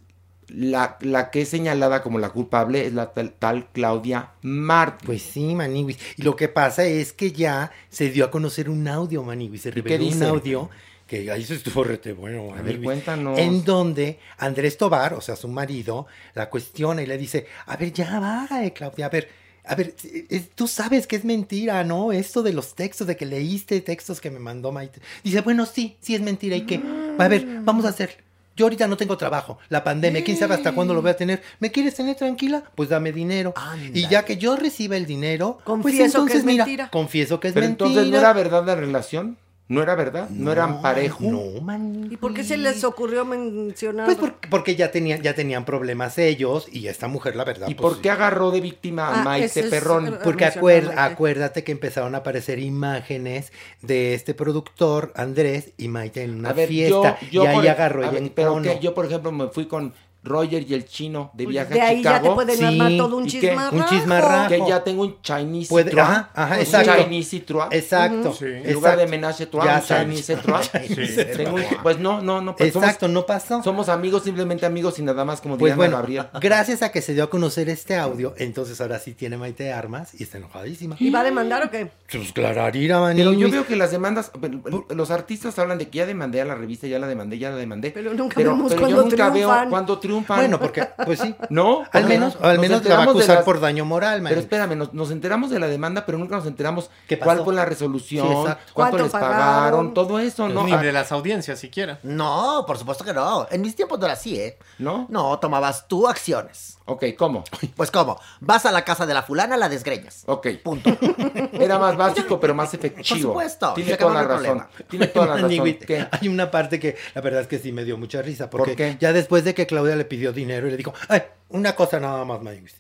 la, la que es señalada como la culpable es la tal, tal Claudia Martín. Pues sí, Maniwis. Y lo que pasa es que ya se dio a conocer un audio, Maniwis. Se qué reveló un audio que ahí se estuvo rete bueno, A ver, cuéntanos. En donde Andrés Tobar, o sea, su marido, la cuestiona y le dice, a ver, ya va, Claudia, a ver, a ver, tú sabes que es mentira, ¿no? Esto de los textos, de que leíste textos que me mandó Maite. Dice, bueno, sí, sí es mentira. ¿Y qué? A ver, vamos a hacer. Yo ahorita no tengo trabajo, la pandemia, quién sabe hasta cuándo lo voy a tener. ¿Me quieres tener tranquila? Pues dame dinero. Y ya que yo reciba el dinero, pues Confieso que entonces es mira, mentira. confieso que es Pero mentira. entonces no era verdad la relación, no era verdad, no, eran parejo. No, man. ¿Y por qué se les ocurrió mencionar? Pues porque, porque ya tenían, ya tenían problemas ellos y esta mujer, la verdad. ¿Y pues, por qué agarró de víctima a Ah, Maite Perroni? Porque acuer- acuérdate que empezaron a aparecer imágenes de este productor, Andrés y Maite en una A ver, fiesta. yo, yo y ahí por- agarró a ella ver, en pero que yo, por ejemplo, me fui con Roger y el chino de viaje de a ahí ya te Chicago. pueden Sí, armar todo un chismarrajo. Un chismarrajo. Que ya tengo un Chinese Puede- trois, ajá, ajá, un exacto. Chinese trois. Exacto. Sí. En lugar de exacto. menage trois, Ya un. Chinese trois. Sí. Tengo un- pues no, no, no. Pues Exacto, no pasó. Somos, amigos, simplemente amigos y nada más como Pues bueno, Gabriel. gracias a que se dio a conocer este audio, entonces ahora sí tiene Maite armas y está enojadísima. ¿Y va a demandar o qué? Pues clararira, Pero yo veo que las demandas, pero los artistas hablan de que ya demandé a la revista, ya la demandé, ya la demandé. Pero nunca pero, vemos pero cuando yo nunca triunfan. veo cuando triunfan. Bueno, porque, pues sí. ¿No? Al menos, nos- al nos menos la va a acusar las- por daño moral, Pero Maniwis. espérame, nos, nos enteramos de la demanda, pero nunca nos enteramos ¿Qué cuál pasó? fue la resolución, cuánto ¿Cuánto les pagaron? pagaron, todo eso, ¿no? Ni Ah, de las audiencias siquiera. No, por supuesto que no. En mis tiempos no era así, ¿eh? ¿No? No, tomabas tú acciones. Ok, ¿cómo? Pues cómo, vas a la casa de la fulana, la desgreñas. Ok. Punto. Era más básico, pero más efectivo. Por supuesto, Tiene toda la razón. problema. Tiene toda la razón. ¿Qué? Hay una parte que la verdad es que sí me dio mucha risa. Porque ¿Por qué? ya después de que Claudia le pidió dinero y le dijo, ay, una cosa nada más, Maniwis.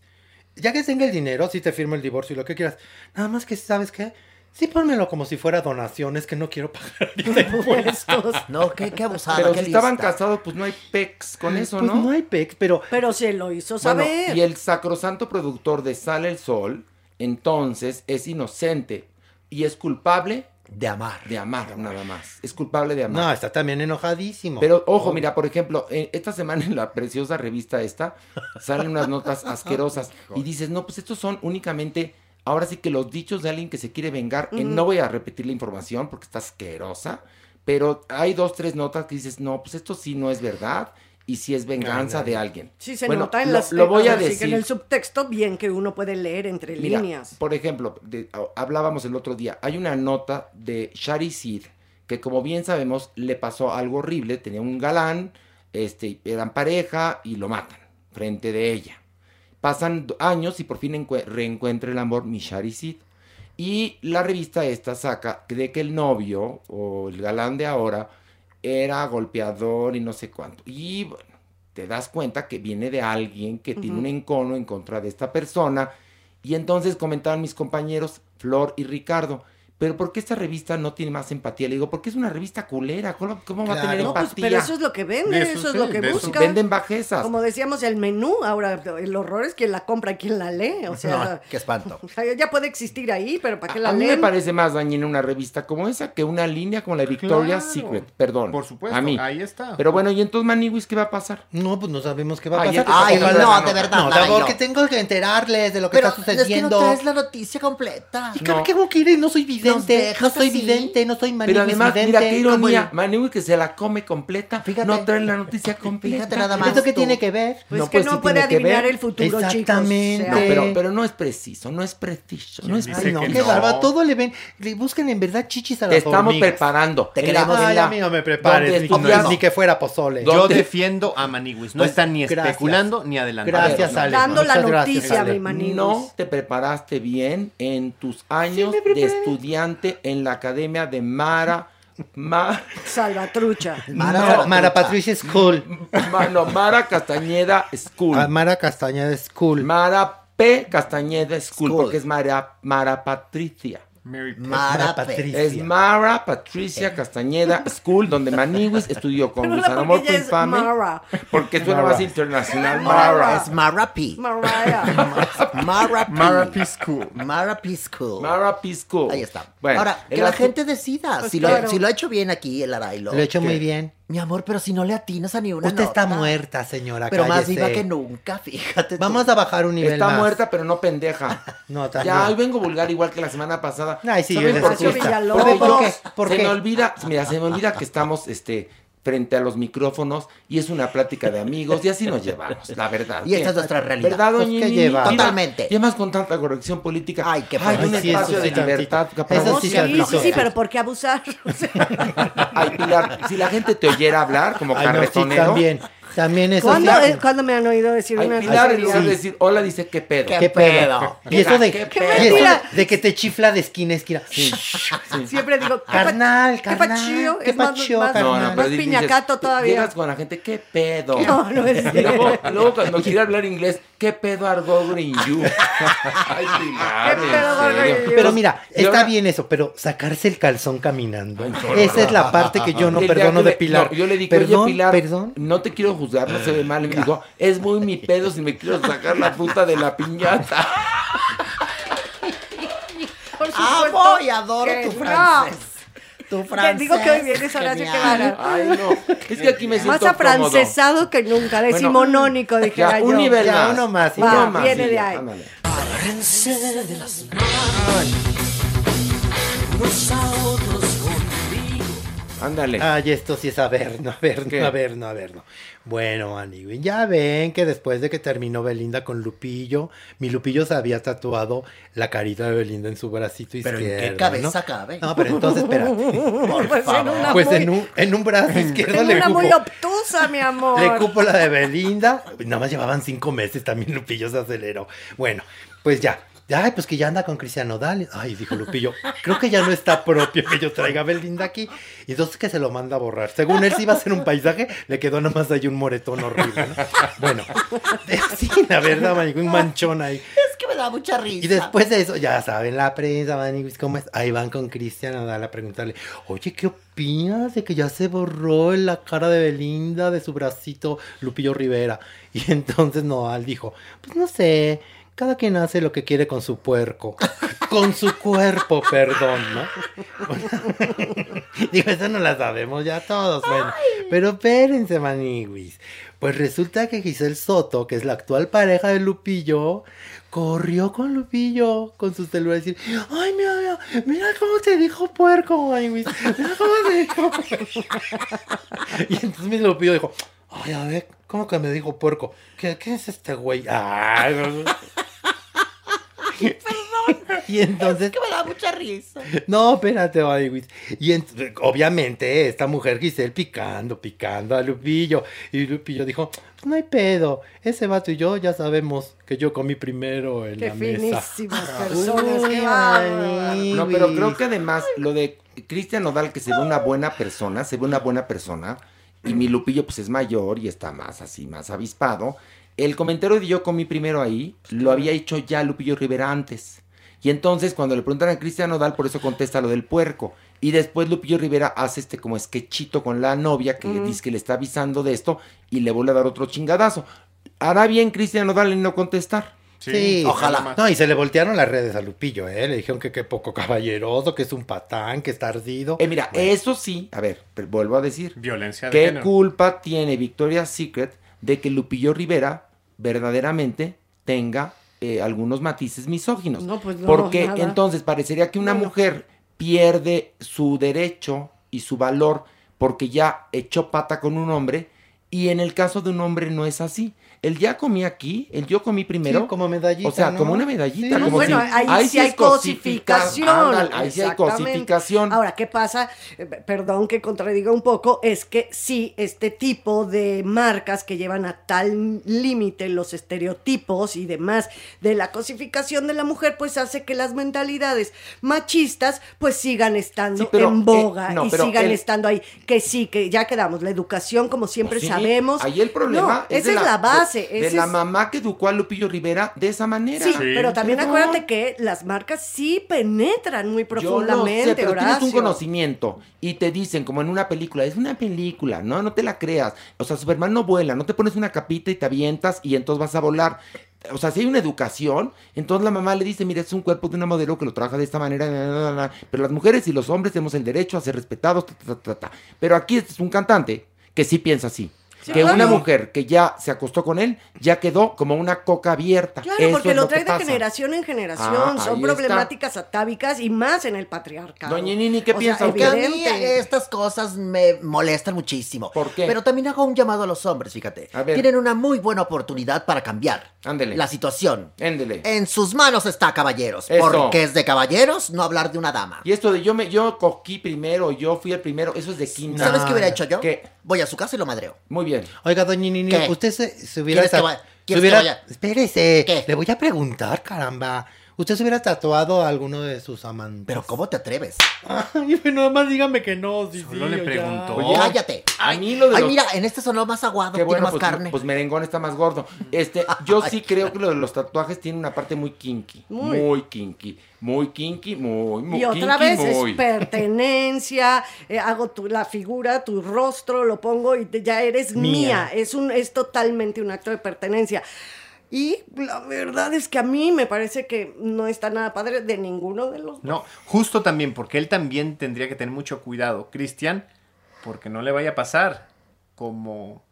Ya que tenga el dinero, sí te firmo el divorcio y lo que quieras. Nada más que, ¿sabes qué? Sí, pónmelo como si fuera donaciones que no quiero pagar impuestos. No, qué, qué abusada. Pero qué si estaban casados, pues no hay pex con eso, Pues ¿no? no hay pex, pero Pero se lo hizo Bueno, saber. y el sacrosanto productor de Sale el Sol, entonces es inocente y es culpable de amar. De amar, nada más. Es culpable de amar. No, está también enojadísimo. Pero ojo, mira, por ejemplo, esta semana en la preciosa revista esta salen unas notas asquerosas y dices, no, pues estos son únicamente, ahora sí que los dichos de alguien que se quiere vengar. Eh, Ujú. no voy a repetir la información porque está asquerosa, pero hay dos, tres notas que dices, no, pues esto sí no es verdad y sí es venganza de alguien. Sí, se Bueno, nota en lo, las lo voy a sí que decir. en el subtexto bien que uno puede leer entre Mira, líneas. por ejemplo, de- hablábamos el otro día, hay una nota de Shari Sid que como bien sabemos le pasó algo horrible, tenía un galán, este, eran pareja y lo matan frente de ella. Pasan años y por fin encue- reencuentra el amor mi Shari Sid. Y la revista esta saca de que el novio o el galán de ahora era golpeador y no sé cuánto. Y bueno, te das cuenta que viene de alguien que tiene un encono en contra de esta persona. Y entonces comentaban mis compañeros, Flor y Ricardo, pero ¿por qué esta revista no tiene más empatía? Le digo, porque es una revista culera, ¿cómo, cómo va a tener No, pues, empatía? pero eso es lo que vende, eso, es lo que busca. Venden bajezas. Como decíamos, el menú, ahora el horror es quien la compra y quien la lee. O sea, No, qué espanto. o sea, ya puede existir ahí, pero ¿para qué la A mí me leen? parece más dañina una revista como esa que una línea como la de Victoria's Claro. Secret. Perdón. Por supuesto, a mí. ahí está. Pero bueno, ¿y entonces Maniwis qué va a pasar? No, pues no sabemos qué va a Ay, pasar. Ay, Ojalá- no, de verdad, No, porque tengo que enterarles de lo que Pero está es que no sucediendo. traes la noticia completa. ¿Y qué- ¿Cómo quieres? No soy vidente. No soy vidente, no soy Pero maniwis además, vidente. mira qué ironía. Maniwis que se la come completa. no trae la noticia completa. Fíjate nada más ¿Esto qué tiene que ver? Pues que no puede adivinar ver. el futuro, Exactamente. chicos. No, o sea. pero, pero no es preciso, no es preciso, no es Ay, preciso. no, qué barba. Todo le ven. Le buscan en verdad chichis a Te las estamos hormigas. preparando. Te queremos. en Ay, la- a mí no me prepares, donde ni, estudias- ni que fuera pozole. Yo defiendo a Maniwis. No Pues, está ni especulando ni adelantando. Gracias, no. Dando la noticia, mi Maniwis. No te preparaste bien en tus años de estudiante en la academia de Mara. Ma- Salvatrucha. Mara, Mara Patricia School. Ma- no, Mara Castañeda School. Ah, Mara Castañeda School. Mara P. Castañeda School, School. porque es Mara, Mara Patricia. Mary Mara. Patricia. Es Mara Patricia Castañeda School, donde Maniwis estudió con Pero Gusano porque Amor Infame. Mara. Porque suena Mara. más internacional. Mara. Mara. Es Mara P. Mara P. Mara P. School. Mara P. School. Mara P. School. Ahí está. Bueno, Ahora, que la gente decida. Pues si, claro. lo, si lo ha hecho bien aquí el Arailo. Lo he hecho ¿qué? muy bien. Mi amor, pero si no le atinas a ni una Usted está nota. muerta, señora. Pero más viva que nunca, fíjate. tú. Vamos a bajar un nivel Está más. muerta, pero no pendeja. No, también. Ya, hoy vengo vulgar igual que la semana pasada. Ay, sí, ¿Saben eres por? Villalobos. ¿Por yo- qué? ¿Por se qué? me olvida, mira, se me olvida que estamos este, frente a los micrófonos y es una plática de amigos y así nos llevamos, la verdad. Y esta ¿Qué? es nuestra realidad. ¿Verdad, Pues. Mira, Totalmente. Y además con tanta corrección política. Ay, qué un Ay, sí, espacio eso de sí, libertad. Eso cabrón. No, sí sí, sí, sí, pero ¿por qué abusar? Ay, Pilar, si la gente te oyera hablar como Ay, no, también. También eso ¿Cuándo, sí. eh, cuándo me han oído decir Ay, una Pilar, en lugar de decir hola, dice qué pedo. ¿Qué ¿Qué pedo? pedo? Y eso de, ¿Qué y pedo? eso Mira. de que te chifla de esquina a esquina. Siempre digo, ¿qué Carnal, carnal, ¿Qué pachío? qué Es más, pachío, más, carnal. No, no, más dices, piñacato todavía. Llegas con la gente, ¿qué pedo? No, no es Y luego, luego cuando quiere hablar inglés, ¿qué pedo argo green you? Ay, Pilar, ¿Qué en pedo, serio. Pero mira, está ahora- bien eso, pero sacarse el calzón caminando. Ay, no, Esa no, es la parte que yo no perdono de Pilar. no, yo le dije, perdón, oye, Pilar, perdón. no te quiero juzgar, no se ve mal. Y me dijo, es muy mi pedo si me quiero sacar la puta de la piñata. Por Amo supuesto y adoro tu no. francés. Tu Te francés. digo que hoy vienes ahora sí que genial. van Ay, no. Es que aquí me Más siento cómodo. afrancesado que nunca, decimonónico, dijera Ya, yo. un nivel Ya, más. uno más, Va, Uno más, viene sí, de ahí. ándale. Agárrense de las manos, unos a otros conmigo. Ándale. Ay, esto sí es averno, averno, ¿Qué? averno, averno. Bueno, Anigüin, ya ven que después de que terminó Belinda con Lupillo, mi Lupillo se había tatuado la carita de Belinda en su bracito Pero izquierdo. ¿en qué cabeza ¿no? cabe? No, pero entonces, espérate. Por Pues en favor. una Pues muy- en un, en un brazo izquierdo en le una muy obtusa, mi amor. le cupo la de Belinda. Nada más llevaban cinco meses, también Lupillo se aceleró. Bueno, pues ya. Ay, pues que ya anda con Cristian Nodal. Ay, dijo Lupillo, creo que ya no está propio que yo traiga a Belinda aquí. Y entonces que se lo manda a borrar. Según él, si iba a hacer un paisaje, le quedó nomás ahí un moretón horrible. ¿no? Bueno, sí, la verdad, Maniguis, un manchón ahí. Es que me da mucha risa. Y después de eso, ya saben, la prensa, Maniguis, ¿cómo es? Ahí van con Cristian Nodal a preguntarle, oye, ¿qué opinas de que ya se borró la cara de Belinda de su bracito Lupillo Rivera? Y entonces Nodal dijo, pues no sé, cada quien hace lo que quiere con su puerco. Con su cuerpo, perdón, ¿no? Digo, eso no la sabemos ya todos, bueno. Pero espérense, maniguis. Pues resulta que Giselle Soto, que es la actual pareja de Lupillo, corrió con Lupillo con su celular y decir, ay, mira, mira, mira cómo te dijo puerco, maniguis. Mira cómo te dijo puerco. y entonces mi Lupillo dijo, ay, a ver, ¿cómo que me dijo puerco? ¿Qué, qué es este güey? Ay, no, no. Y entonces. Es que me da mucha risa. No, espérate. Y ent- obviamente esta mujer Giselle picando, picando a Lupillo. Y Lupillo dijo, pues no hay pedo. Ese vato y yo ya sabemos que yo comí primero en Qué la mesa. finísimas personas, Uy, qué bárbaro. Maniguis. No, pero creo que además lo de Cristian Nodal, que se ve una buena persona, se ve una buena persona, y mi Lupillo pues es mayor y está más así, más avispado. El comentario de yo comí primero ahí, lo había hecho ya Lupillo Rivera antes. Y entonces cuando le preguntan a Cristian Nodal, por eso contesta lo del puerco. Y después Lupillo Rivera hace este como sketchito con la novia que dice que le está avisando de esto y le vuelve a dar otro chingadazo. Hará bien Cristian Nodal en no contestar. Sí, No, y se le voltearon las redes a Lupillo, ¿eh? Le dijeron que qué poco caballeroso, que es un patán, que está ardido. Eh, mira, eso sí, a ver, pero vuelvo a decir. Violencia de ¿Qué género. culpa tiene Victoria's Secret de que Lupillo Rivera verdaderamente tenga eh, algunos matices misóginos? No, pues no, Porque nada. entonces parecería que una Bueno. mujer pierde su derecho y su valor porque ya echó pata con un hombre y en el caso de un hombre no es así. El ya comí aquí, el yo comí primero. Sí, como medallita, O sea, ¿no? como una medallita. Sí. como bueno, si- ahí, sí hay es cosificación. ándale, ahí sí hay cosificación. Ahora, ¿qué pasa? Eh, Perdón que contradiga un poco, es que sí, este tipo de marcas que llevan a tal límite los estereotipos y demás de la cosificación de la mujer, pues hace que las mentalidades machistas pues sigan estando Sí, pero, en boga eh, no, y sigan el- estando ahí. Que sí, que ya quedamos. La educación, como siempre Pues sabemos. Ahí el problema No, esa es la, base. De, la es- mamá que educó a Lupillo Rivera de esa manera. Sí, pero también Perdón. acuérdate que las marcas sí penetran muy Yo lo profundamente, sé, pero tienes un conocimiento y te dicen, como en una película, es una película, no, no te la creas. O sea, Superman no vuela, no te pones una capita y te avientas y entonces vas a volar. O sea, si hay una educación, entonces la mamá le dice, mira, es un cuerpo de una modelo que lo trabaja de esta manera, na, na, na, na. pero las mujeres y los hombres tenemos el derecho a ser respetados, ta, ta, ta, ta. pero aquí este es un cantante que sí piensa así. Que claro. una mujer que ya se acostó con él, ya quedó como una coca abierta. Claro, Eso porque lo que trae de pasa. generación en generación. Ah, Son problemáticas atávicas y más en el patriarcado. Doña Nini, ¿qué O sea, piensa Porque a mí estas cosas me molestan muchísimo. ¿Por qué? Pero también hago un llamado a los hombres, fíjate. A ver. Tienen una muy buena oportunidad para cambiar Ándele. la situación. Éndele. En sus manos está, caballeros. Eso. Porque es de caballeros no hablar de una dama. Y esto de yo me yo cogí primero, yo fui el primero, eso es de quinta. ¿Sabes qué hubiera hecho yo? ¿Qué? Voy a su casa y lo madreo. Muy bien. Oiga, doña Nini, ¿Qué? usted se, se hubiera... ¿Quieres que vaya- se hubiera-? Espérese, ¿Qué? le voy a preguntar, caramba. ¿Usted se hubiera tatuado a alguno de sus amantes? Pero ¿cómo te atreves? Ay, pues nada más dígame que no, sí, Solo sí, le preguntó. Oye, Cállate. A mí lo de Ay, los- mira, en este sonó más aguado, Qué tiene bueno, más pues, carne. pues merengón está más gordo. Este, yo sí creo que lo de los tatuajes tiene una parte muy kinky. Muy. Muy, kinky. Muy kinky, muy, muy Y otra kinky, vez muy. es pertenencia, eh, hago tu, la figura, tu rostro, lo pongo y te- ya eres Mía. mía. Es, un, es totalmente un acto de pertenencia. Y la verdad es que a mí me parece que no está nada padre de ninguno de los dos. No, justo también, porque él también tendría que tener mucho cuidado, Cristian, porque no le vaya a pasar como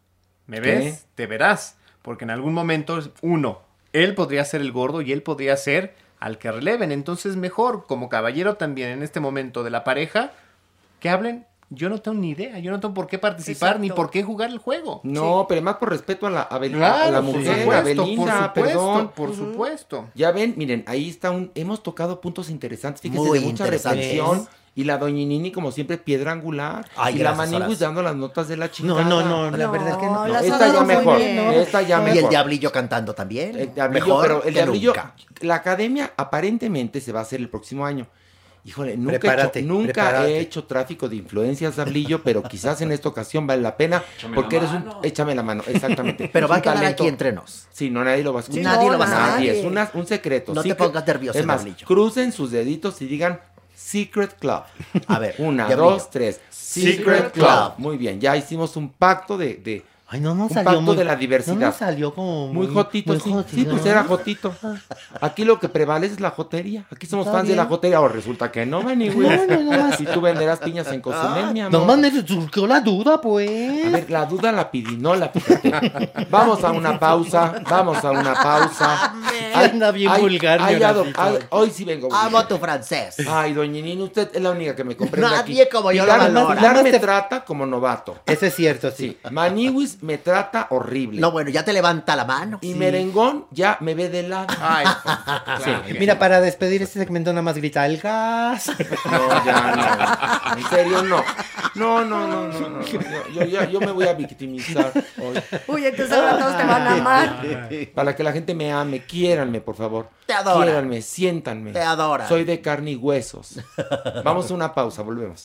me ¿Qué? ves, te verás, porque en algún momento, uno, él podría ser el gordo y él podría ser al que releven, entonces mejor, como caballero también en este momento de la pareja, que hablen, yo no tengo ni idea, yo no tengo por qué participar ni por qué jugar el juego. No, pero más por respeto a la, a Bel- Claro, a la por mujer, supuesto, a Belinda, por supuesto, perdón. por supuesto. Ya ven, miren, ahí está un, hemos tocado puntos interesantes, fíjense, Muy de mucha reflexión Y la doñinini, como siempre, piedra angular. Ay, y la gracias, Maniguis Horacio. dando las notas de la chingada. No, no, no, la verdad es que no. las Esta ya mejor. bien. Esta ya mejor. Y el diablillo cantando también. El diablillo, Mejor pero el que diablillo, nunca. la academia aparentemente se va a hacer el próximo año. Híjole, nunca, he hecho- nunca prepárate. he hecho tráfico de influencias, Diablillo, pero quizás en esta ocasión vale la pena Échame porque la eres un... mano. Échame la mano, exactamente. Pero va a un quedar talento- aquí entre nos. Sí, no, nadie lo va a escuchar. Sí, Nadie lo va a saber. Nadie, es una- un secreto. No te pongas nervioso, Es más, crucen sus deditos y digan Secret Club. A ver, Una, dos, tres. Secret Secret, Club. Club. Muy bien, ya hicimos un pacto de... de Ay, no nos un salió pacto muy- de la diversidad. no nos salió como muy, muy- jotito, muy sí. jotito, Sí, pues ¿no? era jotito. Aquí lo que prevalece es la jotería. Aquí somos fans de la jotería. O resulta que no, Manny, güey. No, no, no. Si tú venderás piñas en Cozumel, mi amor. Nomás me surgió la duda, A pues. ver, la duda la pidinola, fíjate. Vamos a una pausa, vamos a una pausa. Anda bien vulgar, ay, ay, hoy sí vengo. Amo tu francés. Ay, doña Nina, usted es la única que me comprende Nadie aquí. como yo lo Pilar, valora. Pilar me Te- trata como novato. Eso es cierto, sí. Sí, Maniwis me trata horrible. No, bueno, ya te levanta la mano. y Merengón ya me ve de lado. Ay, Sí. Mira, para despedir este segmento nada más grita el gas. No, ya no. En serio, no. No, no, no, no, no. Yo, yo, yo- yo me voy a victimizar hoy. Uy, entonces ahora todos te van a amar. Para que la gente me ame, quiéranme, por favor. Te adora. Quiéranme, siéntanme. Te adora. Soy de carne y huesos. Vamos a una pausa, volvemos.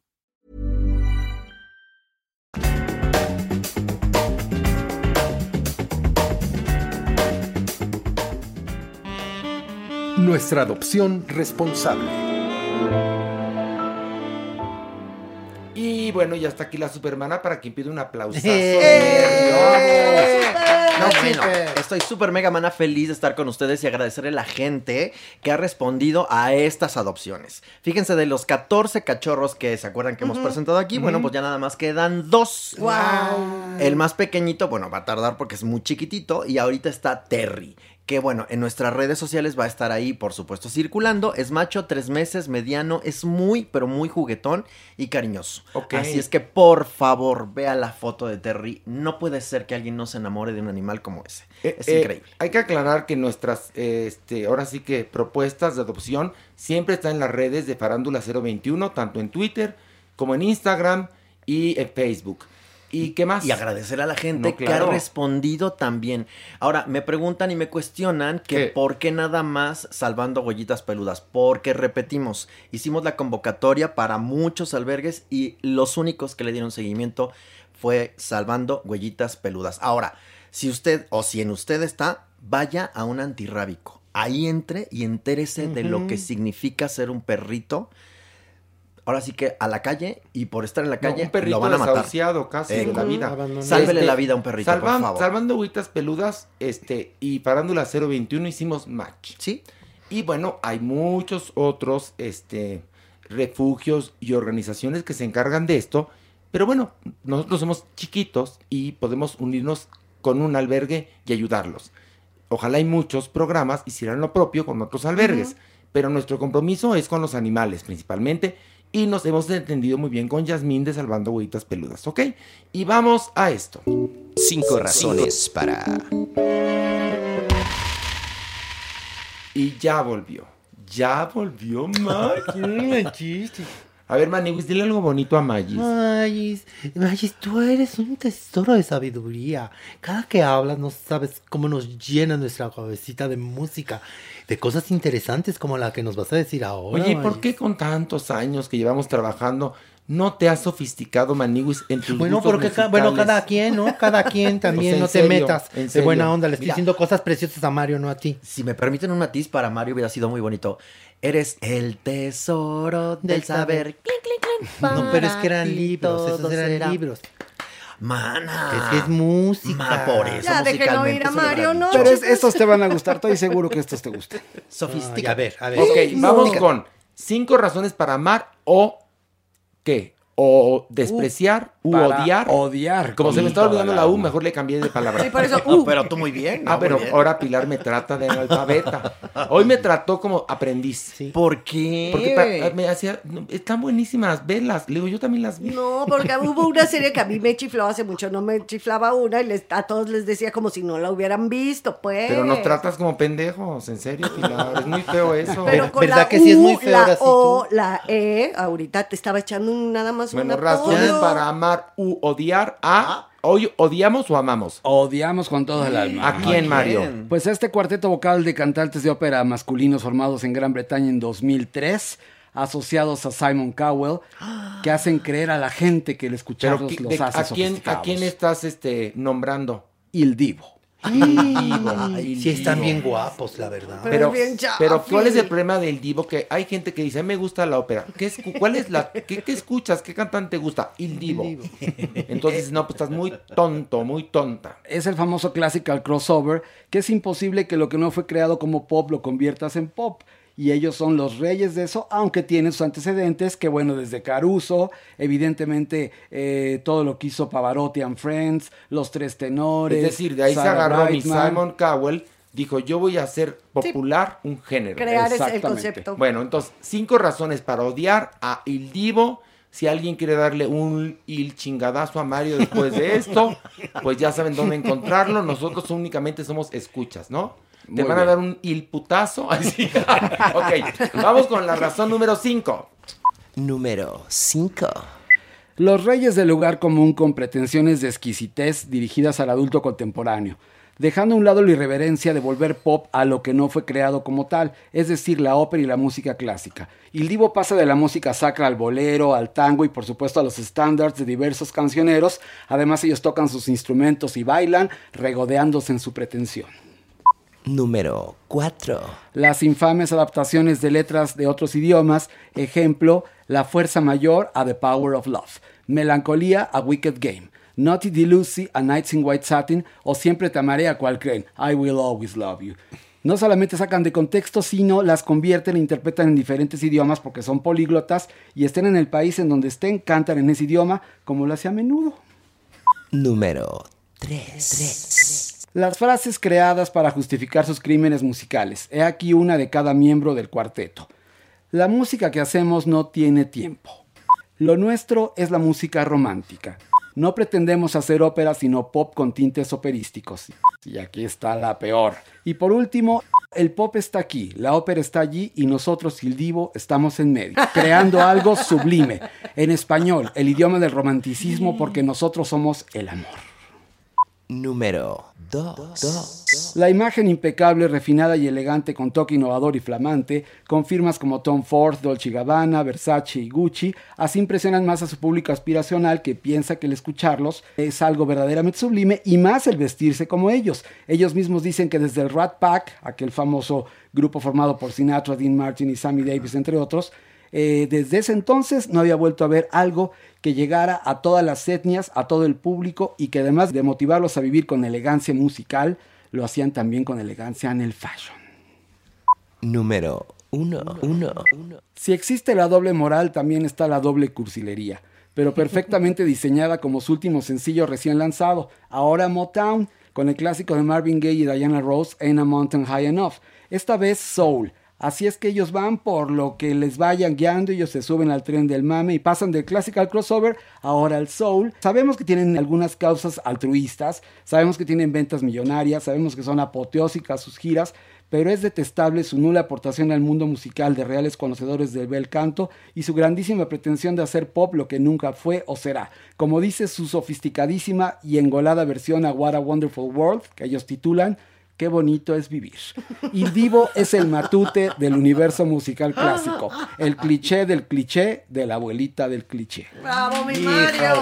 Nuestra adopción responsable. Y bueno, ya está aquí la supermana para quien pide un aplauso. ¡Eh! No, bueno, estoy súper mega mana feliz de estar con ustedes y agradecerle a la gente que ha respondido a estas adopciones. Fíjense, de los 14 cachorros que se acuerdan que hemos presentado aquí, bueno, pues ya nada más quedan dos. Wow. El más pequeñito, bueno, va a tardar porque es muy chiquitito y ahorita está Terry. Que bueno, en nuestras redes sociales va a estar ahí, por supuesto, circulando. Es macho, tres meses, mediano, es muy, pero muy juguetón y cariñoso. Así es que por favor, vea la foto de Terry. No puede ser que alguien no se enamore de un animal como ese. Eh, es eh, increíble. Hay que aclarar que nuestras, eh, este, ahora sí que propuestas de adopción siempre están en las redes de Farándula 021, tanto en Twitter como en Instagram y en Facebook. ¿Y qué más? Y agradecer a la gente No, que ha respondido también. Ahora, me preguntan y me cuestionan que ¿Qué? por qué nada más salvando huellitas peludas. Porque repetimos, hicimos la convocatoria para muchos albergues y los únicos que le dieron seguimiento fue salvando huellitas peludas. Ahora, si usted o si en usted está, vaya a un antirrábico. Ahí entre y entérese de lo que significa ser un perrito. Ahora sí que a la calle y por estar en la No, calle un perrito lo van a matar. desahuciado casi de la Eh, vida. abandonado. Sálvele Este, la vida a un perrito, por salvan- favor. Salvando agüitas peludas este, y Farándula 021 hicimos match. Sí. Y bueno, hay muchos otros este, refugios y organizaciones que se encargan de esto. Pero bueno, nosotros somos chiquitos y podemos unirnos con un albergue y ayudarlos. Ojalá hay muchos programas hicieran lo propio con otros albergues. Pero nuestro compromiso es con los animales principalmente. Y nos hemos entendido muy bien con Yasmín de Salvando Huevitas Peludas, ¿ok? Y vamos a esto. Cinco razones para... Y ya volvió. Ya volvió Magis. A ver, Maniwis, dile algo bonito a Magis. Magis, Magis, tú eres un tesoro de sabiduría. Cada que hablas no sabes cómo nos llena nuestra cabecita de música, de cosas interesantes como la que nos vas a decir ahora. Oye, ¿y ¿por Magis. qué con tantos años que llevamos trabajando no te has sofisticado, Maniwis, en tus Bueno, gustos porque ca- bueno, cada quien, ¿no? Cada quien también, O sea, no te metas en de buena onda. Le estoy Mira. diciendo cosas preciosas a Mario, no a ti. Si me permiten un matiz, para Mario hubiera sido muy bonito. Eres el tesoro del Del saber. saber. Clink, clink, clink, No, pero es que eran libros, esos eran será. libros. Mana. Es que es música. Ma, por eso Ya, déjenlo ir musicalmente a Mario, ¿no? Pero es- estos te van a gustar, estoy seguro que estos te gustan. Sofistica. a ver, a ver. Ok, No. vamos con cinco razones para amar o qué. O despreciar u Para odiar. odiar. Como se me está olvidando la U, mejor le cambié de palabra. Sí, por eso, No, pero tú muy bien. Ah, ¿no? pero Muy bien. ahora Pilar me trata de analfabeta. Hoy me trató como aprendiz. ¿Por qué? Porque pa- me hacía, están buenísimas, velas. Le digo, yo también las vi. No, porque hubo una serie que a mí me chifló hace mucho, no me chiflaba una y les- a todos les decía como si no la hubieran visto, pues. Pero nos tratas como pendejos, en serio, Pilar. Es muy feo eso. Pero con ¿Verdad la que sí es muy feo la sí O, tú? la E, ahorita te estaba echando un- nada más bueno, un razones para amar u odiar a. Hoy odiamos o amamos. Odiamos con todo el alma. ¿A quién, Mario? Pues este cuarteto vocal de cantantes de ópera masculinos formados en Gran Bretaña en 2003, asociados a Simon Cowell, que hacen creer a la gente que el escucharlos ¿qui- los de- hace ¿a, quién, ¿A quién estás este, nombrando? Il Divo. Ay, sí están bien guapos, la verdad. Pero Pero, es bien pero ¿cuál es el problema del divo? Que hay gente que dice, "A mí me gusta la ópera. ¿Qué, escu- cuál es la, qué, qué escuchas? ¿Qué cantante te gusta? El divo. Entonces, no, pues estás muy tonto, muy tonta. Es el famoso classical crossover, que es imposible que lo que no fue creado como pop lo conviertas en pop. Y ellos son los reyes de eso, aunque tienen sus antecedentes, que bueno, desde Caruso, evidentemente eh, todo lo que hizo Pavarotti and Friends, Los Tres Tenores. Es decir, de ahí se agarró mi Brightman. Simon Cowell. Dijo, yo voy a hacer popular un género. Crear ese- el Exactamente. concepto. Bueno, entonces, cinco razones para odiar a Il Divo. Si alguien quiere darle un il chingadazo a Mario después de esto, pues ya saben dónde encontrarlo. Nosotros únicamente somos escuchas, ¿no? Te van a dar un il putazo. Ay, sí. ok, vamos con la razón número cinco. Número 5. Los reyes del lugar común con pretensiones de exquisitez dirigidas al adulto contemporáneo, dejando a un lado la irreverencia de volver pop a lo que no fue creado como tal, es decir, la ópera y la música clásica. Il Divo pasa de la música sacra al bolero, al tango y por supuesto a los estándares de diversos cancioneros, además ellos tocan sus instrumentos y bailan, regodeándose en su pretensión. Número 4. Las infames adaptaciones de letras de otros idiomas, ejemplo, La Fuerza Mayor a The Power of Love, Melancolía a Wicked Game, Naughty de Lucy a Nights in White Satin o Siempre te amaré a cual creen, I Will Always Love You. No solamente sacan de contexto, sino las convierten e interpretan en diferentes idiomas porque son políglotas y estén en el país en donde estén, cantan en ese idioma como lo hace a menudo. Número 3. Las frases creadas para justificar sus crímenes musicales. He aquí una de cada miembro del cuarteto. La música que hacemos no tiene tiempo. Lo nuestro es la música romántica. No pretendemos hacer ópera sino pop con tintes operísticos. Y aquí está la peor. Y por último, el pop está aquí, la ópera está allí y nosotros, el divo, estamos en medio, creando algo sublime. En español, el idioma del romanticismo porque nosotros somos el amor. Número 2. La imagen impecable, refinada y elegante con toque innovador y flamante, con firmas como Tom Ford, Dolce Gabbana, Versace y Gucci, así impresionan más a su público aspiracional que piensa que el escucharlos es algo verdaderamente sublime y más el vestirse como ellos. Ellos mismos dicen que desde el Rat Pack, aquel famoso grupo formado por Sinatra, Dean Martin y Sammy Davis, entre otros, eh, desde ese entonces no había vuelto a ver algo que llegara a todas las etnias, a todo el público y que además de motivarlos a vivir con elegancia musical, lo hacían también con elegancia en el fashion. Número 1. 1. Si existe la doble moral, también está la doble cursilería, pero perfectamente diseñada como su último sencillo recién lanzado, ahora Motown, con el clásico de Marvin Gaye y Diana Rose, Ain't a Mountain High Enough. Esta vez Soul. Así es que ellos van por lo que les vayan guiando, ellos se suben al tren del mame y pasan del clásico al crossover, ahora al soul. Sabemos que tienen algunas causas altruistas, sabemos que tienen ventas millonarias, sabemos que son apoteósicas sus giras, pero es detestable su nula aportación al mundo musical de reales conocedores del bel canto y su grandísima pretensión de hacer pop lo que nunca fue o será. Como dice su sofisticadísima y engolada versión a What a Wonderful World, que ellos titulan, Qué bonito es vivir. Il Divo es el matute del universo musical clásico, el cliché del cliché de la abuelita del cliché. ¡Bravo, mi Hijo. Mario!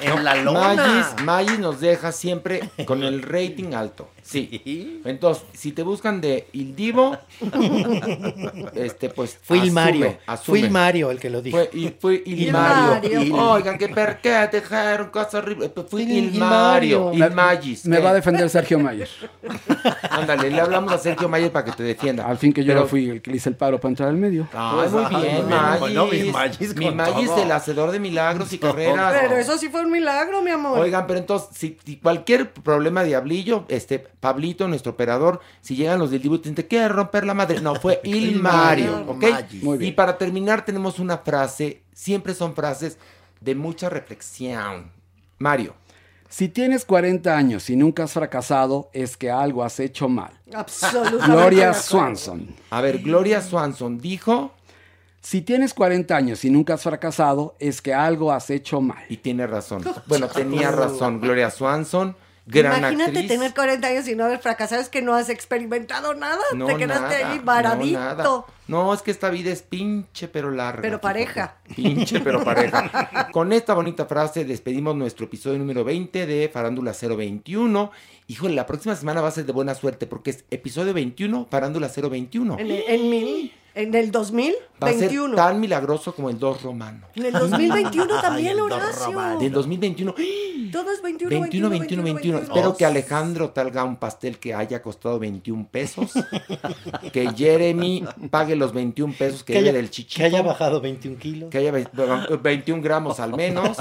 En la lona. Magis, Magis nos deja siempre con el rating alto. Sí. Entonces, si te buscan de Il Divo, este, pues. Fue asume, Ilmario. asume. Fue Ilmario el que lo dijo. Fue, y fue Ilmario. Ilmario. Oigan, que per qué dejaron cosas horribles. Pues Fue Il- Ilmario. Me- Ilmagis. Me ¿qué? va a defender Sergio Mayer. Ándale, le hablamos a Sergio Mayer para que te defienda. Al fin que yo Pero- fui el que le hice el paro para entrar al medio. Ay, muy bien, Magis. No, mi Magis Mi Magis, el hacedor de milagros y carreras. Pero eso sí fue un milagro, mi amor. Oigan, pero entonces, si, si cualquier problema de hablillo, este, Pablito, nuestro operador, si llegan los del dibujo, te quiere romper la madre. No, fue Ilmario, ¿ok? Muy bien. Y para terminar tenemos una frase, siempre son frases de mucha reflexión. Mario. Si tienes 40 años y nunca has fracasado, es que algo has hecho mal. Absolutamente. Gloria. Swanson. A ver, Gloria Swanson dijo... Si tienes 40 años y nunca has fracasado, es que algo has hecho mal. Y tiene razón. Bueno, tenía razón Gloria Swanson, gran Imagínate actriz. tener 40 años y no haber fracasado, es que no has experimentado nada. No, Te quedaste nada, ahí no, varadito. No, es que esta vida es pinche pero larga. Pero pareja. Pinche pero pareja. Con esta bonita frase despedimos nuestro episodio número 20 de Farándula 021. Híjole, la próxima semana va a ser de buena suerte porque es episodio 21, Farándula 021. En, el- en mil- en el Va a ser 2021. tan milagroso como el 2 romano. En el 2021 también, Horacio. Del 2021. Todo es 21, 21, 21, 21. Espero que Alejandro talga un pastel que haya costado 21 pesos. que Jeremy pague los 21 pesos que, Que debe haya- del chichito. que haya bajado 21 kilos. Que haya ve- 21 gramos al menos.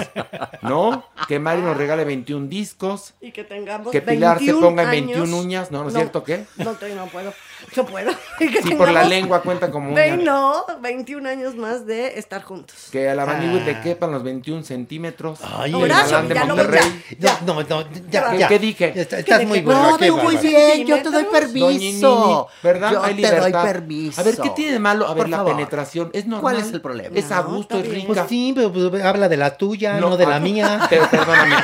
¿No? Que Mario nos regale 21 discos. Y que tengamos Que Pilar se 21 ponga en años. 21 uñas. ¿No, no es cierto qué? No, no puedo. No puedo. Y que Si por la lengua cuenta como no, 21 años más de estar juntos. Que a la Manigüe Ah. le quepan los 21 centímetros. Ay, Horacio, de ya lo Monterrey. Ya, no, no, ya, ¿Qué- ya. qué dije? Ya está- Que estás muy bueno. No, tú muy bien, yo te doy permiso. ¿verdad? Yo Hay te doy permiso. A ver, ¿qué tiene de malo? A ver, Por la favor. penetración es normal. ¿Cuál es el problema? Es a No, gusto, está es rica. Pues sí, pero pues, habla de la tuya, no, de la mía. Pero perdóname,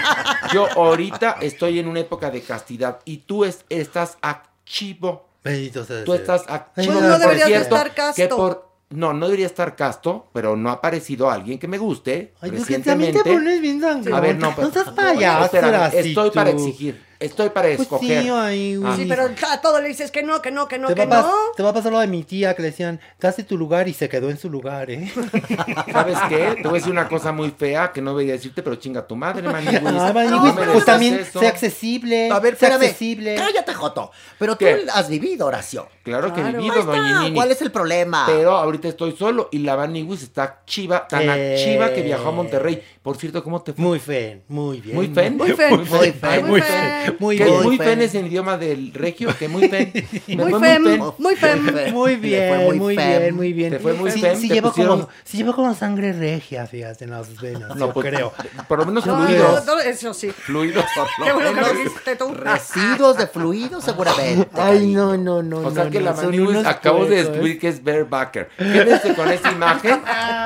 yo ahorita estoy en una época de castidad y tú es- estás activo. Bendito sea Tú Dios. estás activo. Pues no Por deberías de cierto, estar casto. que por- no, no debería estar casto, pero no ha aparecido alguien que me guste Ay, porque también te recientemente. pones bien. A ver, no, no seas pero- payaso, espérame, Horacito. estoy para exigir, estoy para Pues escoger. sí, ay, Ah. Sí, pero a todo le dices que no, que no, que no, te, que va a no. te va a pasar lo de mi tía que le decían, date tu lugar y se quedó en su lugar, ¿eh? ¿Sabes qué? Te voy a decir una cosa muy fea que no voy a decirte, pero chinga tu madre, Maniguis. Ah, No pues también eso. sea accesible. A ver, sea espérame. accesible. Cállate, Joto. Pero tú ¿Qué? has vivido, Horacio. Claro que he vivido, doña Nini. ¿Cuál es el problema? Pero ahorita estoy solo y la Maniguis está chiva, tan Eh. chiva que viajó a Monterrey. Por cierto, ¿cómo te fue? Muy fen, muy bien. ¿Muy fen? Muy fen. Muy fen. muy fen. fen. Muy bien. Muy fen. fen es el idioma del regio, que muy fen. Muy fem, muy fem. Muy bien, muy bien, muy bien. Te fue muy sí, fem, sí llevo como, sí llevo como sangre regia, fíjate, en las venas, No, pues, creo. Por lo menos No, fluidos. no, no, eso sí. Fluidos. por lo Qué bueno que menos. lo dijiste tú. Residuos de fluidos, seguramente. Ay, no, no, no, O sea que la unos acabo de puercos. descubrir que es Bear Backer. Quédense con esa imagen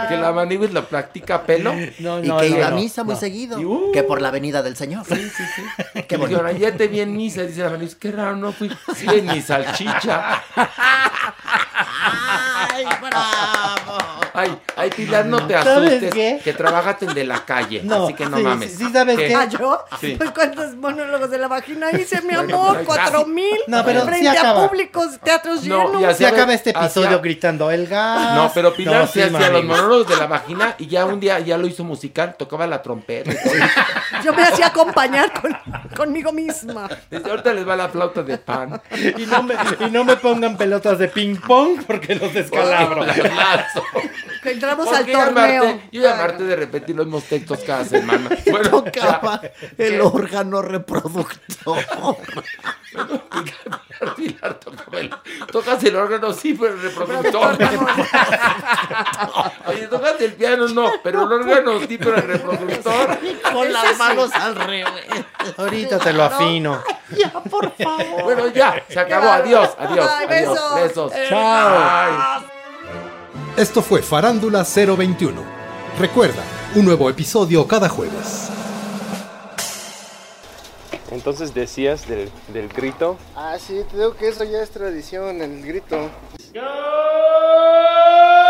que la Maniguis lo practica a pelo. No, Y no, que no, iba a misa muy seguido. Uh. que por la venida del Señor. Sí, sí, sí. Qué bonito. bueno. Ya te vi en misa, dice la Maniguis. Qué raro, no fui. Sí, en mi salchicha. ¡Ay, bravo! Ay, ay, Pilar, no te ¿Sabes asustes. qué? Que trabajas en de la calle. No, así que no sí, mames. sí, sí, ¿sabes qué? ¿Ah, yo? Sí. Pues cuántos monólogos de la vagina hice, mi amor, cuatro mil. No, pero sí frente a públicos, teatros No, llenos. y así- Se acaba este Hacia- episodio gritando el gas. No, pero Pilar No, se sí, hacía los monólogos de la vagina y ya un día ya lo hizo musical, tocaba la trompeta. Yo me hacía acompañar con, conmigo misma. Desde ahorita les va la flauta de pan. Y no, me, y no me pongan pelotas de ping pong porque los descalabro. Lazo. Que entramos ¿Por al torneo. llamarte? Yo llamarte de repetir los mismos textos cada semana. Bueno, Tocaba el ¿Qué? órgano reproductor. Pilar, tocas el órgano, sí, pero el reproductor. Oye, tocas el piano, no, pero el órgano, sí, pero el reproductor. Con las manos al revés. Ahorita te lo afino. Ya, por favor. Bueno, ya, se acabó. Adiós, adiós, Ay, adiós. besos. Besos. Chao. Esto fue Farándula 021. Recuerda, un nuevo episodio cada jueves. Entonces decías del, del grito. Ah, sí, te digo que eso ya es tradición, el grito. ¡Gol!